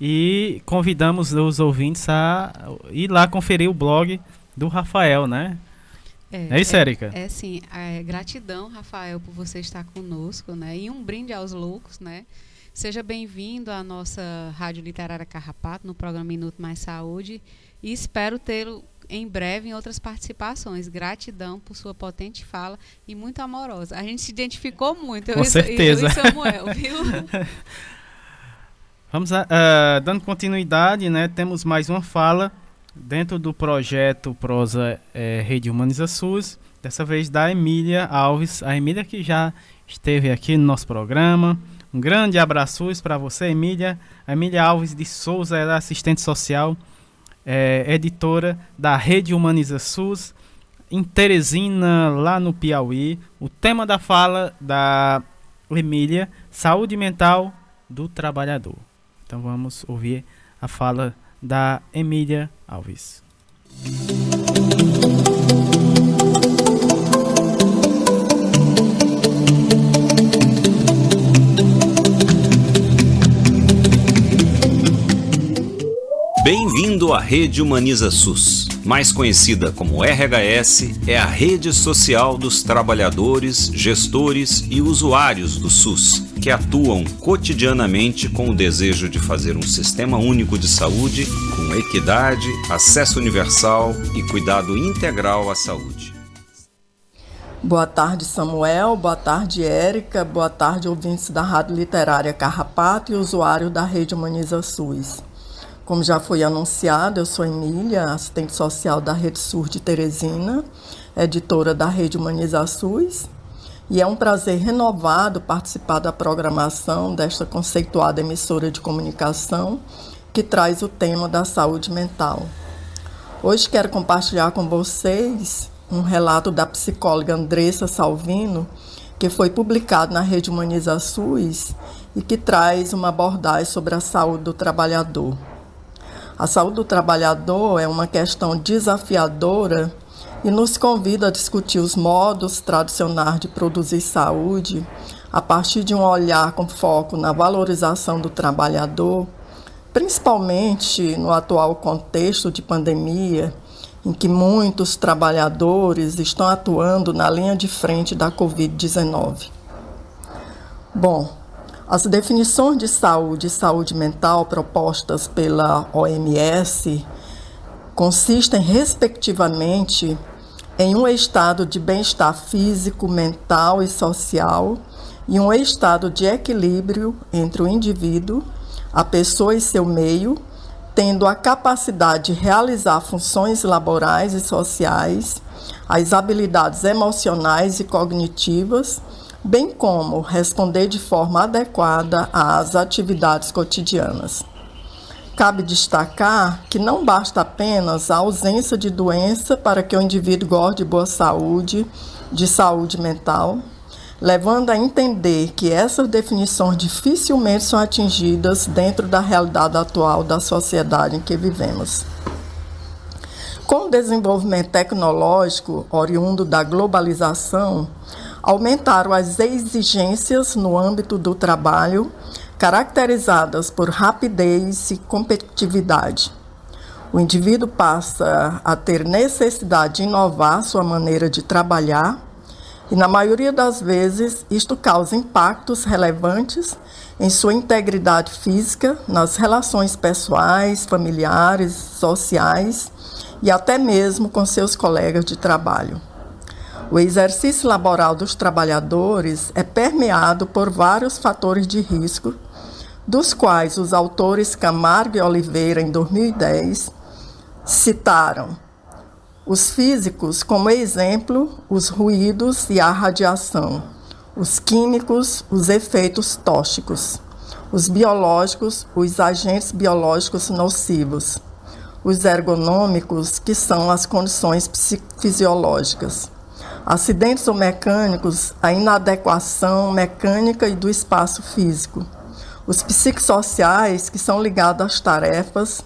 G: E convidamos os ouvintes a ir lá conferir o blog do Rafael, né? É, é isso, é, Érica?
H: É, sim. É, gratidão, Rafael, por você estar conosco, né? E um brinde aos loucos, né? Seja bem-vindo à nossa Rádio Literária Carrapato, no programa Minuto Mais Saúde. E espero tê-lo em breve em outras participações. Gratidão por sua potente fala e muito amorosa. A gente se identificou muito.
G: Com eu certeza.
H: E, Samuel, viu?
G: Vamos a, uh, dando continuidade, né? Temos mais uma fala dentro do projeto Prosa é, Rede Humaniza SUS. Dessa vez da Emília Alves. A Emília que já esteve aqui no nosso programa. Um grande abraço para você, Emília. Emília Alves de Souza é assistente social é, editora da Rede Humaniza SUS, em Teresina, lá no Piauí. O tema da fala da Emília, saúde mental do trabalhador. Então vamos ouvir a fala da Emília Alves.
U: Bem-vindo à Rede Humaniza SUS. Mais conhecida como RHS, é a rede social dos trabalhadores, gestores e usuários do SUS, que atuam cotidianamente com o desejo de fazer um sistema único de saúde com equidade, acesso universal e cuidado integral à saúde.
W: Boa tarde, Samuel. Boa tarde, Érica. Boa tarde, ouvintes da Rádio Literária Carrapato e usuário da Rede Humaniza SUS. Como já foi anunciado, eu sou Emília, assistente social da Rede Sur de Teresina, editora da Rede Humaniza SUS, e é um prazer renovado participar da programação desta conceituada emissora de comunicação que traz o tema da saúde mental. Hoje quero compartilhar com vocês um relato da psicóloga Andressa Salvino, que foi publicado na Rede Humaniza SUS e que traz uma abordagem sobre a saúde do trabalhador. A saúde do trabalhador é uma questão desafiadora e nos convida a discutir os modos tradicionais de produzir saúde a partir de um olhar com foco na valorização do trabalhador, principalmente no atual contexto de pandemia, em que muitos trabalhadores estão atuando na linha de frente da Covid-19. Bom, as definições de saúde e saúde mental propostas pela OMS consistem, respectivamente, em um estado de bem-estar físico, mental e social e um estado de equilíbrio entre o indivíduo, a pessoa e seu meio, tendo a capacidade de realizar funções laborais e sociais, as habilidades emocionais e cognitivas bem como responder de forma adequada às atividades cotidianas. Cabe destacar que não basta apenas a ausência de doença para que o indivíduo goste de boa saúde, de saúde mental, levando a entender que essas definições dificilmente são atingidas dentro da realidade atual da sociedade em que vivemos. Com o desenvolvimento tecnológico oriundo da globalização, aumentaram as exigências no âmbito do trabalho, caracterizadas por rapidez e competitividade. O indivíduo passa a ter necessidade de inovar sua maneira de trabalhar, e na maioria das vezes isto causa impactos relevantes em sua integridade física, nas relações pessoais, familiares, sociais e até mesmo com seus colegas de trabalho. O exercício laboral dos trabalhadores é permeado por vários fatores de risco, dos quais os autores Camargo e Oliveira, em 2010, citaram os físicos como exemplo, os ruídos e a radiação, os químicos, os efeitos tóxicos, os biológicos, os agentes biológicos nocivos, os ergonômicos, que são as condições fisiológicas acidentes ou mecânicos, a inadequação mecânica e do espaço físico. Os psicossociais, que são ligados às tarefas,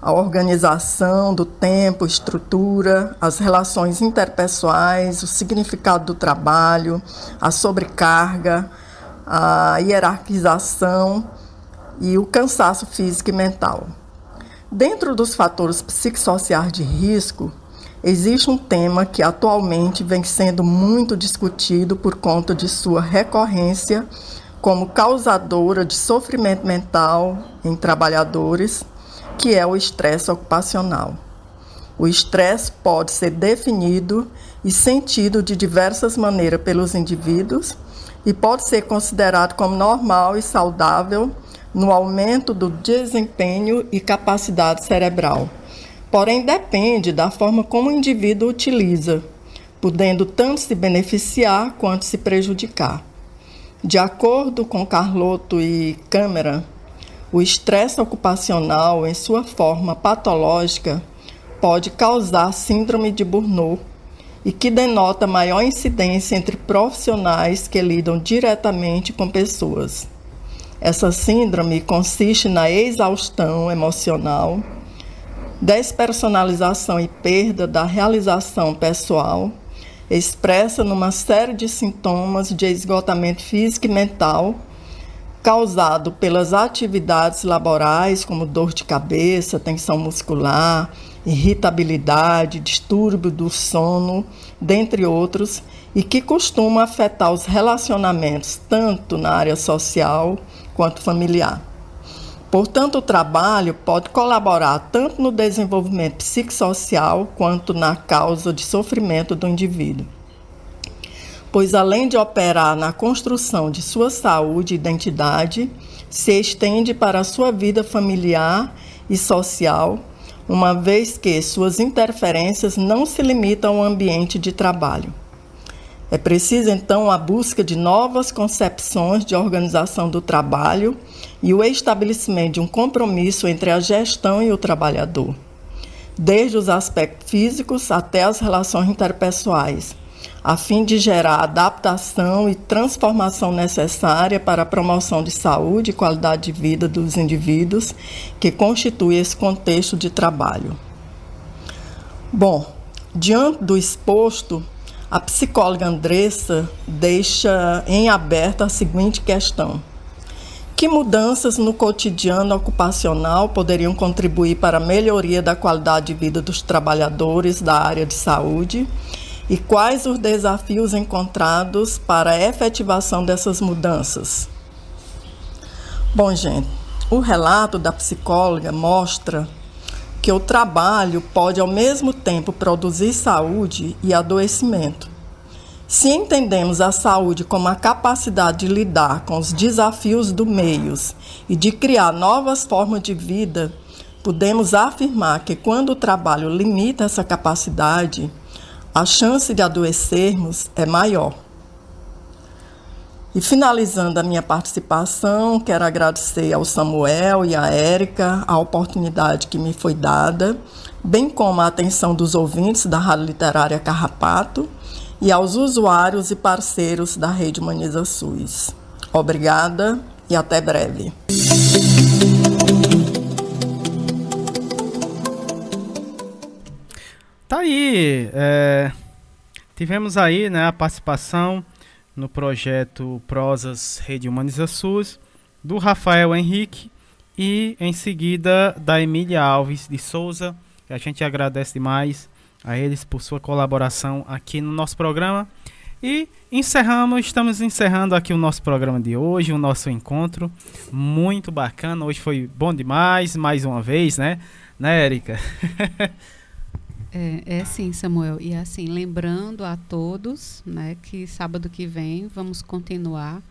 W: a organização do tempo, estrutura, as relações interpessoais, o significado do trabalho, a sobrecarga, a hierarquização e o cansaço físico e mental. Dentro dos fatores psicossociais de risco, existe um tema que atualmente vem sendo muito discutido por conta de sua recorrência como causadora de sofrimento mental em trabalhadores que é o estresse ocupacional. O estresse pode ser definido e sentido de diversas maneiras pelos indivíduos e pode ser considerado como normal e saudável no aumento do desempenho e capacidade cerebral. Porém, depende da forma como o indivíduo utiliza, podendo tanto se beneficiar quanto se prejudicar. De acordo com Carlotto e Câmara, o estresse ocupacional, em sua forma patológica, pode causar síndrome de Burnout e que denota maior incidência entre profissionais que lidam diretamente com pessoas. Essa síndrome consiste na exaustão emocional, despersonalização e perda da realização pessoal, expressa numa série de sintomas de esgotamento físico e mental causado pelas atividades laborais, como dor de cabeça, tensão muscular, irritabilidade, distúrbio do sono, dentre outros, e que costuma afetar os relacionamentos tanto na área social quanto familiar. Portanto, o trabalho pode colaborar tanto no desenvolvimento psicossocial quanto na causa de sofrimento do indivíduo pois além de operar na construção de sua saúde e identidade, se estende para a sua vida familiar e social, uma vez que suas interferências não se limitam ao ambiente de trabalho. É preciso então a busca de novas concepções de organização do trabalho e o estabelecimento de um compromisso entre a gestão e o trabalhador, desde os aspectos físicos até as relações interpessoais a fim de gerar a adaptação e transformação necessária para a promoção de saúde e qualidade de vida dos indivíduos que constitui esse contexto de trabalho. Bom, diante do exposto, a psicóloga Andressa deixa em aberto a seguinte questão: que mudanças no cotidiano ocupacional poderiam contribuir para a melhoria da qualidade de vida dos trabalhadores da área de saúde? e quais os desafios encontrados para a efetivação dessas mudanças? Bom, gente, o relato da psicóloga mostra que o trabalho pode ao mesmo tempo produzir saúde e adoecimento. Se entendemos a saúde como a capacidade de lidar com os desafios do meio e de criar novas formas de vida, podemos afirmar que quando o trabalho limita essa capacidade, a chance de adoecermos é maior. E finalizando a minha participação, quero agradecer ao Samuel e à Érica a oportunidade que me foi dada, bem como a atenção dos ouvintes da Rádio Literária Carrapato e aos usuários e parceiros da Rede Humaniza SUS. Obrigada e até breve.
G: Tá aí. É, tivemos aí né, a participação no projeto Prosas Rede Humaniza SUS do Rafael Henrique e em seguida da Emília Alves de Souza. A gente agradece demais a eles por sua colaboração aqui no nosso programa. E encerramos, estamos encerrando aqui o nosso programa de hoje, o nosso encontro. Muito bacana, hoje foi bom demais, mais uma vez, né? Né, Erika?
H: É, é sim, Samuel. E assim, lembrando a todos né, que sábado que vem vamos continuar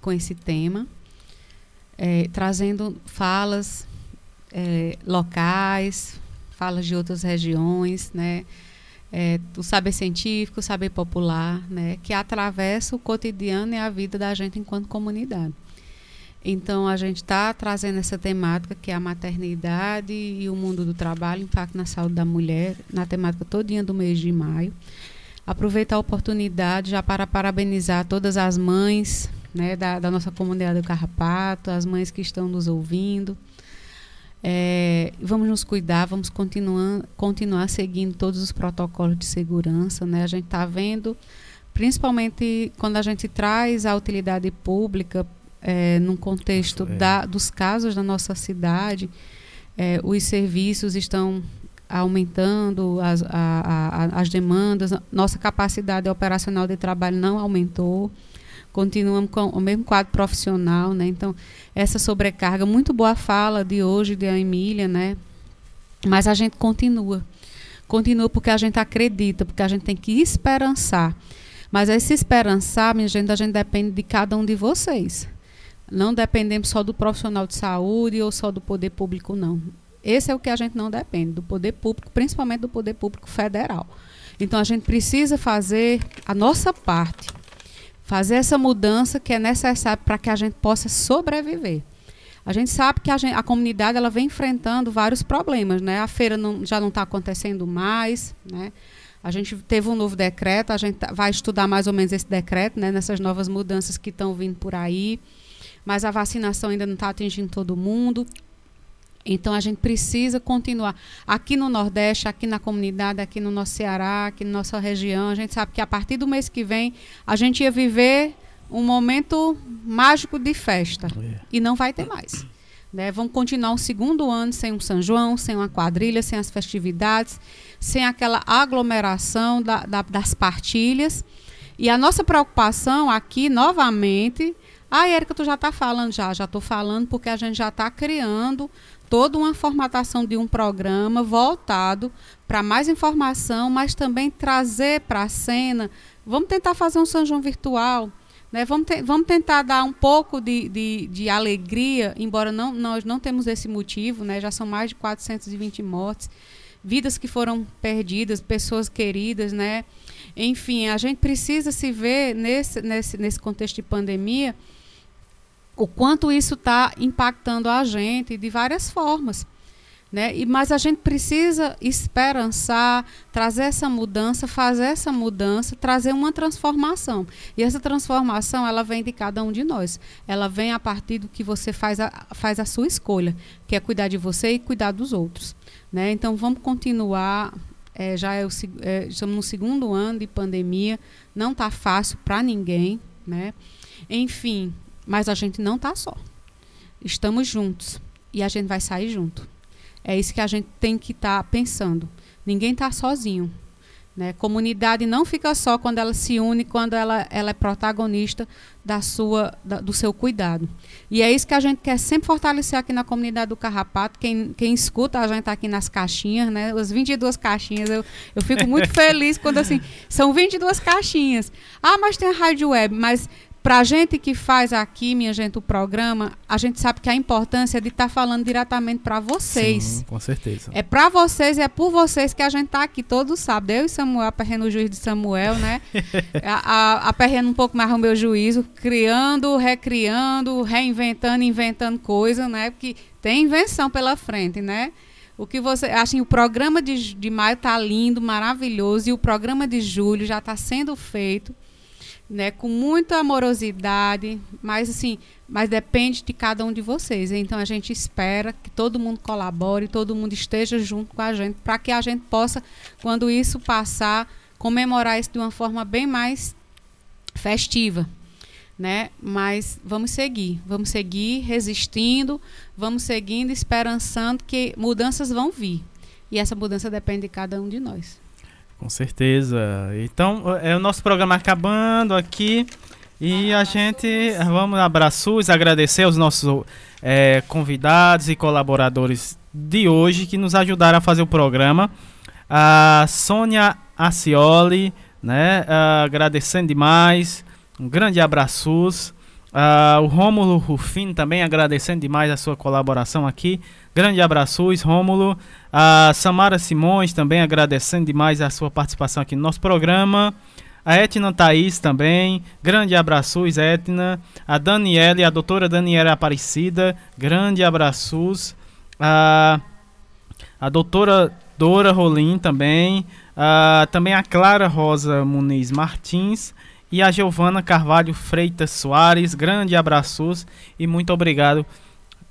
H: com esse tema, é, trazendo falas é, locais, falas de outras regiões, né, é, o saber científico, o saber popular, né, que atravessa o cotidiano e a vida da gente enquanto comunidade. Então, a gente está trazendo essa temática que é a maternidade e o mundo do trabalho, impacto na saúde da mulher, na temática todinha do mês de maio. Aproveitar a oportunidade já para parabenizar todas as mães né, da, da nossa comunidade do Carrapato, as mães que estão nos ouvindo. É, vamos nos cuidar, vamos continuar, continuar seguindo todos os protocolos de segurança. Né? A gente está vendo, principalmente quando a gente traz a utilidade pública é, num contexto é. da, dos casos da nossa cidade, é, os serviços estão aumentando as, a, a, as demandas, nossa capacidade operacional de trabalho não aumentou, continuamos com o mesmo quadro profissional, né? Então, essa sobrecarga, muito boa fala de hoje de a Emília, né? Mas a gente continua. Continua porque a gente acredita, porque a gente tem que esperançar. Mas esse esperançar, minha gente, a gente depende de cada um de vocês. Não dependemos só do profissional de saúde ou só do poder público, não. Esse é o que a gente não depende, do poder público, principalmente do poder público federal. Então a gente precisa fazer a nossa parte, fazer essa mudança que é necessária para que a gente possa sobreviver. A gente sabe que a, gente, a, comunidade ela vem enfrentando vários problemas, né? A feira não, já não está acontecendo mais, né? A gente teve um novo decreto, a gente vai estudar mais ou menos esse decreto, né? Nessas novas mudanças que estão vindo por aí, mas a vacinação ainda não está atingindo todo mundo. Então a gente precisa continuar. Aqui no Nordeste, aqui na comunidade, aqui no nosso Ceará, aqui na nossa região, a gente sabe que a partir do mês que vem a gente ia viver um momento mágico de festa. É. E não vai ter mais. Né? Vamos continuar um segundo ano sem um São João, sem uma quadrilha, sem as festividades, sem aquela aglomeração da, da, das partilhas. E a nossa preocupação aqui, novamente, ah, Érica, tu já está falando já, já estou falando porque a gente já está criando toda uma formatação de um programa voltado para mais informação, mas também trazer para a cena. Vamos tentar fazer um São João virtual. Né? Vamos, te, vamos tentar dar um pouco de, de, de, alegria, embora não, nós não temos esse motivo, né? já são mais de 420 mortes, vidas que foram perdidas, pessoas queridas, né? Enfim, a gente precisa se ver nesse, nesse, nesse contexto de pandemia o quanto isso está impactando a gente de várias formas. Né? E, mas a gente precisa esperançar, trazer essa mudança, fazer essa mudança, trazer uma transformação. E essa transformação, ela vem de cada um de nós. Ela vem a partir do que você faz a, faz a sua escolha, que é cuidar de você e cuidar dos outros. Né? Então, vamos continuar. É, já é o, é, estamos no segundo ano de pandemia, não está fácil para ninguém. Né? Enfim, mas a gente não está só. Estamos juntos e a gente vai sair junto. É isso que a gente tem que estar tá pensando. Ninguém está sozinho. Né? Comunidade não fica só quando ela se une, quando ela, ela é protagonista da sua, da, do seu cuidado. E é isso que a gente quer sempre fortalecer aqui na comunidade do Carrapato. Quem, quem escuta a gente aqui nas caixinhas, né? As 22 caixinhas, eu, eu fico muito feliz quando assim, são 22 caixinhas. Ah, mas tem a rádio web, mas para a gente que faz aqui, minha gente, o programa, a gente sabe que a importância é de estar tá falando diretamente para vocês. Sim,
G: com certeza.
H: É para vocês e é por vocês que a gente está aqui todos sábados. Eu e Samuel, aperrendo o juiz de Samuel, né? a, a, aperrendo um pouco mais o meu juízo, criando, recriando, reinventando, inventando coisa, né? Porque tem invenção pela frente, né? O que você. Assim, o programa de, de maio está lindo, maravilhoso, e o programa de julho já está sendo feito né, com muita amorosidade, mas assim, mas depende de cada um de vocês. Então a gente espera que todo mundo colabore, todo mundo esteja junto com a gente, para que a gente possa, quando isso passar, comemorar isso de uma forma bem mais festiva, né? Mas vamos seguir, vamos seguir resistindo, vamos seguindo esperançando que mudanças vão vir. E essa mudança depende de cada um de nós.
G: Com certeza. Então, é o nosso programa acabando aqui. E a gente vamos abraços, agradecer aos nossos é, convidados e colaboradores de hoje que nos ajudaram a fazer o programa. A Sônia Acioli, né? agradecendo demais. Um grande abraços. Uh, o Rômulo Rufino também agradecendo demais a sua colaboração aqui. Grande abraços, Rômulo. A Samara Simões também agradecendo demais a sua participação aqui no nosso programa. A Etna Thaís também. Grande abraços, Etna. A Daniela, a doutora Daniela Aparecida. Grande abraços. A, a doutora Dora Rolim também. A, também a Clara Rosa Muniz Martins e a Giovana Carvalho Freitas Soares. Grande abraços e muito obrigado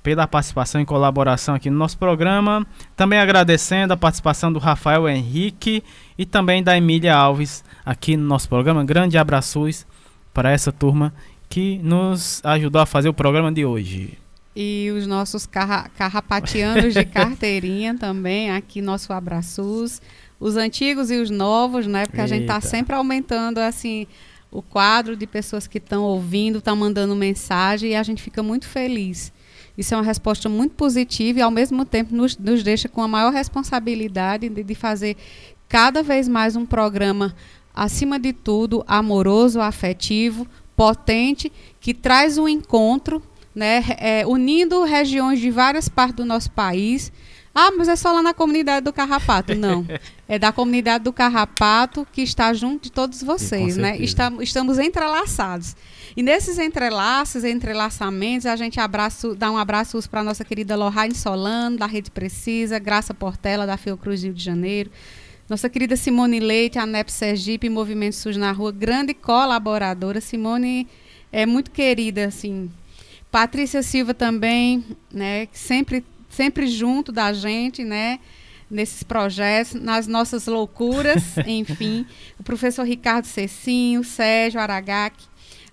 G: pela participação e colaboração aqui no nosso programa. Também agradecendo a participação do Rafael Henrique e também da Emília Alves aqui no nosso programa. Grande abraços para essa turma que nos ajudou a fazer o programa de hoje.
H: E os nossos carra carrapatianos de carteirinha também, aqui nosso abraços. Os antigos e os novos, né? Porque Eita. a gente está sempre aumentando assim o quadro de pessoas que estão ouvindo, estão mandando mensagem e a gente fica muito feliz. Isso é uma resposta muito positiva e, ao mesmo tempo, nos, nos deixa com a maior responsabilidade de, de fazer cada vez mais um programa, acima de tudo, amoroso, afetivo, potente, que traz um encontro, né, é, unindo regiões de várias partes do nosso país ah, mas é só lá na comunidade do Carrapato. Não. é da comunidade do Carrapato que está junto de todos vocês, né? Está, estamos entrelaçados. E nesses entrelaços, entrelaçamentos, a gente abraço, dá um abraço para a nossa querida Lohane Solano, da Rede Precisa, Graça Portela, da Fiocruz Rio de Janeiro. Nossa querida Simone Leite, a NEP Sergipe, Movimento SUS na Rua, grande colaboradora. Simone é muito querida, assim. Patrícia Silva também, né, que sempre sempre junto da gente, né? Nesses projetos, nas nossas loucuras, enfim. O professor Ricardo Cecinho, Sérgio Aragac,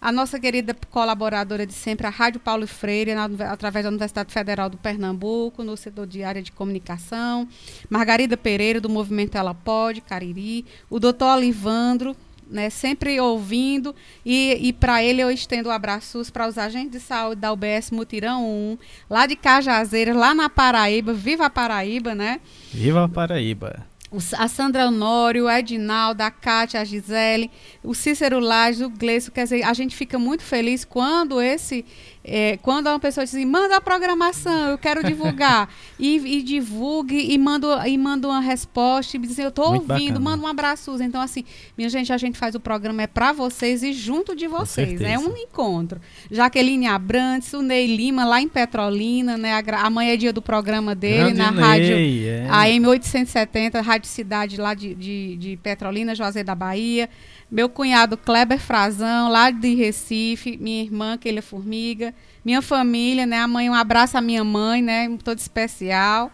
H: a nossa querida colaboradora de sempre, a Rádio Paulo Freire, na, através da Universidade Federal do Pernambuco, no setor de área de comunicação, Margarida Pereira, do Movimento Ela Pode, Cariri, o doutor Olivandro, né, sempre ouvindo. E, e para ele eu estendo abraços para os agentes de saúde da UBS Mutirão 1, lá de Cajazeiras, lá na Paraíba. Viva a Paraíba, né?
G: Viva a Paraíba
H: a Sandra Honório, o Edinaldo, a Cátia, a Gisele, o Cícero Lages, o Gleice, quer dizer, a gente fica muito feliz quando esse é, quando uma pessoa diz assim, manda a programação, eu quero divulgar, e, e, divulgue e manda, e manda uma resposta, e diz assim, eu estou ouvindo, bacana. manda um abraço. Então, assim, minha gente, a gente faz o programa é para vocês e junto de vocês. É um encontro. Jaqueline Abrantes, o Ney Lima, lá em Petrolina, né? Amanhã é dia do programa dele, Grande na Ney, rádio é. AM 870, Rádio Cidade lá de, de, de Petrolina, José da Bahia meu cunhado Kleber Frazão, lá de Recife, minha irmã Keila Formiga, minha família, né? A mãe, um abraço à minha mãe, né? Todo especial.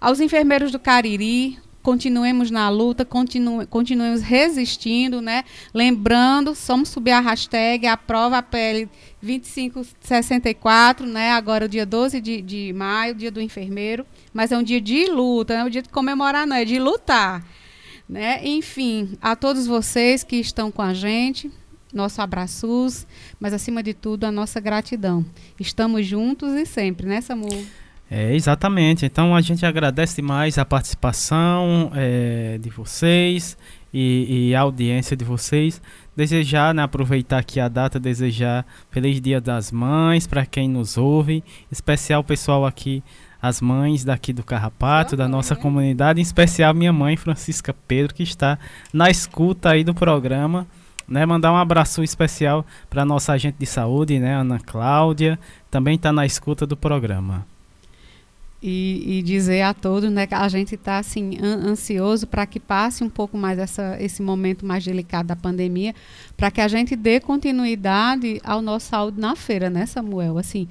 H: Aos enfermeiros do Cariri, continuemos na luta, continue, continuemos resistindo, né? Lembrando, somos subir a hashtag, aprova a PL 2564, né? Agora o dia 12 de, de maio, dia do enfermeiro, mas é um dia de luta, não é um dia de comemorar, não, é de lutar. Né? Enfim, a todos vocês que estão com a gente, nosso abraços, mas acima de tudo a nossa gratidão. Estamos juntos e sempre, né, Samu?
G: É, exatamente. Então a gente agradece demais a participação é, de vocês e, e, a audiência de vocês. Desejar, né, aproveitar aqui a data, desejar Feliz Dia das Mães para quem nos ouve, especial pessoal aqui as mães daqui do Carrapato, da nossa comunidade, em especial minha mãe, Francisca Pedro, que está na escuta aí do programa. Né, mandar um abraço especial para nossa agente de saúde, né, Ana Cláudia, também está na escuta do programa.
H: E, e, dizer a todos né, que a gente está assim, an ansioso para que passe um pouco mais essa, esse momento mais delicado da pandemia, para que a gente dê continuidade ao nosso saúde na feira, né, Samuel? Assim,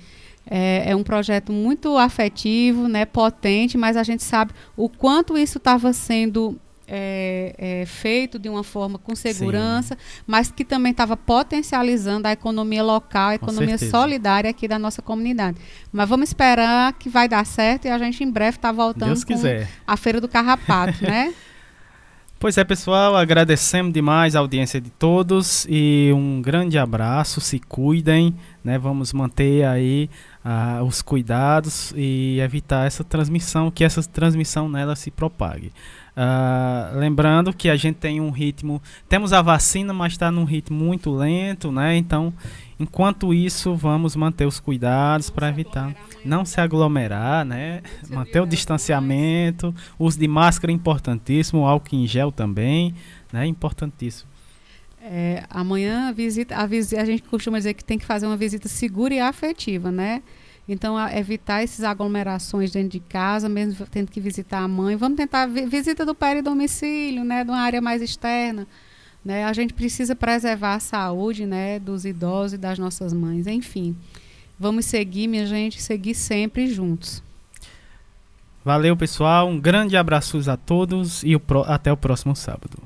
H: é, é, um projeto muito afetivo, né, potente, mas a gente sabe o quanto isso estava sendo é, é, feito de uma forma com segurança, Sim. mas que também estava potencializando a economia local, a economia solidária aqui da nossa comunidade. Mas vamos esperar que vai dar certo e a gente em breve está voltando
G: Deus com quiser.
H: a Feira do Carrapato, né?
G: Pois é, pessoal, agradecemos demais a audiência de todos e um grande abraço, se cuidem, né? Vamos manter aí uh, os cuidados e evitar essa transmissão, que essa transmissão nela se propague. Uh, lembrando que a gente tem um ritmo, temos a vacina, mas está num ritmo muito lento, né? Então, enquanto isso, vamos manter os cuidados para evitar não se aglomerar, né? Manter o distanciamento, uso de máscara importantíssimo, álcool em gel também, né? Importantíssimo.
H: É, amanhã a visita, a visita, a gente costuma dizer que tem que fazer uma visita segura e afetiva, né? Então, evitar essas aglomerações dentro de casa, mesmo tendo que visitar a mãe. Vamos tentar visita do pai e domicílio, né, de uma área mais externa. Né? A gente precisa preservar a saúde né, dos idosos e das nossas mães, enfim. Vamos seguir, minha gente, seguir sempre juntos.
X: Valeu, pessoal. Um grande abraço a todos e o até o próximo sábado.